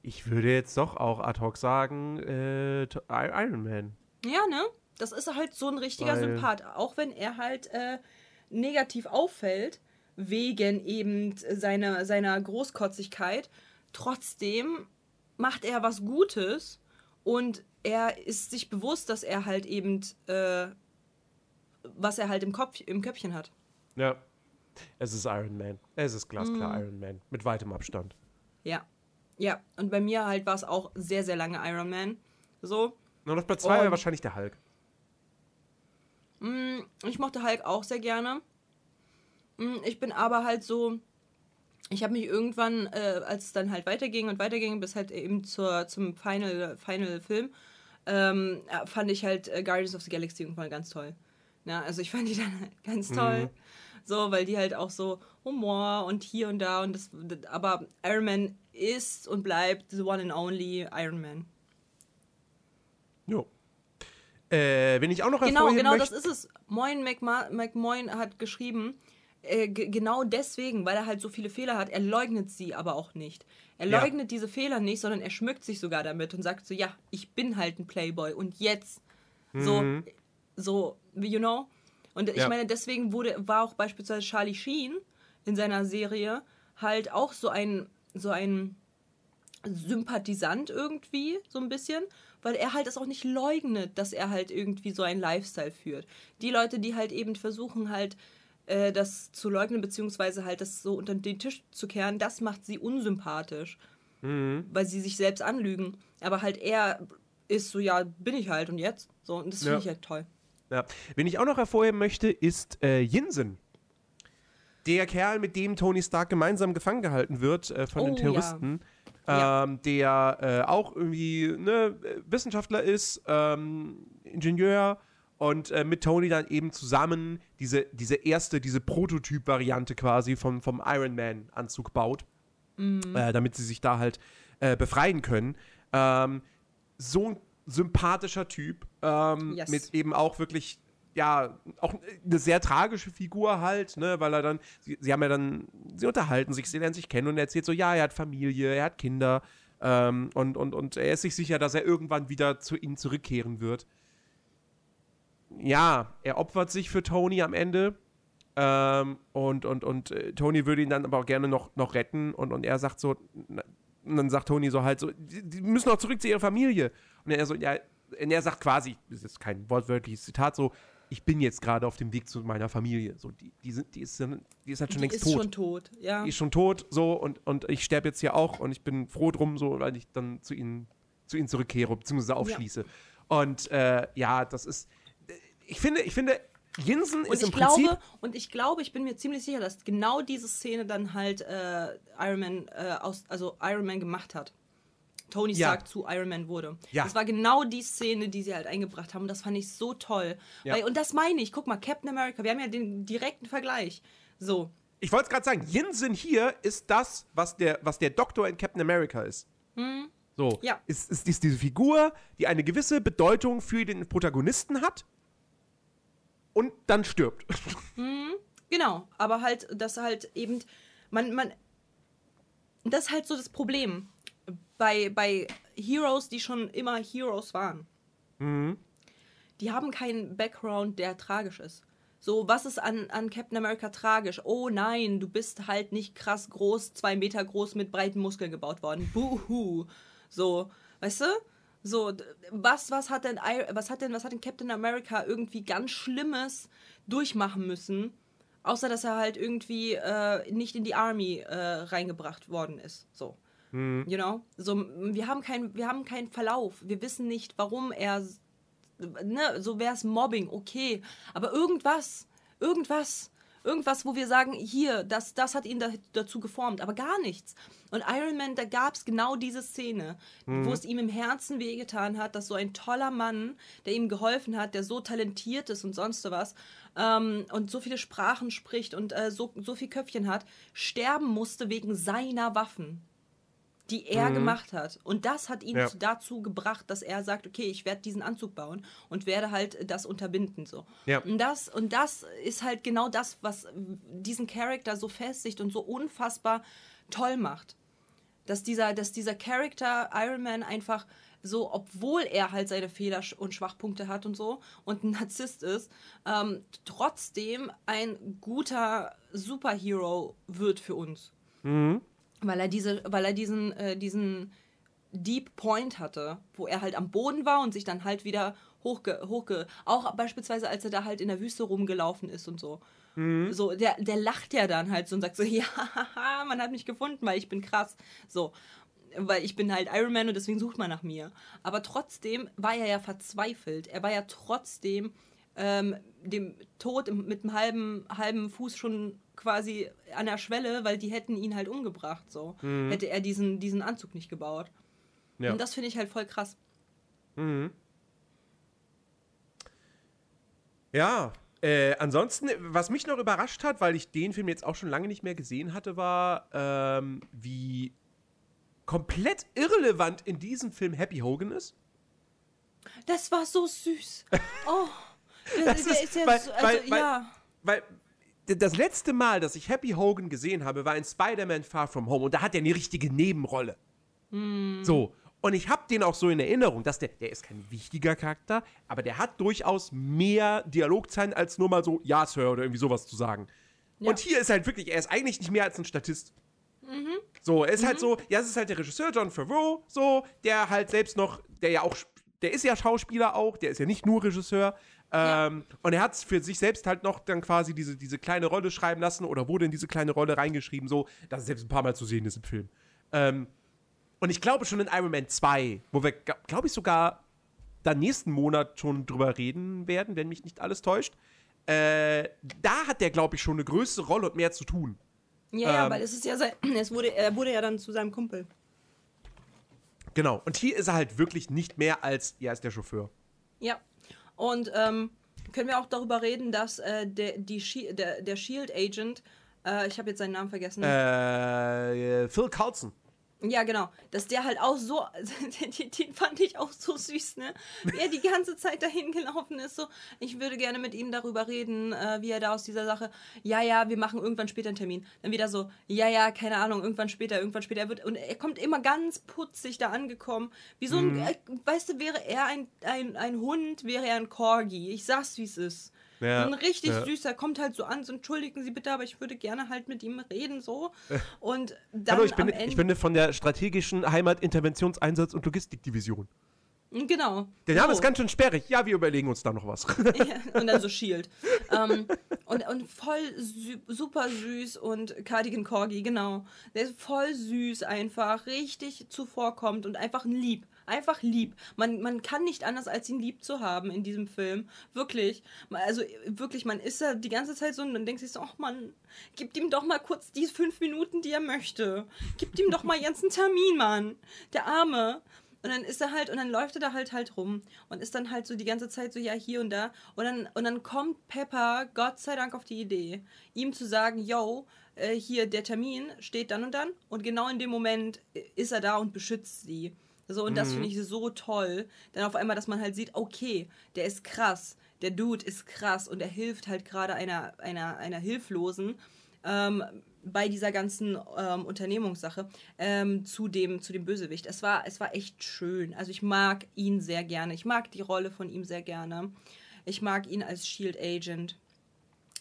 Ich würde jetzt doch auch ad hoc sagen, äh, Iron Man. Ja, ne? Das ist halt so ein richtiger Weil- Sympath. Auch wenn er halt äh, negativ auffällt, wegen eben seiner, seiner Großkotzigkeit, trotzdem macht er was Gutes und er ist sich bewusst, dass er halt eben, äh, was er halt im, Kopf, im Köpfchen hat. Ja. Es ist Iron Man. Es ist glasklar Iron Man. Mit weitem Abstand. Ja. Ja, und bei mir halt war es auch sehr, sehr lange Iron Man. So. Nur noch bei zwei wäre Und- wahrscheinlich der Hulk. Ich mochte Hulk auch sehr gerne. Mm, Ich bin aber halt so. Ich habe mich irgendwann, äh, als es dann halt weiterging und weiterging, bis halt eben zur, zum Final, Final Film, ähm, ja, fand ich halt äh, Guardians of the Galaxy irgendwann ganz toll. Ja, also ich fand die dann halt ganz toll. So, weil die halt auch so Humor und hier und da und das. Aber Iron Man ist und bleibt the one and only Iron Man. Jo. Äh, wenn ich auch noch Genau, genau, möchte, das ist es. Moin McMa McMoin hat geschrieben, äh, ge- genau deswegen, weil er halt so viele Fehler hat, er leugnet sie aber auch nicht. Er Ja. leugnet diese Fehler nicht, sondern er schmückt sich sogar damit und sagt so, ja, ich bin halt ein Playboy und jetzt so, so, you know? Und ich Ja. meine, deswegen wurde, war auch beispielsweise Charlie Sheen in seiner Serie halt auch so ein, so ein Sympathisant irgendwie, so ein bisschen, weil er halt es auch nicht leugnet, dass er halt irgendwie so einen Lifestyle führt. Die Leute, die halt eben versuchen halt äh, das zu leugnen, beziehungsweise halt das so unter den Tisch zu kehren, das macht sie unsympathisch, weil sie sich selbst anlügen. Aber halt er ist so, ja, bin ich halt und jetzt. So, und das finde Ja. ich halt toll. Ja. Wen ich auch noch hervorheben möchte, ist äh, Yinsen. Der Kerl, mit dem Tony Stark gemeinsam gefangen gehalten wird äh, von Oh, den. Terroristen. Ja. Ähm, der äh, auch irgendwie ne, Wissenschaftler ist, ähm, Ingenieur und äh, mit Tony dann eben zusammen diese, diese erste, diese Prototyp-Variante quasi vom, vom Iron Man-Anzug baut, Mhm. äh, damit sie sich da halt äh, befreien können. Ähm, so ein sympathischer Typ, ähm, Yes. mit eben auch wirklich, ja, auch eine sehr tragische Figur halt, ne, weil er dann, sie, sie haben ja dann, sie unterhalten sich, sie lernen sich kennen und er erzählt so, ja, er hat Familie, er hat Kinder ähm, und, und, und er ist sich sicher, dass er irgendwann wieder zu ihnen zurückkehren wird. Ja, er opfert sich für Tony am Ende, Ähm, und und, und äh, Tony würde ihn dann aber auch gerne noch, noch retten. Und, und er sagt so, na, und dann sagt Tony so halt so, die, die müssen auch zurück zu ihrer Familie. Und er so, ja, und er sagt quasi, das ist kein wortwörtliches Zitat, so, ich bin jetzt gerade auf dem Weg zu meiner Familie. So, die, die, sind, die, ist, die ist halt schon Die längst ist tot. schon tot, ja. Die ist schon tot, so, und, und ich sterbe jetzt hier auch und ich bin froh drum, so, weil ich dann zu ihnen, zu ihnen zurückkehre, beziehungsweise aufschließe. Und äh, ja, das ist, ich finde, ich finde, Jinsen Und ist im ich Prinzip. glaube, und ich glaube, ich bin mir ziemlich sicher, dass genau diese Szene dann halt äh, Iron Man äh, aus, also Iron Man gemacht hat. Tony Ja. Stark zu Iron Man wurde. Ja. Das war genau die Szene, die sie halt eingebracht haben. Das fand ich so toll. Ja. Weil, und das meine ich. Guck mal, Captain America, wir haben ja den direkten Vergleich. So. Ich wollte es gerade sagen, Jinsen hier ist das, was der, was der Doktor in Captain America ist. So. Hm. Ja. Ist, ist, ist diese Figur, die eine gewisse Bedeutung für den Protagonisten hat und dann stirbt. Genau, aber halt, das halt eben, man, man, das ist halt so das Problem bei, bei Heroes, die schon immer Heroes waren. Die haben keinen Background, der tragisch ist. So, was ist an, an Captain America tragisch? Oh nein, du bist halt nicht krass groß, zwei Meter groß mit breiten Muskeln gebaut worden. Buhu. So, weißt du? So, was, was hat denn was hat denn, was hat denn Captain America irgendwie ganz Schlimmes durchmachen müssen? Außer dass er halt irgendwie äh, nicht in die Army äh, reingebracht worden ist. So. You know? So, wir haben keinen, wir haben keinen Verlauf. Wir wissen nicht, warum er ne, so wäre es Mobbing, okay. Aber irgendwas, irgendwas, irgendwas, wo wir sagen, hier, das, das hat ihn da, dazu geformt, aber gar nichts. Und Iron Man, da gab es genau diese Szene, wo es ihm im Herzen wehgetan hat, dass so ein toller Mann, der ihm geholfen hat, der so talentiert ist und sonst so was, ähm, und so viele Sprachen spricht und äh, so, so viel Köpfchen hat, sterben musste wegen seiner Waffen die er gemacht hat. Und das hat ihn Ja. zu- dazu gebracht, dass er sagt, okay, ich werde diesen Anzug bauen und werde halt das unterbinden so. Ja. Und das und das ist halt genau das, was diesen Charakter so festigt und so unfassbar toll macht. Dass dieser, dass dieser Charakter Iron Man einfach so, obwohl er halt seine Fehler und Schwachpunkte hat und so und ein Narzisst ist, ähm, trotzdem ein guter Superhero wird für uns weil er diese, weil er diesen, äh, diesen Deep Point hatte, wo er halt am Boden war und sich dann halt wieder hochge, hochge auch beispielsweise als er da halt in der Wüste rumgelaufen ist und so. So, der, der lacht ja dann halt so und sagt so, ja, man hat mich gefunden, weil ich bin krass. So, weil ich bin halt Iron Man und deswegen sucht man nach mir. Aber trotzdem war er ja verzweifelt. Er war ja trotzdem ähm, dem Tod mit einem halben, halben Fuß schon quasi an der Schwelle, weil die hätten ihn halt umgebracht. So hätte er diesen, diesen Anzug nicht gebaut. Ja. Und das finde ich halt voll krass. Ja, äh, ansonsten, was mich noch überrascht hat, weil ich den Film jetzt auch schon lange nicht mehr gesehen hatte, war, ähm, wie komplett irrelevant in diesem Film Happy Hogan ist. Das war so süß. Oh, Das der ist- ja weil- so, also, weil- ja. Weil das letzte Mal, dass ich Happy Hogan gesehen habe, war in Spider-Man Far From Home und da hat er eine richtige Nebenrolle. So. Und ich habe den auch so in Erinnerung, dass der, der ist kein wichtiger Charakter, aber der hat durchaus mehr Dialogzeilen als nur mal so, ja, Sir, oder irgendwie sowas zu sagen. Und hier ist halt wirklich, er ist eigentlich nicht mehr als ein Statist. So, er ist halt so, ja, es ist halt der Regisseur John Favreau, so, der halt selbst noch, der ja auch, der ist ja Schauspieler auch, der ist ja nicht nur Regisseur. Ähm, Und er hat für sich selbst halt noch dann quasi diese, diese kleine Rolle schreiben lassen oder wurde in diese kleine Rolle reingeschrieben, so, dass es selbst ein paar Mal zu sehen ist im Film. Ähm, und ich glaube schon in Iron Man 2, wo wir, glaube ich, sogar dann nächsten Monat schon drüber reden werden, wenn mich nicht alles täuscht, äh, da hat der, glaube ich, schon eine größere Rolle und mehr zu tun. Ja, ja, Ähm. weil es ist ja sein, es wurde, er wurde ja dann zu seinem Kumpel. Genau. Und hier ist er halt wirklich nicht mehr als, ja, ist der Chauffeur. Ja. Und ähm, können wir auch darüber reden, dass äh, der, die Shi- der, der Shield Agent, äh, ich habe jetzt seinen Namen vergessen. Äh, Phil Coulson. Ja, genau. Dass der halt auch so, den, den fand ich auch so süß, ne? Wie er die ganze Zeit dahin gelaufen ist, so, ich würde gerne mit ihm darüber reden, äh, wie er da aus dieser Sache, ja, ja, wir machen irgendwann später einen Termin. Dann wieder so, ja, ja, keine Ahnung, irgendwann später, irgendwann später. Er wird, und er kommt immer ganz putzig da angekommen. Wie so ein, äh, weißt du, wäre er ein, ein, ein Hund, wäre er ein Corgi. Ich sag's, wie es ist. Ja, Ein richtig ja. süßer, kommt halt so an, so entschuldigen Sie bitte, aber ich würde gerne halt mit ihm reden, so. Und dann Hallo, ich bin, am Ende. ich bin von der strategischen Heimat-, Interventionseinsatz- und Logistikdivision. genau. Der Name so. ist ganz schön sperrig. Ja, wir überlegen uns da noch was. Ja, und dann so Shield. ähm, und, und voll sü super süß und Cardigan Corgi, genau. Der ist voll süß einfach, richtig zuvorkommt und einfach ein lieb. Einfach lieb. Man, man kann nicht anders, als ihn lieb zu haben in diesem Film. Wirklich. Also wirklich, man ist da die ganze Zeit so und dann denkt sich so, ach man, gib ihm doch mal kurz die fünf Minuten, die er möchte. Gib ihm doch mal jetzt einen Termin, Mann. Der Arme. Und dann ist er halt, und dann läuft er da halt halt rum und ist dann halt so die ganze Zeit so, ja, hier und da. Und dann, und dann kommt Pepper, Gott sei Dank, auf die Idee, ihm zu sagen, yo, äh, hier, der Termin steht dann und dann. Und genau in dem Moment äh, ist er da und beschützt sie. So, und das finde ich so toll. Dann auf einmal, dass man halt sieht, okay, der ist krass. Der Dude ist krass und er hilft halt gerade einer, einer, einer Hilflosen ähm, bei dieser ganzen ähm, Unternehmungssache ähm, zu, dem, zu dem Bösewicht. Es war, es war echt schön. Also ich mag ihn sehr gerne. Ich mag die Rolle von ihm sehr gerne. Ich mag ihn als Shield Agent.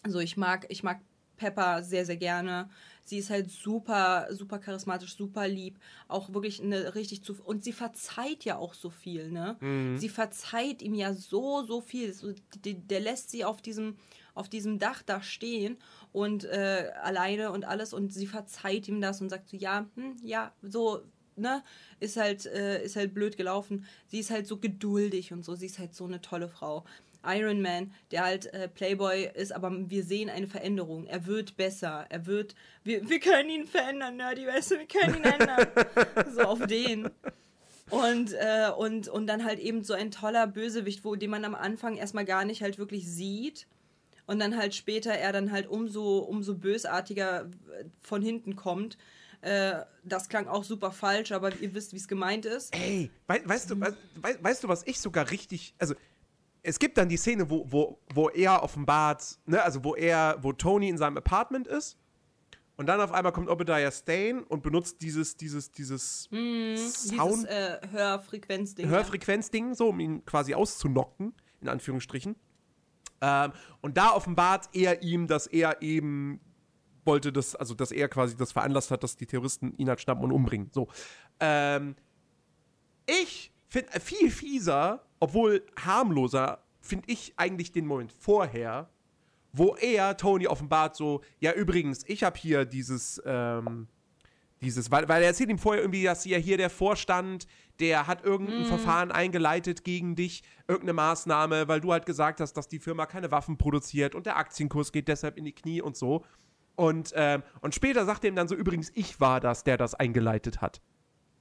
Also ich mag, ich mag Pepper sehr, sehr gerne. Sie ist halt super, super charismatisch, super lieb. Auch wirklich eine richtig zu. Und sie verzeiht ja auch so viel, ne? Sie verzeiht ihm ja so, so viel. So, die, der lässt sie auf diesem, auf diesem Dach da stehen und äh, alleine und alles. Und sie verzeiht ihm das und sagt so, ja, hm, ja, so, ne? Ist halt, äh, ist halt blöd gelaufen. Sie ist halt so geduldig und so. Sie ist halt so eine tolle Frau. Iron Man, der halt äh, Playboy ist, aber wir sehen eine Veränderung. Er wird besser. Er wird. Wir, wir können ihn verändern, Nerdy, weißt du, wir können ihn ändern. so auf den. Und, äh, und, und dann halt eben so ein toller Bösewicht, wo den man am Anfang erstmal gar nicht halt wirklich sieht. Und dann halt später er dann halt umso, umso bösartiger äh, von hinten kommt. Äh, das klang auch super falsch, aber ihr wisst, wie es gemeint ist. Ey, wei weißt, du, wei weißt du, was ich sogar richtig. Also, es gibt dann die Szene, wo, wo, wo er offenbart, ne, also wo er, wo Tony in seinem Apartment ist. Und dann auf einmal kommt Obadiah Stane und benutzt dieses, dieses, dieses Dieses Sound, äh, Hörfrequenzding. ja. Hörfrequenzding, so, um ihn quasi auszunocken, in Anführungsstrichen. Ähm, und da offenbart er ihm, dass er eben wollte, dass, also dass er quasi das veranlasst hat, dass die Terroristen ihn halt schnappen und umbringen. So. Ähm, ich finde viel fieser, obwohl harmloser, finde ich eigentlich den Moment vorher, wo er Tony offenbart so, ja übrigens, ich habe hier dieses, ähm, dieses, weil, weil er erzählt ihm vorher irgendwie, dass ja hier der Vorstand, der hat irgendein Verfahren eingeleitet gegen dich, irgendeine Maßnahme, weil du halt gesagt hast, dass die Firma keine Waffen produziert und der Aktienkurs geht deshalb in die Knie und so. Und, ähm, und später sagt er ihm dann so, übrigens, ich war das, der das eingeleitet hat.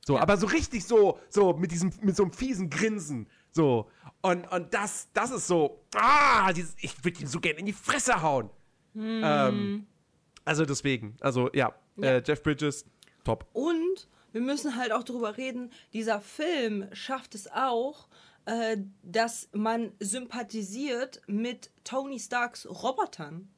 So, Ja. aber so richtig so, so mit diesem, mit so einem fiesen Grinsen. So. Und, und das, das ist so, ah, dieses, ich würde ihn so gerne in die Fresse hauen. Ähm, also deswegen, also ja, Ja. Äh, Jeff Bridges, top. Und wir müssen halt auch darüber reden, dieser Film schafft es auch, äh, dass man sympathisiert mit Tony Starks Robotern.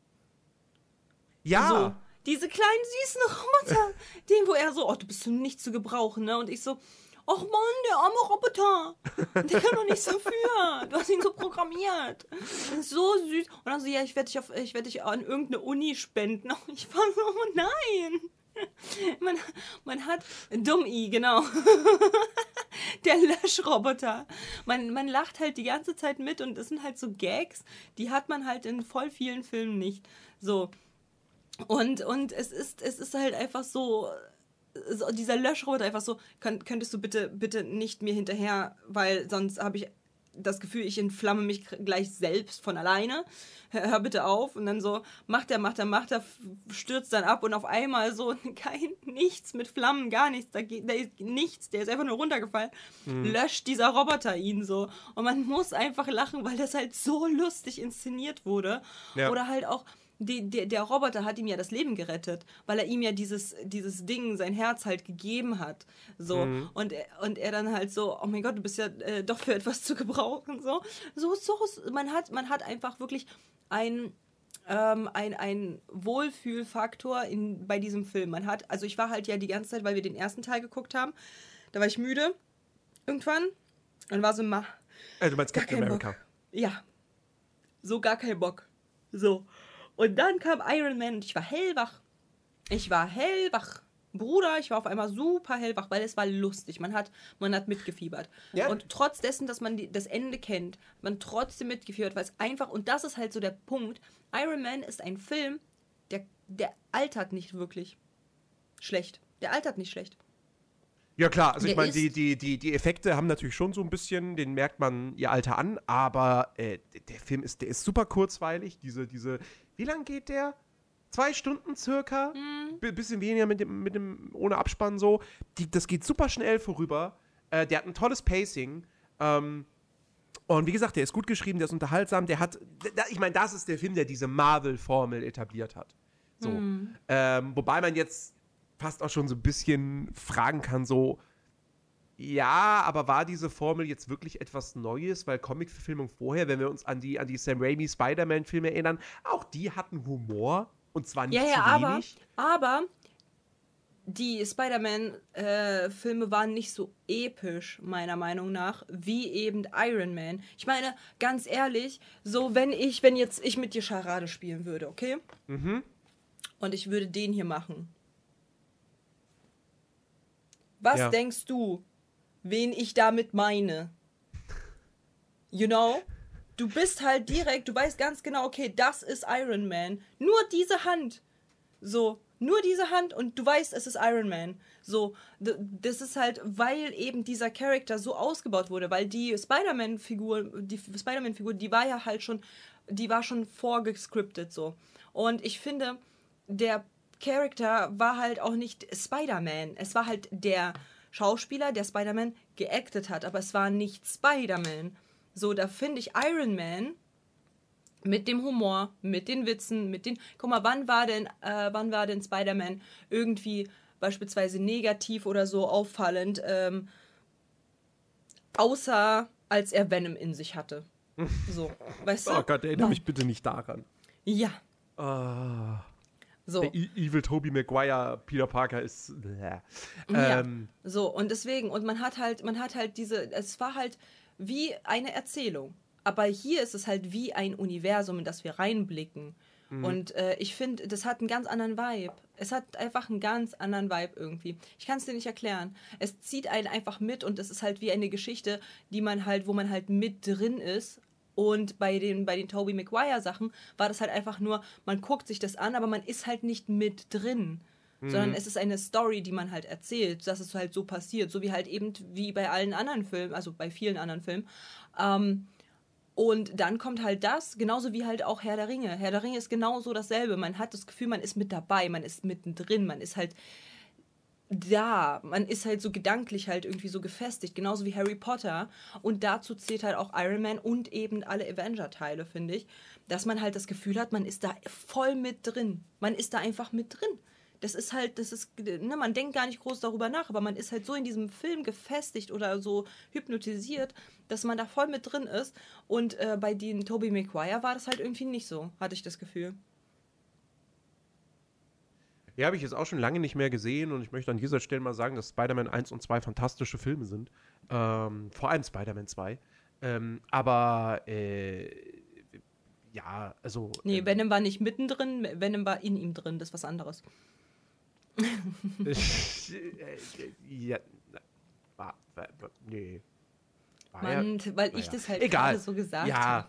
Ja. Diese kleinen süßen Roboter, den, wo er so, oh, du bist nicht zu gebrauchen, ne? Und ich so, ach Mann, der arme Roboter, der kann doch nichts dafür. Du hast ihn so programmiert. So süß. Und dann so, ja, ich werde dich, auf- ich werd dich an irgendeine Uni spenden. Und ich war so, oh nein. Man, man hat, Dumm-I, genau. Der Löschroboter. Man, man lacht halt die ganze Zeit mit und das sind halt so Gags, die hat man halt in voll vielen Filmen nicht. So. Und, und es ist, es ist halt einfach so, so dieser Löschroboter einfach so, könnt, könntest du bitte, bitte nicht mir hinterher, weil sonst habe ich das Gefühl, ich entflamme mich gleich selbst von alleine. Hör, hör bitte auf. Und dann so, macht er, macht er, macht er, stürzt dann ab und auf einmal so kein nichts mit Flammen, gar nichts. Da, geht, da ist nichts, der ist einfach nur runtergefallen. Löscht dieser Roboter ihn so. Und man muss einfach lachen, weil das halt so lustig inszeniert wurde. Ja. Oder halt auch, die, der, der Roboter hat ihm ja das Leben gerettet, weil er ihm ja dieses, dieses Ding, sein Herz halt gegeben hat. So. Und, er, und er dann halt so, oh mein Gott, du bist ja äh, doch für etwas zu gebrauchen. So, so, so man hat, man hat einfach wirklich ein, ähm, ein, ein Wohlfühlfaktor in, bei diesem Film. Man hat, also ich war halt ja die ganze Zeit, weil wir den ersten Teil geguckt haben, da war ich müde. Irgendwann. Dann war so, ma, Äh, du meinst gar Captain America. Bock. Ja. So gar keinen Bock. So. Und dann kam Iron Man und ich war hellwach. Ich war hellwach. Bruder, ich war auf einmal super hellwach, weil es war lustig. Man hat, man hat mitgefiebert. Ja. Und trotz dessen, dass man die, das Ende kennt, man trotzdem mitgefiebert, weil es einfach, und das ist halt so der Punkt, Iron Man ist ein Film, der, der altert nicht wirklich schlecht. Der altert nicht schlecht. Ja klar, also ich Der meine, die, die, die, die Effekte haben natürlich schon so ein bisschen, den merkt man ihr Alter an, aber äh, der Film ist, der ist super kurzweilig. Diese, diese, wie lang geht der? Zwei Stunden circa? Mhm. Bisschen weniger mit dem, mit dem, ohne Abspann so. Die, das geht super schnell vorüber. Äh, der hat ein tolles Pacing. Ähm, und wie gesagt, der ist gut geschrieben, der ist unterhaltsam, der hat, da, ich meine, das ist der Film, der diese Marvel-Formel etabliert hat. So. Mhm. Ähm, wobei man jetzt fast auch schon so ein bisschen fragen kann, so, ja, aber war diese Formel jetzt wirklich etwas Neues? Weil Comic-Verfilmung vorher, wenn wir uns an die, an die Sam Raimi Spider-Man-Filme erinnern, auch die hatten Humor und zwar nicht Ja, zu ja, aber, wenig. aber die Spider-Man-Filme waren nicht so episch, meiner Meinung nach, wie eben Iron Man. Ich meine, ganz ehrlich, so wenn ich, wenn jetzt ich mit dir Charade spielen würde, okay? Mhm. Und ich würde den hier machen. Was Ja. denkst du, wen ich damit meine? You know? Du bist halt direkt, du weißt ganz genau, okay, das ist Iron Man. Nur diese Hand. So, nur diese Hand und du weißt, es ist Iron Man. So, das ist halt, weil eben dieser Charakter so ausgebaut wurde, weil die Spider-Man-Figur, die Spider-Man-Figur, die war ja halt schon, die war schon vorgescriptet so. Und ich finde, der Charakter war halt auch nicht Spider-Man. Es war halt der Schauspieler, der Spider-Man geactet hat, aber es war nicht Spider-Man. So, da finde ich Iron Man mit dem Humor, mit den Witzen, mit den. Guck mal, wann war denn, äh, wann war denn Spider-Man irgendwie beispielsweise negativ oder so auffallend, ähm, außer als er Venom in sich hatte. So, weißt du? Oh Gott, erinnere mich bitte nicht daran. Ja, Ah, so. Der E- Evil Tobey Maguire, Peter Parker ist. Ja. Ähm, So, und deswegen, und man hat halt, man hat halt diese, es war halt wie eine Erzählung. Aber hier ist es halt wie ein Universum, in das wir reinblicken. Und äh, ich finde, das hat einen ganz anderen Vibe. Es hat einfach einen ganz anderen Vibe irgendwie. Ich kann es dir nicht erklären. Es zieht einen einfach mit und es ist halt wie eine Geschichte, die man halt, wo man halt mit drin ist. Und bei den, bei den Tobey Maguire Sachen war das halt einfach nur, man guckt sich das an, aber man ist halt nicht mit drin sondern es ist eine Story, die man halt erzählt, dass es halt so passiert, so wie halt eben wie bei allen anderen Filmen, also bei vielen anderen Filmen. Ähm, und dann kommt halt das, genauso wie halt auch Herr der Ringe. Herr der Ringe ist genauso dasselbe. Man hat das Gefühl, man ist mit dabei, man ist mittendrin, man ist halt da, man ist halt so gedanklich halt irgendwie so gefestigt, genauso wie Harry Potter. Und dazu zählt halt auch Iron Man und eben alle Avenger-Teile, finde ich, dass man halt das Gefühl hat, man ist da voll mit drin. Man ist da einfach mit drin. Das ist halt, das ist, ne, man denkt gar nicht groß darüber nach, aber man ist halt so in diesem Film gefestigt oder so hypnotisiert, dass man da voll mit drin ist. Und äh, bei den Tobey Maguire war das halt irgendwie nicht so, hatte ich das Gefühl. Ja, habe ich jetzt auch schon lange nicht mehr gesehen und ich möchte an dieser Stelle mal sagen, dass Spider-Man 1 und 2 fantastische Filme sind. Ähm, vor allem Spider-Man 2. Ähm, aber äh, ja, also. Nee, ähm, Venom war nicht mittendrin, Venom war in ihm drin, das ist was anderes. äh, ja, war, war, war, nee. Ja- Mann, weil ich naja. das halt Egal. gerade so gesagt ja. habe.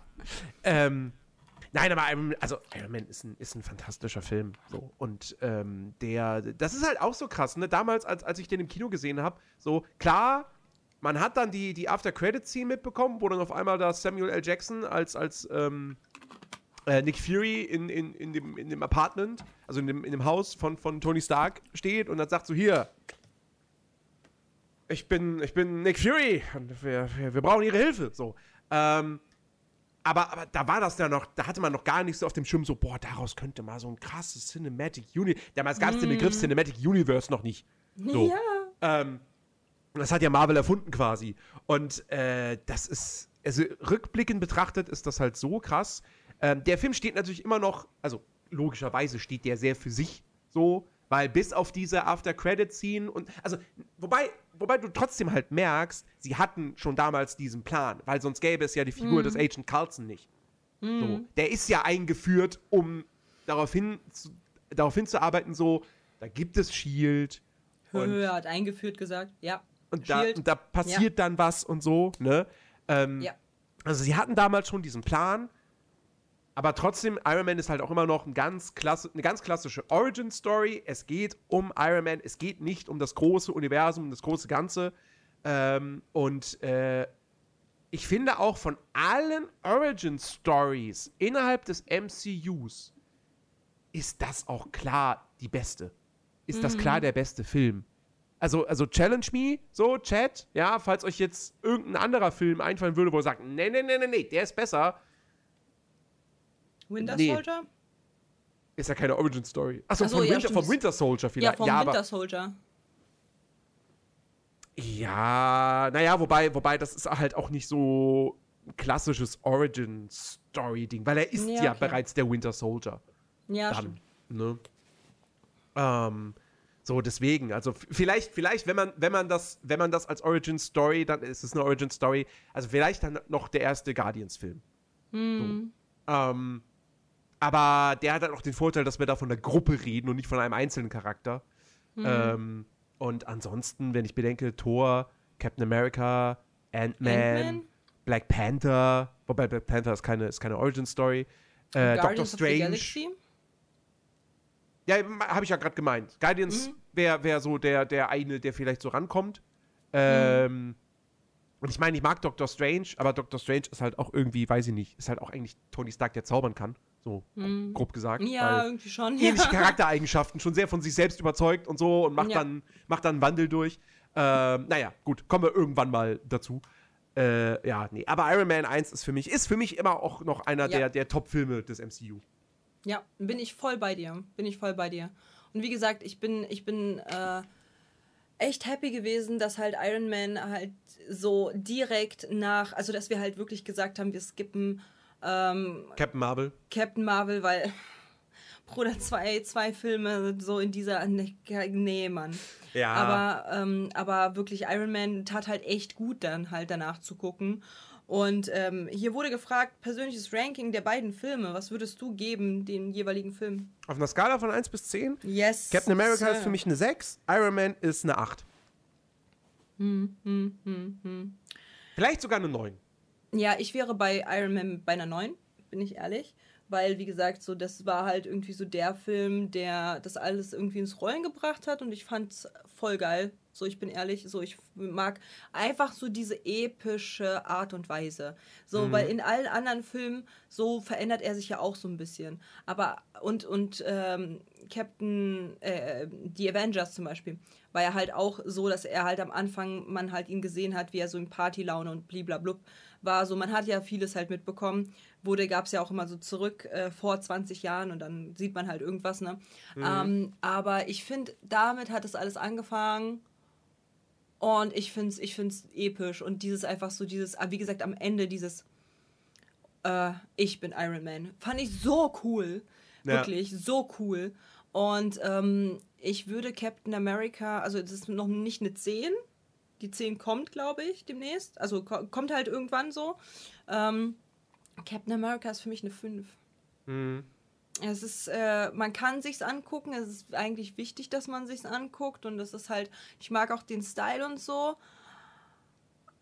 Ähm, nein, aber Iron, also Iron Man ist ein, ist ein fantastischer Film. So. Und ähm, der, das ist halt auch so krass, ne? Damals, als, als ich den im Kino gesehen habe, so klar, man hat dann die, die After-Credit-Scene mitbekommen, wo dann auf einmal da Samuel L. Jackson als, als ähm, äh, Nick Fury in, in, in, dem, in dem Apartment, also in dem, in dem Haus von, von Tony Stark steht und dann sagt so, hier, ich bin, ich bin Nick Fury und wir, wir, wir brauchen ihre Hilfe. So. Ähm, aber, aber da war das ja noch, da hatte man noch gar nicht so auf dem Schirm so, boah, daraus könnte mal so ein krasses Cinematic Universe. Damals gab es den Begriff Cinematic Universe noch nicht. So. Ja. Ähm, das hat ja Marvel erfunden quasi. Und äh, das ist, also rückblickend betrachtet ist das halt so krass. Ähm, der Film steht natürlich immer noch, also logischerweise steht der sehr für sich so, weil bis auf diese After-Credit-Scene und, also, wobei, wobei du trotzdem halt merkst, sie hatten schon damals diesen Plan, weil sonst gäbe es ja die Figur des Agent Carlson nicht. Mhm. So, der ist ja eingeführt, um darauf, hin, zu, darauf hinzuarbeiten, so, da gibt es Shield Höhe hat eingeführt gesagt. Ja. und, da, Shield. und da passiert dann was und so, ne? Ähm, Ja. Also sie hatten damals schon diesen Plan, aber trotzdem, Iron Man ist halt auch immer noch ein ganz klasse, eine ganz klassische Origin-Story. Es geht um Iron Man, es geht nicht um das große Universum, um das große Ganze. Ähm, und äh, ich finde auch von allen Origin-Stories innerhalb des MCUs ist das auch klar die beste. Ist das klar der beste Film? Also, also challenge me, so, Chat, ja, falls euch jetzt irgendein anderer Film einfallen würde, wo ihr sagt, nee, nee, nee, nee, nee, der ist besser, Winter Nee. Soldier? ist ja keine Origin-Story. Achso, Ach so, von ja, Winter, vom Winter Soldier Ja, vielleicht. vom Ja, Winter Soldier. ja, naja, wobei, wobei, das ist halt auch nicht so ein klassisches Origin-Story-Ding, weil er ist Ja, ja, okay. bereits der Winter Soldier. Ja, dann. Ne? Ähm, so, deswegen, also vielleicht, vielleicht, wenn man, wenn man das, wenn man das als Origin Story, dann ist es eine Origin Story, also vielleicht dann noch der erste Guardians-Film. Hm. So. Ähm, aber der hat halt auch den Vorteil, dass wir da von der Gruppe reden und nicht von einem einzelnen Charakter. Hm. Ähm, und ansonsten, wenn ich bedenke, Thor, Captain America, Ant-Man, Ant-Man? Black Panther, wobei Black Panther ist keine, ist keine Origin Story. Äh, Doctor Guardians of the Strange. Ja, habe ich ja gerade gemeint. Guardians Mhm. wäre wär so der, der eine, der vielleicht so rankommt. Mhm. Ähm, und ich meine, ich mag Doctor Strange, aber Doctor Strange ist halt auch irgendwie, weiß ich nicht, ist halt auch eigentlich Tony Stark, der zaubern kann. So grob gesagt. Mhm. Ja, irgendwie schon. ähnliche Ja. Charaktereigenschaften, schon sehr von sich selbst überzeugt und so und macht, Ja. dann, macht dann einen Wandel durch. Ähm, naja, gut, kommen wir irgendwann mal dazu. Äh, ja, nee, aber Iron Man 1 ist für mich, ist für mich immer auch noch einer Ja. der, der Top-Filme des MCU. Ja, bin ich voll bei dir. Bin ich voll bei dir. Und wie gesagt, ich bin, ich bin äh, echt happy gewesen, dass halt Iron Man halt so direkt nach, also dass wir halt wirklich gesagt haben, wir skippen ähm, Captain Marvel. Captain Marvel, weil Bruder, zwei, zwei Filme so in dieser. Nee, nee Mann. Ja. Aber, ähm, aber wirklich, Iron Man tat halt echt gut, dann halt danach zu gucken. Und ähm, hier wurde gefragt, persönliches Ranking der beiden Filme. Was würdest du geben, den jeweiligen Film? Auf einer Skala von 1 bis 10? Yes. Captain America Sir. ist für mich eine 6, Iron Man ist eine 8. Hm, Vielleicht sogar eine 9. Ja, ich wäre bei Iron Man bei einer 9, bin ich ehrlich. Weil, wie gesagt, so, das war halt irgendwie so der Film, der das alles irgendwie ins Rollen gebracht hat und ich fand's voll geil. So, ich bin ehrlich, so, ich mag einfach so diese epische Art und Weise. So, weil in allen anderen Filmen, so verändert er sich ja auch so ein bisschen. Aber, und, und, ähm, Captain, äh, die Avengers zum Beispiel, war ja halt auch so, dass er halt am Anfang, man halt ihn gesehen hat, wie er so in Partylaune und bliblablub war. So, man hat ja vieles halt mitbekommen. Wurde, gab es ja auch immer so zurück äh, vor 20 Jahren und dann sieht man halt irgendwas, ne? Ähm, aber ich finde, damit hat es alles angefangen. Und ich finde es ich find's episch. Und dieses einfach so, dieses, ah, wie gesagt, am Ende dieses äh, Ich bin Iron Man. Fand ich so cool. Ja. Wirklich, so cool. Und ähm, ich würde Captain America, also das ist noch nicht eine 10. Die 10 kommt, glaube ich, demnächst. Also ko kommt halt irgendwann so. Ähm, Captain America ist für mich eine 5. Es ist, äh, man kann sich's angucken. Es ist eigentlich wichtig, dass man sich's anguckt. Und es ist halt, ich mag auch den Style und so.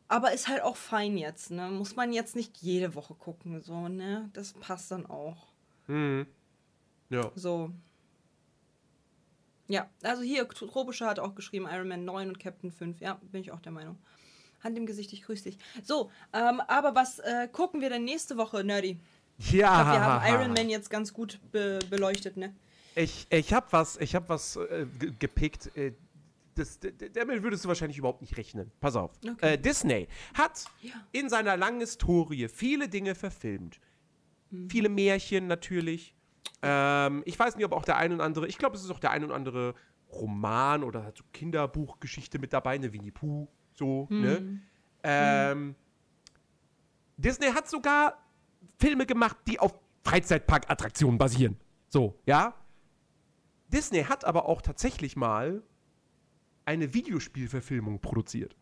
Aber ist halt auch fein jetzt, ne? Muss man jetzt nicht jede Woche gucken, so, ne? Das passt dann auch. Ja. So. Ja, also hier, Tropische hat auch geschrieben, Iron Man 9 und Captain 5. Ja, bin ich auch der Meinung. Hand im Gesicht, ich grüße dich. So, ähm, aber was äh, gucken wir denn nächste Woche, Nerdy? Ja. Glaub, wir haben Iron Man jetzt ganz gut be beleuchtet, ne? Ich, ich habe was, ich hab was äh, ge- gepickt. Äh, das, damit würdest du wahrscheinlich überhaupt nicht rechnen. Pass auf. Okay. Äh, Disney hat Ja. in seiner langen Historie viele Dinge verfilmt. Viele Märchen natürlich. Ähm, ich weiß nicht, ob auch der ein oder andere, ich glaube, es ist auch der ein oder andere Roman oder halt so Kinderbuchgeschichte mit dabei, eine Winnie Pooh, so, ne? Ähm, Disney hat sogar Filme gemacht, die auf Freizeitparkattraktionen basieren. So, ja? Disney hat aber auch tatsächlich mal eine Videospielverfilmung produziert.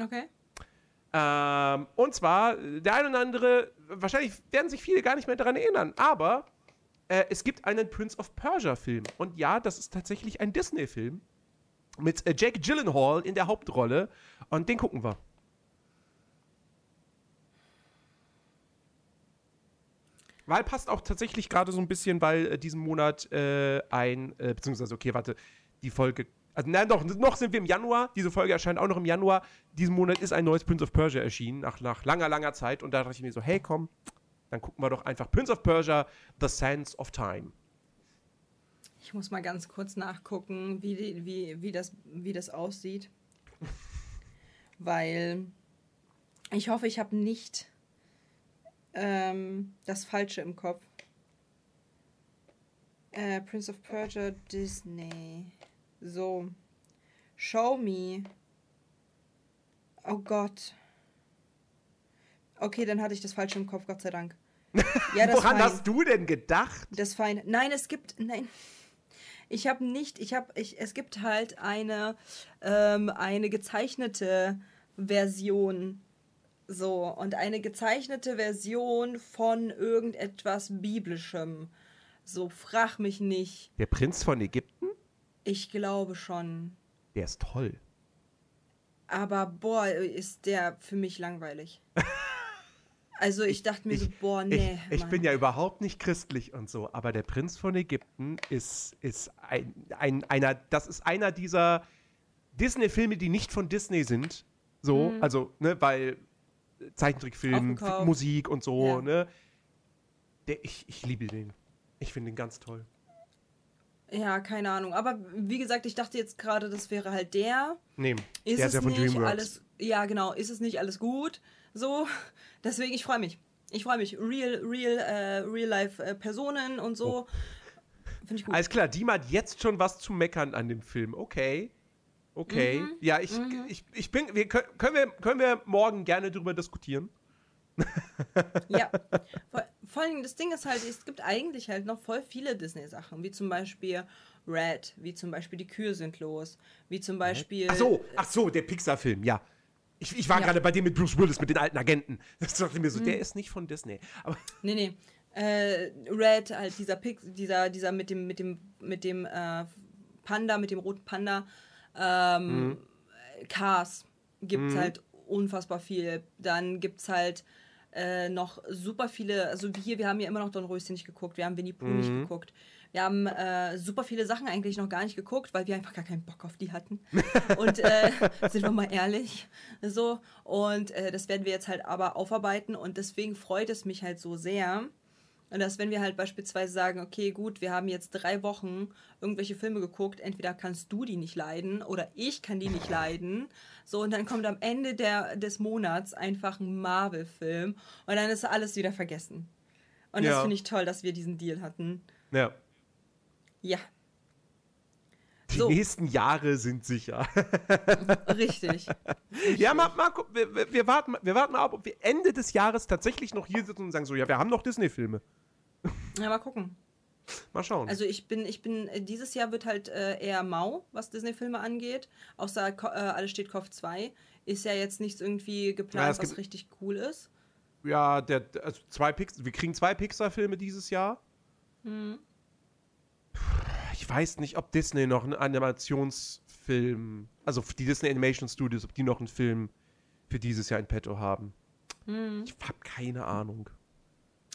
Okay. Ähm, und zwar, äh, der ein oder andere wahrscheinlich werden sich viele gar nicht mehr daran erinnern, aber äh, es gibt einen Prince of Persia-Film. Und ja, das ist tatsächlich ein Disney-Film mit äh, Jake Gyllenhaal in der Hauptrolle. Und den gucken wir. Weil passt auch tatsächlich gerade so ein bisschen, weil äh, diesen Monat äh, ein, äh, beziehungsweise, okay, warte, die Folge, also nein, doch, noch sind wir im Januar, diese Folge erscheint auch noch im Januar. Diesen Monat ist ein neues Prince of Persia erschienen, nach, nach langer, langer Zeit. Und da dachte ich mir so, hey, komm, dann gucken wir doch einfach Prince of Persia, The Sands of Time. Ich muss mal ganz kurz nachgucken, wie, die, wie, wie, das, wie das aussieht. Weil ich hoffe, ich habe nicht ähm, das Falsche im Kopf. Äh, Prince of Persia, Disney. So. Show me. Oh Gott. Okay, dann hatte ich das Falsche im Kopf, Gott sei Dank. Ja, das Woran fein. hast du denn gedacht? Das Feine. Nein, es gibt. Nein. Ich habe nicht. Ich habe. Ich, es gibt halt eine, ähm, eine gezeichnete Version. So. Und eine gezeichnete Version von irgendetwas Biblischem. So, frag mich nicht. Der Prinz von Ägypten? Ich glaube schon. Der ist toll. Aber boah, ist der für mich langweilig. Also ich dachte mir so, boah, nee. ich, ich bin ja überhaupt nicht christlich und so, aber der Prinz von Ägypten ist, ist ein, ein, einer, das ist einer dieser Disney-Filme, die nicht von Disney sind. So, Mhm. also, ne, weil Zeichentrickfilm, Musik und so, Ja. ne. Der, ich, ich liebe den. Ich finde den ganz toll. Ja, keine Ahnung. Aber wie gesagt, ich dachte jetzt gerade, das wäre halt der. Nee, Ist der es ist ja von nicht DreamWorks. alles. Ja, genau. Ist es nicht alles gut? So. Deswegen, ich freue mich. Ich freue mich. Real, real, äh, real life äh, Personen und so. Finde ich gut. Alles klar, Dima hat jetzt schon was zu meckern an dem Film. Okay. Okay. Mhm. Ja, ich, ich, ich bin. Wir, können, können, wir, können wir morgen gerne drüber diskutieren? Ja. Vor, vor allem, das Ding ist halt, es gibt eigentlich halt noch voll viele Disney-Sachen, wie zum Beispiel Red, wie zum Beispiel Die Kühe sind los, wie zum Beispiel. Ach so, ach so, der Pixar-Film, ja. Ich, ich war Ja. gerade bei dem mit Bruce Willis, mit den alten Agenten. Das dachte ich mir so, Mhm. der ist nicht von Disney. Aber Nee, nee. Äh, Red, halt dieser Pix, dieser, dieser mit dem, mit dem, mit dem äh, Panda, mit dem roten Panda. Ähm, Cars gibt's halt unfassbar viel. Dann gibt's halt äh, noch super viele, also hier, wir haben ja immer noch Dornröschen nicht geguckt, wir haben Winnie Pooh nicht geguckt. Wir haben äh, super viele Sachen eigentlich noch gar nicht geguckt, weil wir einfach gar keinen Bock auf die hatten. Und äh, sind wir mal ehrlich. So. Und äh, das werden wir jetzt halt aber aufarbeiten. Und deswegen freut es mich halt so sehr. Und dass, wenn wir halt beispielsweise sagen, okay, gut, wir haben jetzt drei Wochen irgendwelche Filme geguckt, entweder kannst du die nicht leiden oder ich kann die nicht leiden. So, und dann kommt am Ende der, des Monats einfach ein Marvel-Film und dann ist alles wieder vergessen. Und das Ja. finde ich toll, dass wir diesen Deal hatten. ja, Ja, die So. nächsten Jahre sind sicher. richtig. ja, mal, mal gucken, wir, wir, warten, mal- wir warten mal ab, ob wir Ende des Jahres tatsächlich noch hier sitzen und sagen so, ja, wir haben noch Disney-Filme. Ja, mal gucken. Mal schauen. Also ich bin, ich bin, äh, dieses Jahr wird halt äh, eher mau, was Disney-Filme angeht. Außer äh, Alles steht Kopf 2. Ist ja jetzt nichts irgendwie Ja, geplant, es was richtig cool ist. ja, der, also zwei Pix wir kriegen zwei Pixar-Filme dieses Jahr. Hm. Ich weiß nicht, ob Disney noch einen Animationsfilm, also die Disney Animation Studios, ob die noch einen Film für dieses Jahr in petto haben. Hm. Ich habe keine Ahnung.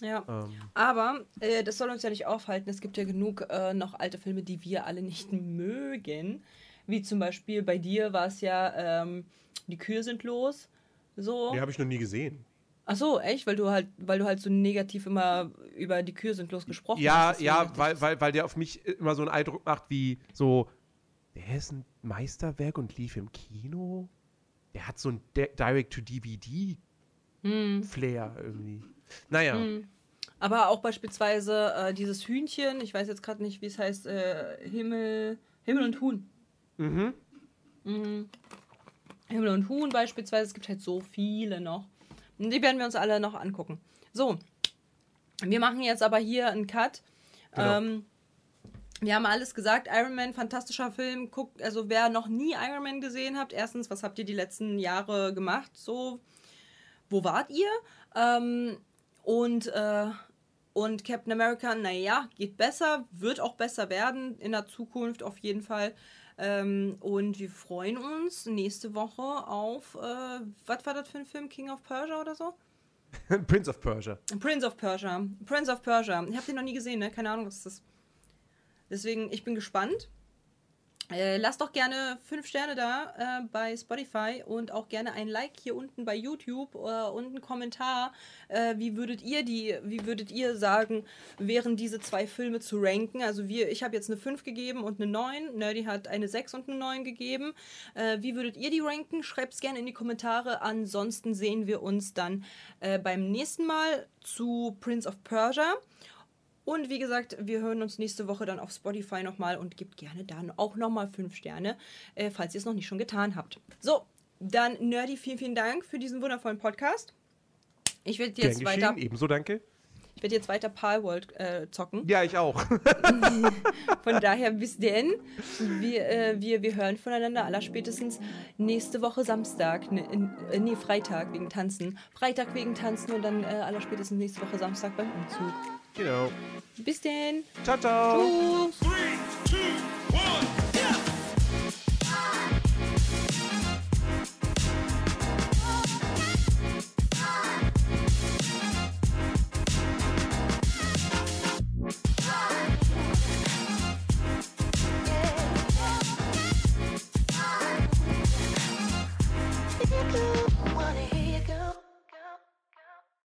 Ja. Ähm, Aber äh, das soll uns ja nicht aufhalten. Es gibt ja genug äh, noch alte Filme, die wir alle nicht mögen. Wie zum Beispiel bei dir war es ja, ähm, die Kühe sind los. So. die habe ich noch nie gesehen. Ach so, echt? Weil du halt, weil du halt so negativ immer über die Kühe sind los gesprochen Ja, hast. ja, ich, weil, weil, weil der auf mich immer so einen Eindruck macht wie so, der ist ein Meisterwerk und lief im Kino. Der hat so ein Di- Direct-to-DVD-Flair irgendwie. Naja, Hm. Aber auch beispielsweise äh, dieses Hühnchen, ich weiß jetzt gerade nicht, wie es heißt, äh, Himmel, Himmel und Huhn. mhm. Mhm. Himmel und Huhn beispielsweise, es gibt halt so viele noch. Und die werden wir uns alle noch angucken. So, wir machen jetzt aber hier einen Cut. Genau. Ähm, wir haben alles gesagt. Iron Man, fantastischer Film. Guckt, also wer noch nie Iron Man gesehen habt, erstens, was habt ihr die letzten Jahre gemacht? So, wo wart ihr? Ähm, Und, äh, und Captain America, naja, geht besser, wird auch besser werden in der Zukunft auf jeden Fall. Ähm, und wir freuen uns nächste Woche auf, äh, was war das für ein Film? King of Persia oder so? Prince of Persia. Prince of Persia. Prince of Persia. Ich habe den noch nie gesehen, ne? Keine Ahnung, was das ist. Deswegen, ich bin gespannt. Äh, lasst doch gerne 5 Sterne da äh, bei Spotify und auch gerne ein Like hier unten bei YouTube äh, und einen Kommentar. Äh, wie würdet ihr die, wie würdet ihr sagen, wären diese zwei Filme zu ranken? Also wir, ich habe jetzt eine 5 gegeben und eine 9. Nerdy hat eine 6 und eine 9 gegeben. Äh, wie würdet ihr die ranken? Schreibt es gerne in die Kommentare. Ansonsten sehen wir uns dann beim nächsten Mal zu Prince of Persia. Und wie gesagt, wir hören uns nächste Woche dann auf Spotify nochmal und gebt gerne dann auch nochmal 5 Sterne, äh, falls ihr es noch nicht schon getan habt. So, dann Nerdy, vielen, vielen Dank für diesen wundervollen Podcast. Ich werde jetzt weiter. Ebenso danke. ich werde jetzt weiter Palworld äh, zocken. Ja, ich auch. Von daher bis denn. Wir, äh, wir, wir hören voneinander allerspätestens nächste Woche Samstag. Ne, äh, nee, Freitag wegen Tanzen. Freitag wegen Tanzen und dann äh, allerspätestens nächste Woche Samstag beim Umzug. Genau. Bis denn. Ciao, ciao. Tschüss. Three, two, one.